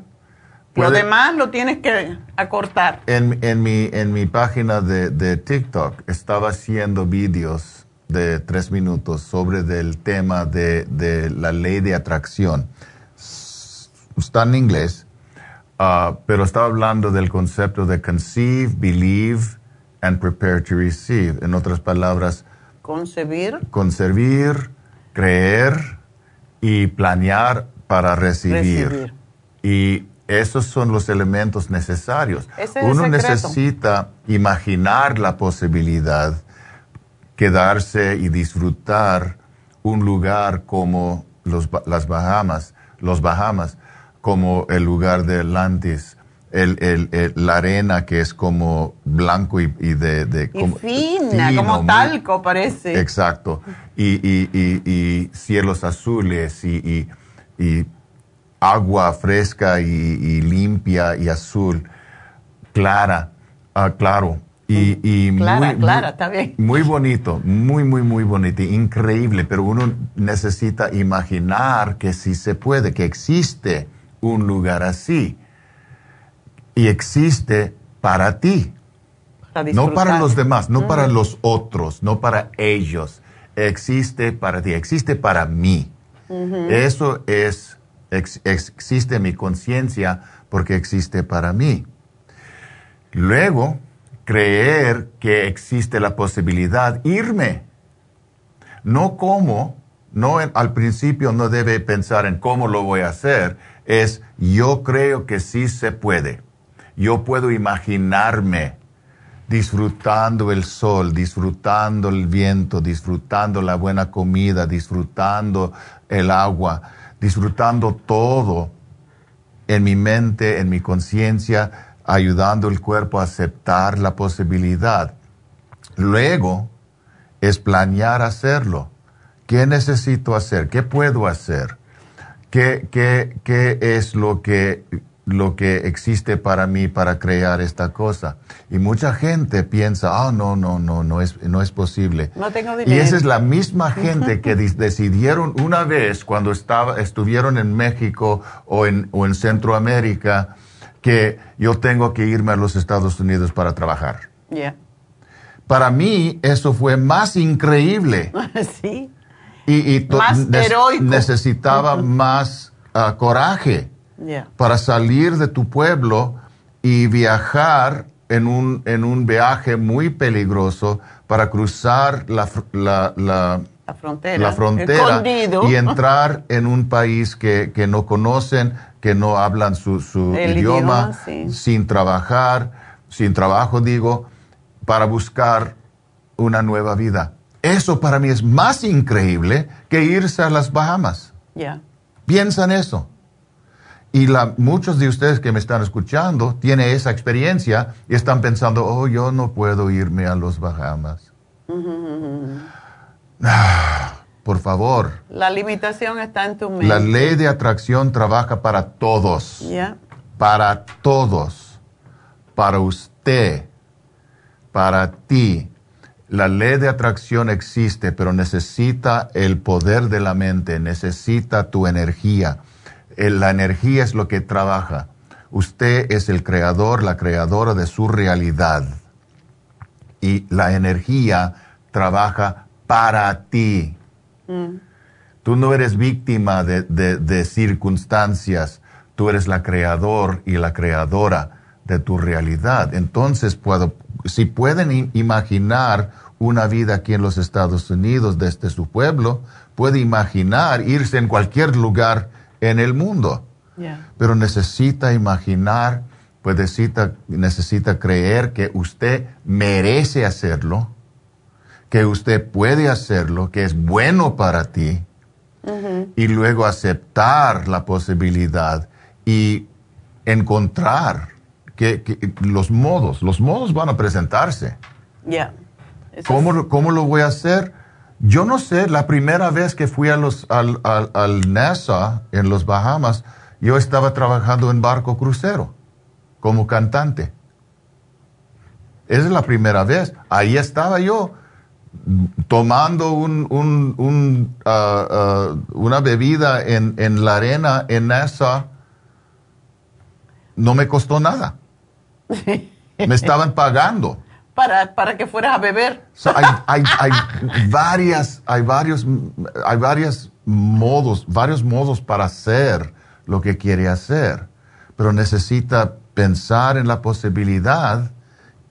Lo demás lo tienes que acortar. En, en, mi, en mi página de, de TikTok estaba haciendo vídeos de tres minutos sobre el tema de, de, la ley de atracción. Está en inglés, uh, pero estaba hablando del concepto de conceive, believe and prepare to receive. En otras palabras, concebir, concebir, creer y planear para recibir. recibir. Y esos son los elementos necesarios. Uno necesita imaginar la posibilidad, quedarse y disfrutar un lugar como los, las Bahamas, los Bahamas, como el lugar de Atlantis, el, la arena que es como blanco y, de, como, fina, como talco parece. Exacto. Y, y, cielos azules y, agua fresca y, limpia y azul, clara, ah, claro. Y, y clara, muy, clara, está bien. Muy bonito, muy, muy, muy bonito, increíble, pero uno necesita imaginar que sí se puede, que existe un lugar así. Y existe para ti. no para los demás, no para los otros, no para ellos. Existe para ti, existe para mí. Eso es existe mi conciencia porque existe para mí. Luego, creer que existe la posibilidad, irme. No cómo, no al principio no debe pensar en cómo lo voy a hacer, es yo creo que sí se puede. Yo puedo imaginarme disfrutando el sol, disfrutando el viento, disfrutando la buena comida, disfrutando el agua disfrutando todo en mi mente, en mi conciencia, ayudando el cuerpo a aceptar la posibilidad. Luego es planear hacerlo. ¿Qué necesito hacer? ¿Qué puedo hacer? ¿Qué, qué, qué es lo que lo que existe para mí para crear esta cosa. Y mucha gente piensa, ah, no, no, no, no es, no es posible. No tengo dinero. Y esa es la misma gente que decidieron una vez cuando estaba, estuvieron en México o en, o en Centroamérica que yo tengo que irme a los Estados Unidos para trabajar. Para mí eso fue más increíble. sí. Y, y más necesitaba más ah, coraje para salir de tu pueblo y viajar en un, en un viaje muy peligroso para cruzar la, la, la, frontera, y entrar en un país que, que, no conocen, que no hablan su, su idioma, sin trabajar, sin trabajo digo, para buscar una nueva vida. Eso para mí es más increíble que irse a las Bahamas. Piensa en eso. Y la, muchos de ustedes que me están escuchando tienen esa experiencia y están pensando, oh, yo no puedo irme a los Bahamas. Por favor. La limitación está en tu mente. La ley de atracción trabaja para todos. Para todos. Para usted. Para ti. La ley de atracción existe, pero necesita el poder de la mente, necesita tu energía la energía es lo que trabaja. Usted es el creador, la creadora de su realidad. Y la energía trabaja para ti. Mm. Tú no eres víctima de, circunstancias, tú eres la creador y la creadora de tu realidad. Entonces, puedo, si pueden imaginar una vida aquí en los Estados Unidos desde su pueblo, puede imaginar irse en cualquier lugar en el mundo. Pero necesita imaginar, pues necesita, necesita creer que usted merece hacerlo, que usted puede hacerlo, que es bueno para ti, y luego aceptar la posibilidad y encontrar que, los modos, los modos van a presentarse. ¿Cómo, ¿Cómo lo voy a hacer? Yo no sé, la primera vez que fui a los, al, al, NASA en los Bahamas, yo estaba trabajando en barco crucero como cantante. Esa es la primera vez. Ahí estaba yo tomando un, un, ah, una bebida en, en, la arena en NASA. No me costó nada. me estaban pagando. para, para que fueras a beber. hay, varias, hay varios, hay varios modos, varios modos para hacer lo que quiere hacer, pero necesita pensar en la posibilidad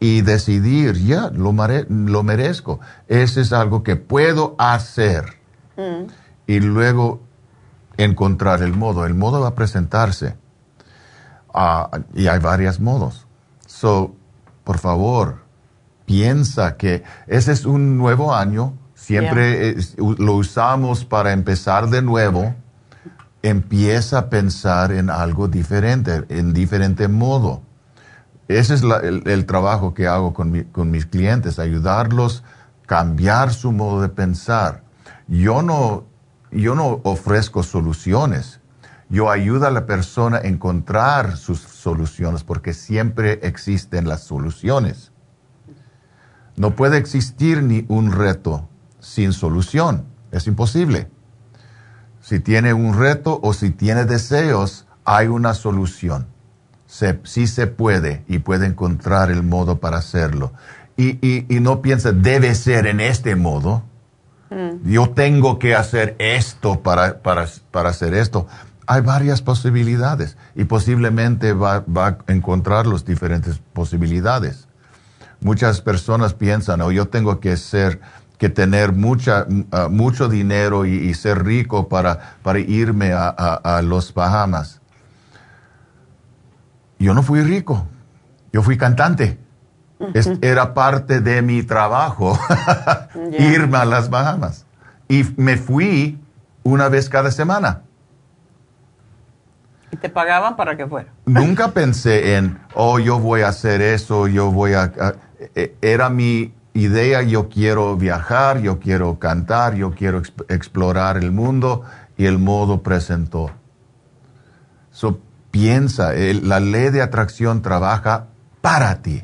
y decidir, ya, lo, lo merezco. Ese es algo que puedo hacer. Mm. Y luego encontrar el modo. El modo va a presentarse. Ah, y hay varios modos. So, por favor, piensa que ese es un nuevo año. Siempre lo usamos para empezar de nuevo. Empieza a pensar en algo diferente, en diferente modo. Ese es el, trabajo que hago con, mis clientes, ayudarlos a cambiar su modo de pensar. Yo no, yo no ofrezco soluciones. Yo ayudo a la persona a encontrar sus soluciones porque siempre existen las soluciones. No puede existir ni un reto sin solución. Es imposible. Si tiene un reto o si tiene deseos, hay una solución se, sí se puede y puede encontrar el modo para hacerlo. Y, y, no piensa, debe ser en este modo. Mm. Yo tengo que hacer esto para, para, para, hacer esto. Hay varias posibilidades y posiblemente va, va a encontrar las diferentes posibilidades. Muchas personas piensan, o oh, yo tengo que ser, que tener mucha, uh, mucho dinero y, ser rico para, para irme a, a, a los Bahamas yo no fui rico, yo fui cantante. era parte de mi trabajo irme a las Bahamas. Y me fui una vez cada semana. ¿Y te pagaban para que fuera? Nunca pensé en, oh, yo voy a hacer eso, yo voy a... E, era mi idea, yo quiero viajar, yo quiero cantar, yo quiero explorar el mundo y el modo presentó. So, piensa, la ley de atracción trabaja para ti.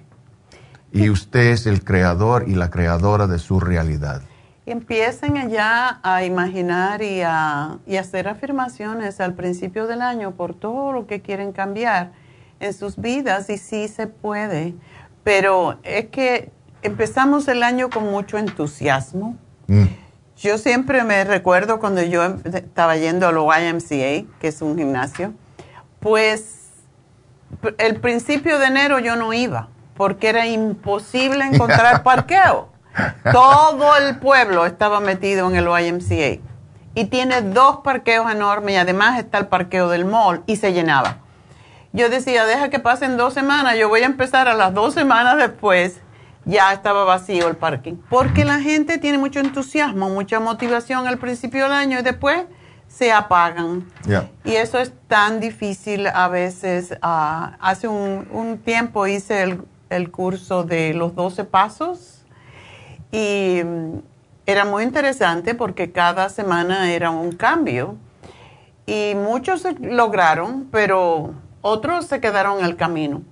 Y usted es el creador y la creadora de su realidad. Empiecen allá a imaginar y a, y hacer afirmaciones al principio del año por todo lo que quieren cambiar en sus vidas y sí se puede. Pero es que empezamos el año con mucho entusiasmo. Mm. Yo siempre me recuerdo cuando yo estaba yendo a lo YMCA, que es un gimnasio, pues el principio de enero yo no iba porque era imposible encontrar parqueo. Todo el pueblo estaba metido en el YMCA y tiene dos parqueos enormes y además está el parqueo del mall y se llenaba. Yo decía, deja que pasen dos semanas, yo voy a empezar a las dos semanas después, ya estaba vacío el parking. Porque la gente tiene mucho entusiasmo, mucha motivación al principio del año y después se apagan. Y eso es tan difícil a veces. Ah, hace un, tiempo hice el, el, curso de los 12 pasos y mm, era muy interesante porque cada semana era un cambio. Y muchos lograron, pero otros se quedaron en el camino.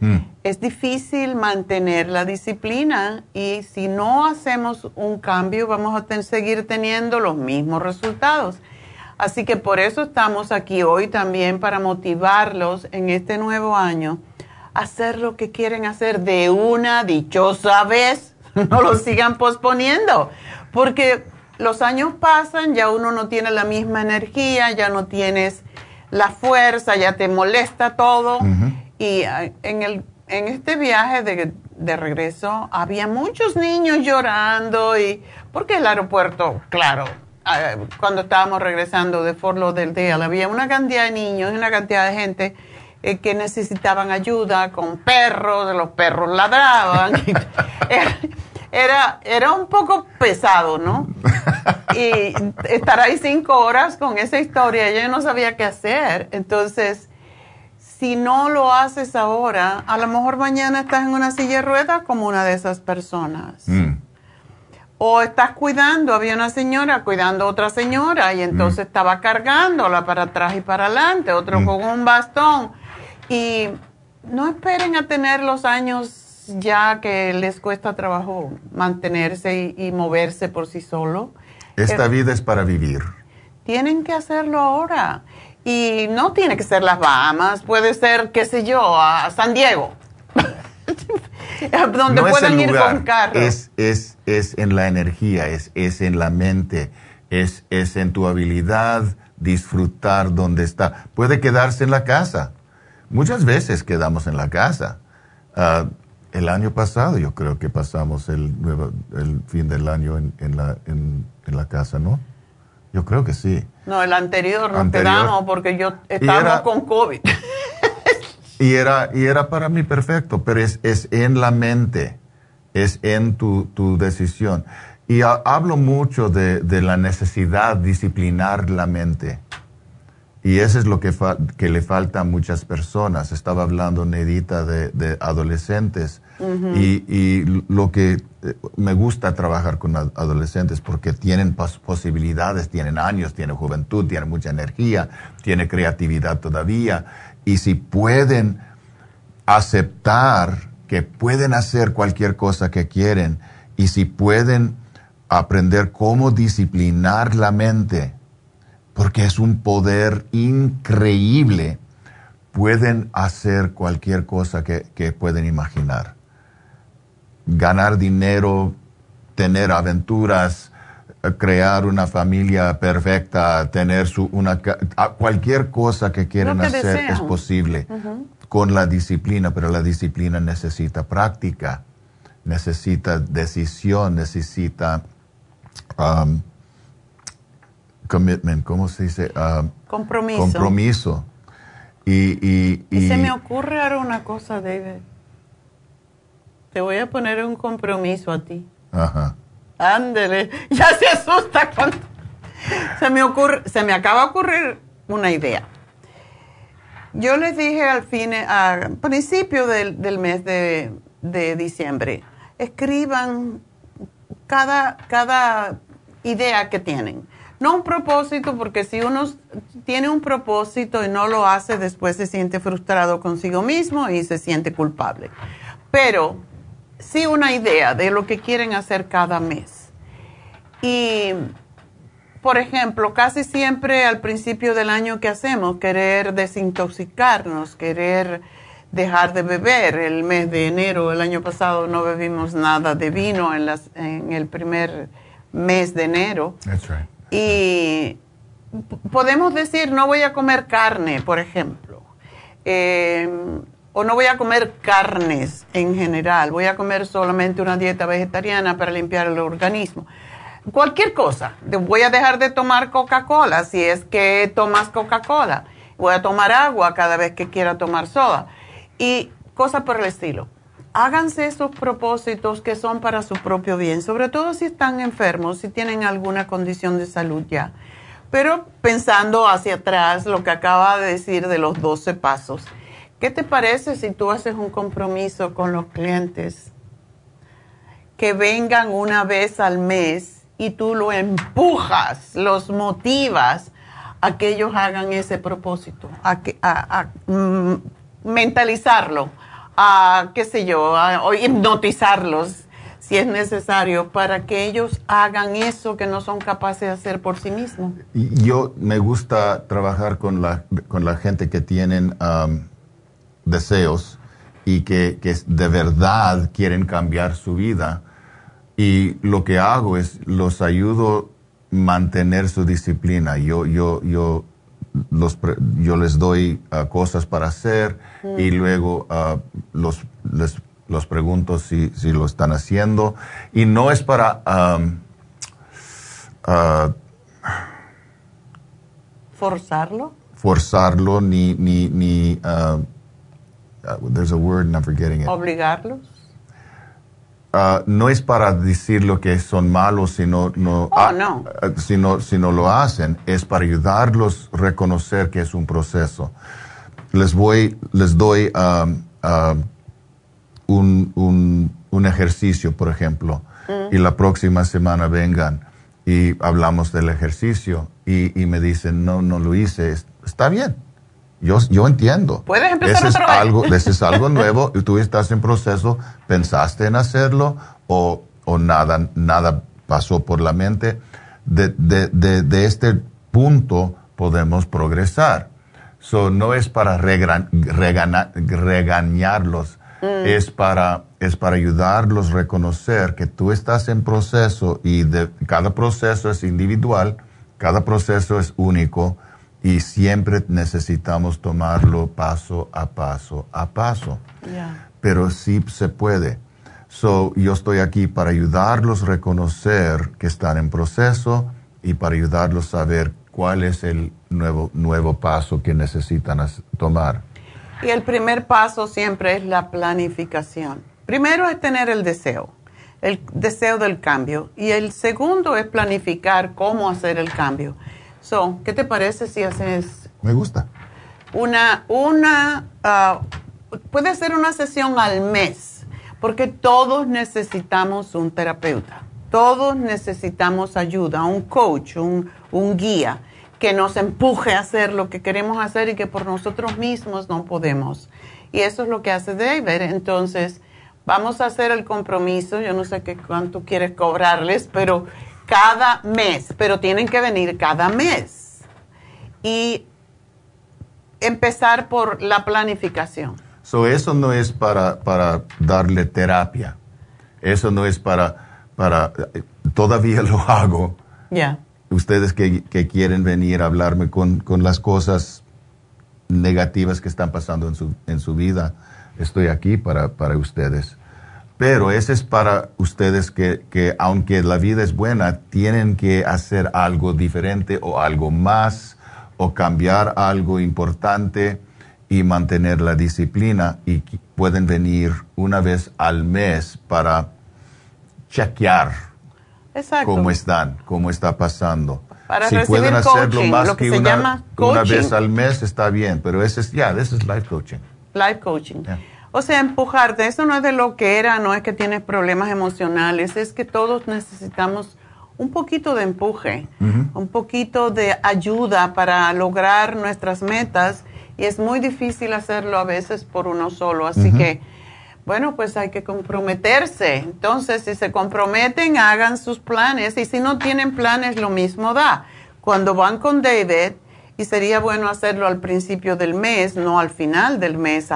Mm. Es difícil mantener la disciplina y si no hacemos un cambio vamos a seguir teniendo los mismos resultados. Así que por eso estamos aquí hoy también para motivarlos en este nuevo año a hacer lo que quieren hacer de una dichosa vez. No lo sigan posponiendo, porque los años pasan, ya uno no tiene la misma energía, ya no tienes la fuerza, ya te molesta todo. Y ah, en, el, en este viaje de, de regreso había muchos niños llorando y porque el aeropuerto, claro, cuando estábamos regresando de Fort Lauderdale, había una cantidad de niños y una cantidad de gente eh, que necesitaban ayuda con perros, los perros ladraban. era, era un poco pesado, ¿no? Y estar ahí cinco horas con esa historia, yo no sabía qué hacer. Entonces, si no lo haces ahora, a lo mejor mañana estás en una silla de ruedas como una de esas personas. Mm o estás cuidando, había una señora cuidando a otra señora y entonces mm. estaba cargándola para atrás y para adelante, otro mm. con un bastón. Y no esperen a tener los años ya que les cuesta trabajo mantenerse y, moverse por sí solo. Esta eh, vida es para vivir. Tienen que hacerlo ahora. Y no tiene que ser las Bahamas, puede ser, qué sé yo, a San Diego. donde puedan ir con carro. Es, es, es en la energía, es, es en la mente, es, es en tu habilidad disfrutar donde está. Puede quedarse en la casa. Muchas veces quedamos en la casa. Ah, el año pasado yo creo que pasamos el, el fin del año en, en, la, en, la casa, ¿no? Yo creo que sí. No, el anterior nos quedamos porque yo estaba con COVID. y, era, y era para mí perfecto, pero es, es en la mente, es en tu, tu decisión. Y hablo mucho de, de, la necesidad de disciplinar la mente. Y eso es lo que, que le falta a muchas personas. Estaba hablando Nedita de, de adolescentes. y, y, lo que eh, me gusta trabajar con adolescentes porque tienen posibilidades, tienen años, tienen juventud, tienen mucha energía, tienen creatividad todavía. Y si pueden aceptar que pueden hacer cualquier cosa que quieren y si pueden aprender cómo disciplinar la mente, porque es un poder increíble. Pueden hacer cualquier cosa que, pueden imaginar. Ganar dinero, tener aventuras, crear una familia perfecta, tener su, una, cualquier cosa que quieran hacer es posible con la disciplina, pero la disciplina necesita práctica, necesita decisión, necesita um, commitment, ¿cómo se dice? Um, compromiso. Compromiso. Y, y, se me ocurre ahora una cosa, David. Te voy a poner un compromiso a ti. Ajá. Ándele, ya se asusta cuando... Se me ocurre, se me acaba de ocurrir una idea. Yo les dije al fin, al principio del, del mes de, de diciembre, escriban cada, cada idea que tienen. No un propósito, porque si uno tiene un propósito y no lo hace, después se siente frustrado consigo mismo y se siente culpable. Pero sí una idea de lo que quieren hacer cada mes. Y, por ejemplo, casi siempre al principio del año que hacemos, querer desintoxicarnos, querer dejar de beber. El mes de enero del año pasado no bebimos nada de vino en, las, en el primer mes de enero. Y podemos decir, no voy a comer carne, por ejemplo. Em, o no voy a comer carnes en general. Voy a comer solamente una dieta vegetariana para limpiar el organismo. Cualquier cosa. Voy a dejar de tomar Coca-Cola si es que tomas Coca-Cola. Voy a tomar agua cada vez que quiera tomar soda y cosas por el estilo. Háganse esos propósitos que son para su propio bien, sobre todo si están enfermos, si tienen alguna condición de salud ya. Pero pensando hacia atrás, lo que acaba de decir de los 12 pasos, ¿qué te parece si tú haces un compromiso con los clientes? Que vengan una vez al mes y tú lo empujas, los motivas a que ellos hagan ese propósito, a, que, a, mm, mentalizarlo, a, qué sé yo, o hipnotizarlos si es necesario para que ellos hagan eso que no son capaces de hacer por sí mismos. Yo me gusta trabajar con la, con la gente que tienen um, deseos y que, que, de verdad quieren cambiar su vida. Y lo que hago es los ayudo a mantener su disciplina. Yo, yo, yo los, yo les doy uh, cosas para hacer y luego uh, los, les, los pregunto si, si, lo están haciendo. Y no es para... Um, uh, ¿Forzarlo? Forzarlo, ni... ni, ni there's a word and I'm forgetting it. ¿Obligarlos? Ah, no es para decir lo que son malos, sino no, oh, ah, no. Ah, sino, si no lo hacen, es para ayudarlos a reconocer que es un proceso. Les voy, les doy un, un, un, ejercicio, por ejemplo, mm. y la próxima semana vengan y hablamos del ejercicio y, y me dicen, no, no lo hice, está bien yo, yo entiendo. Puedes empezar ese es algo, Ese es algo nuevo y tú estás en proceso, pensaste en hacerlo o, o nada, nada pasó por la mente. De, de, de, de este punto podemos progresar. So, no es para regañarlos, mm. es para es para ayudarlos a reconocer que tú estás en proceso y de, cada proceso es individual, cada proceso es único y siempre necesitamos tomarlo paso a paso a paso. Pero sí se puede. So, yo estoy aquí para ayudarlos a reconocer que están en proceso y para ayudarlos a saber cuál es el nuevo, nuevo paso que necesitan tomar. Y el primer paso siempre es la planificación. Primero es tener el deseo, el deseo del cambio. Y el segundo es planificar cómo hacer el cambio. So, ¿qué te parece si haces? Me gusta. Una, una, uh, puede ser una sesión al mes, porque todos necesitamos un terapeuta. Todos necesitamos ayuda, un coach, un, un guía que nos empuje a hacer lo que queremos hacer y que por nosotros mismos no podemos. Y eso es lo que hace David. Entonces, vamos a hacer el compromiso. Yo no sé qué cuánto quieres cobrarles, pero cada mes, pero tienen que venir cada mes. Y empezar por la planificación. So, eso no es para, para darle terapia. Eso no es para, para, todavía lo hago. Ya ustedes que, quieren venir a hablarme con, las cosas negativas que están pasando en su, en su vida, estoy aquí para, ustedes. Pero ese es para ustedes que, que, aunque la vida es buena, tienen que hacer algo diferente o algo más o cambiar algo importante y mantener la disciplina y pueden venir una vez al mes para chequear cómo están, cómo está pasando. Para si pueden hacerlo más que, una, vez al mes está bien, pero ese es ya, ese es life coaching. Life coaching. O sea, empujarte, eso no es de lo que era, no es que tienes problemas emocionales, es que todos necesitamos un poquito de empuje, un poquito de ayuda para lograr nuestras metas y es muy difícil hacerlo a veces por uno solo, así que bueno, pues hay que comprometerse. Entonces, si se comprometen, hagan sus planes. Y si no tienen planes, lo mismo da. Cuando van con David, y sería bueno hacerlo al principio del mes, no al final del mes,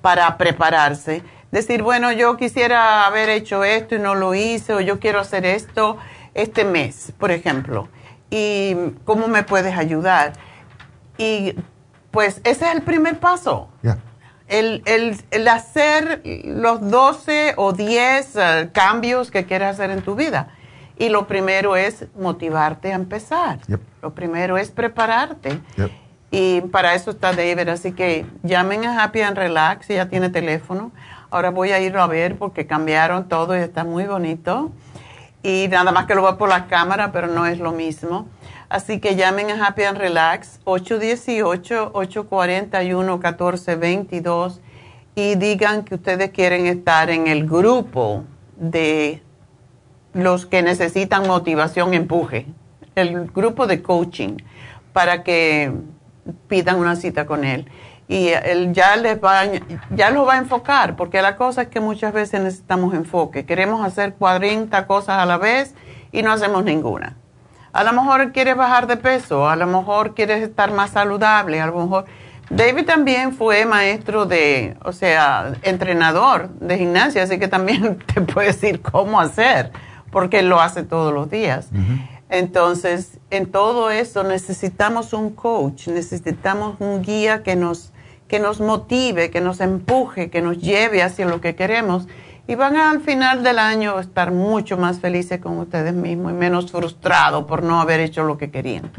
para prepararse. Decir, bueno, yo quisiera haber hecho esto y no lo hice, o yo quiero hacer esto este mes, por ejemplo. ¿Y cómo me puedes ayudar? Y pues ese es el primer paso el, el, hacer los 12 o 10 eh, cambios que quieres hacer en tu vida. Y lo primero es motivarte a empezar. Lo primero es prepararte. Y para eso está David. Así que llamen a Happy and Relax, ya tiene teléfono. Ahora voy a irlo a ver porque cambiaron todo y está muy bonito. Y nada más que lo veo por la cámara, pero no es lo mismo. Así que llamen a Happy and Relax 818-841-1422 y digan que ustedes quieren estar en el grupo de los que necesitan motivación, empuje, el grupo de coaching, para que pidan una cita con él. Y él ya les va, ya lo va a enfocar, porque la cosa es que muchas veces necesitamos enfoque. Queremos hacer 40 cosas a la vez y no hacemos ninguna. A lo mejor quieres bajar de peso, a lo mejor quieres estar más saludable, a lo mejor... David también fue maestro de, o sea, entrenador de gimnasia, así que también te puede decir cómo hacer, porque él lo hace todos los días. Entonces, en todo eso necesitamos un coach, necesitamos un guía que nos, que nos motive, que nos empuje, que nos lleve hacia lo que queremos y van al final del año a estar mucho más felices con ustedes mismos y menos frustrados por no haber hecho lo que querían.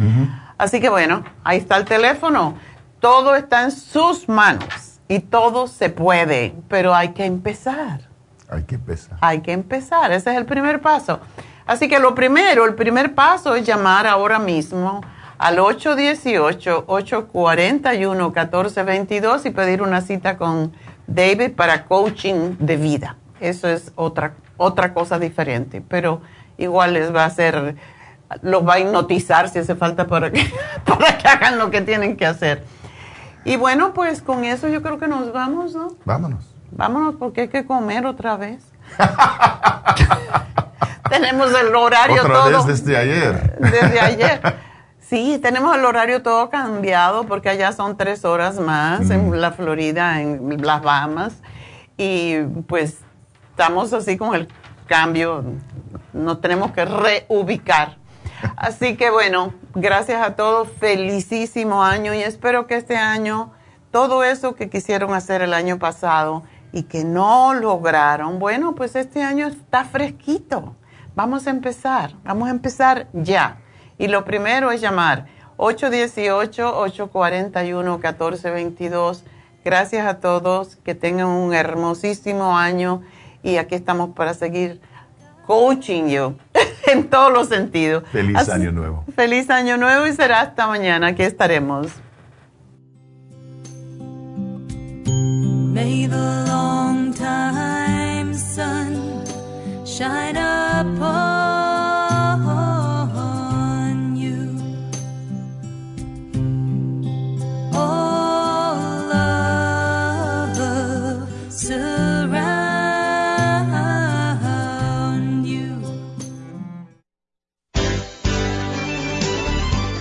Así que bueno, ahí está el teléfono. Todo está en sus manos y todo se puede, pero hay que empezar. Hay que empezar. Hay que empezar, ese es el primer paso. Así que lo primero, el primer paso es llamar ahora mismo al 818-841-1422 y pedir una cita con David para coaching de vida. Eso es otra, otra cosa diferente, pero igual les va a hacer, los va a hipnotizar si hace falta para que, para que hagan lo que tienen que hacer. Y bueno, pues con eso yo creo que nos vamos, ¿no? Vámonos. Vámonos porque hay que comer otra vez. tenemos el horario otra Vez desde ayer. Desde ayer. Sí, tenemos el horario todo cambiado porque allá son tres horas más en la Florida, en las Bahamas. Y pues estamos así con el cambio, nos tenemos que reubicar. Así que bueno, gracias a todos, felicísimo año y espero que este año todo eso que quisieron hacer el año pasado y que no lograron, bueno, pues este año está fresquito. Vamos a empezar, vamos a empezar ya. Y lo primero es llamar 818-841-1422. Gracias a todos, que tengan un hermosísimo año y aquí estamos para seguir coaching you en todos los sentidos. Feliz año nuevo. Feliz año nuevo y será hasta mañana. Aquí estaremos. May the long time sun shine upon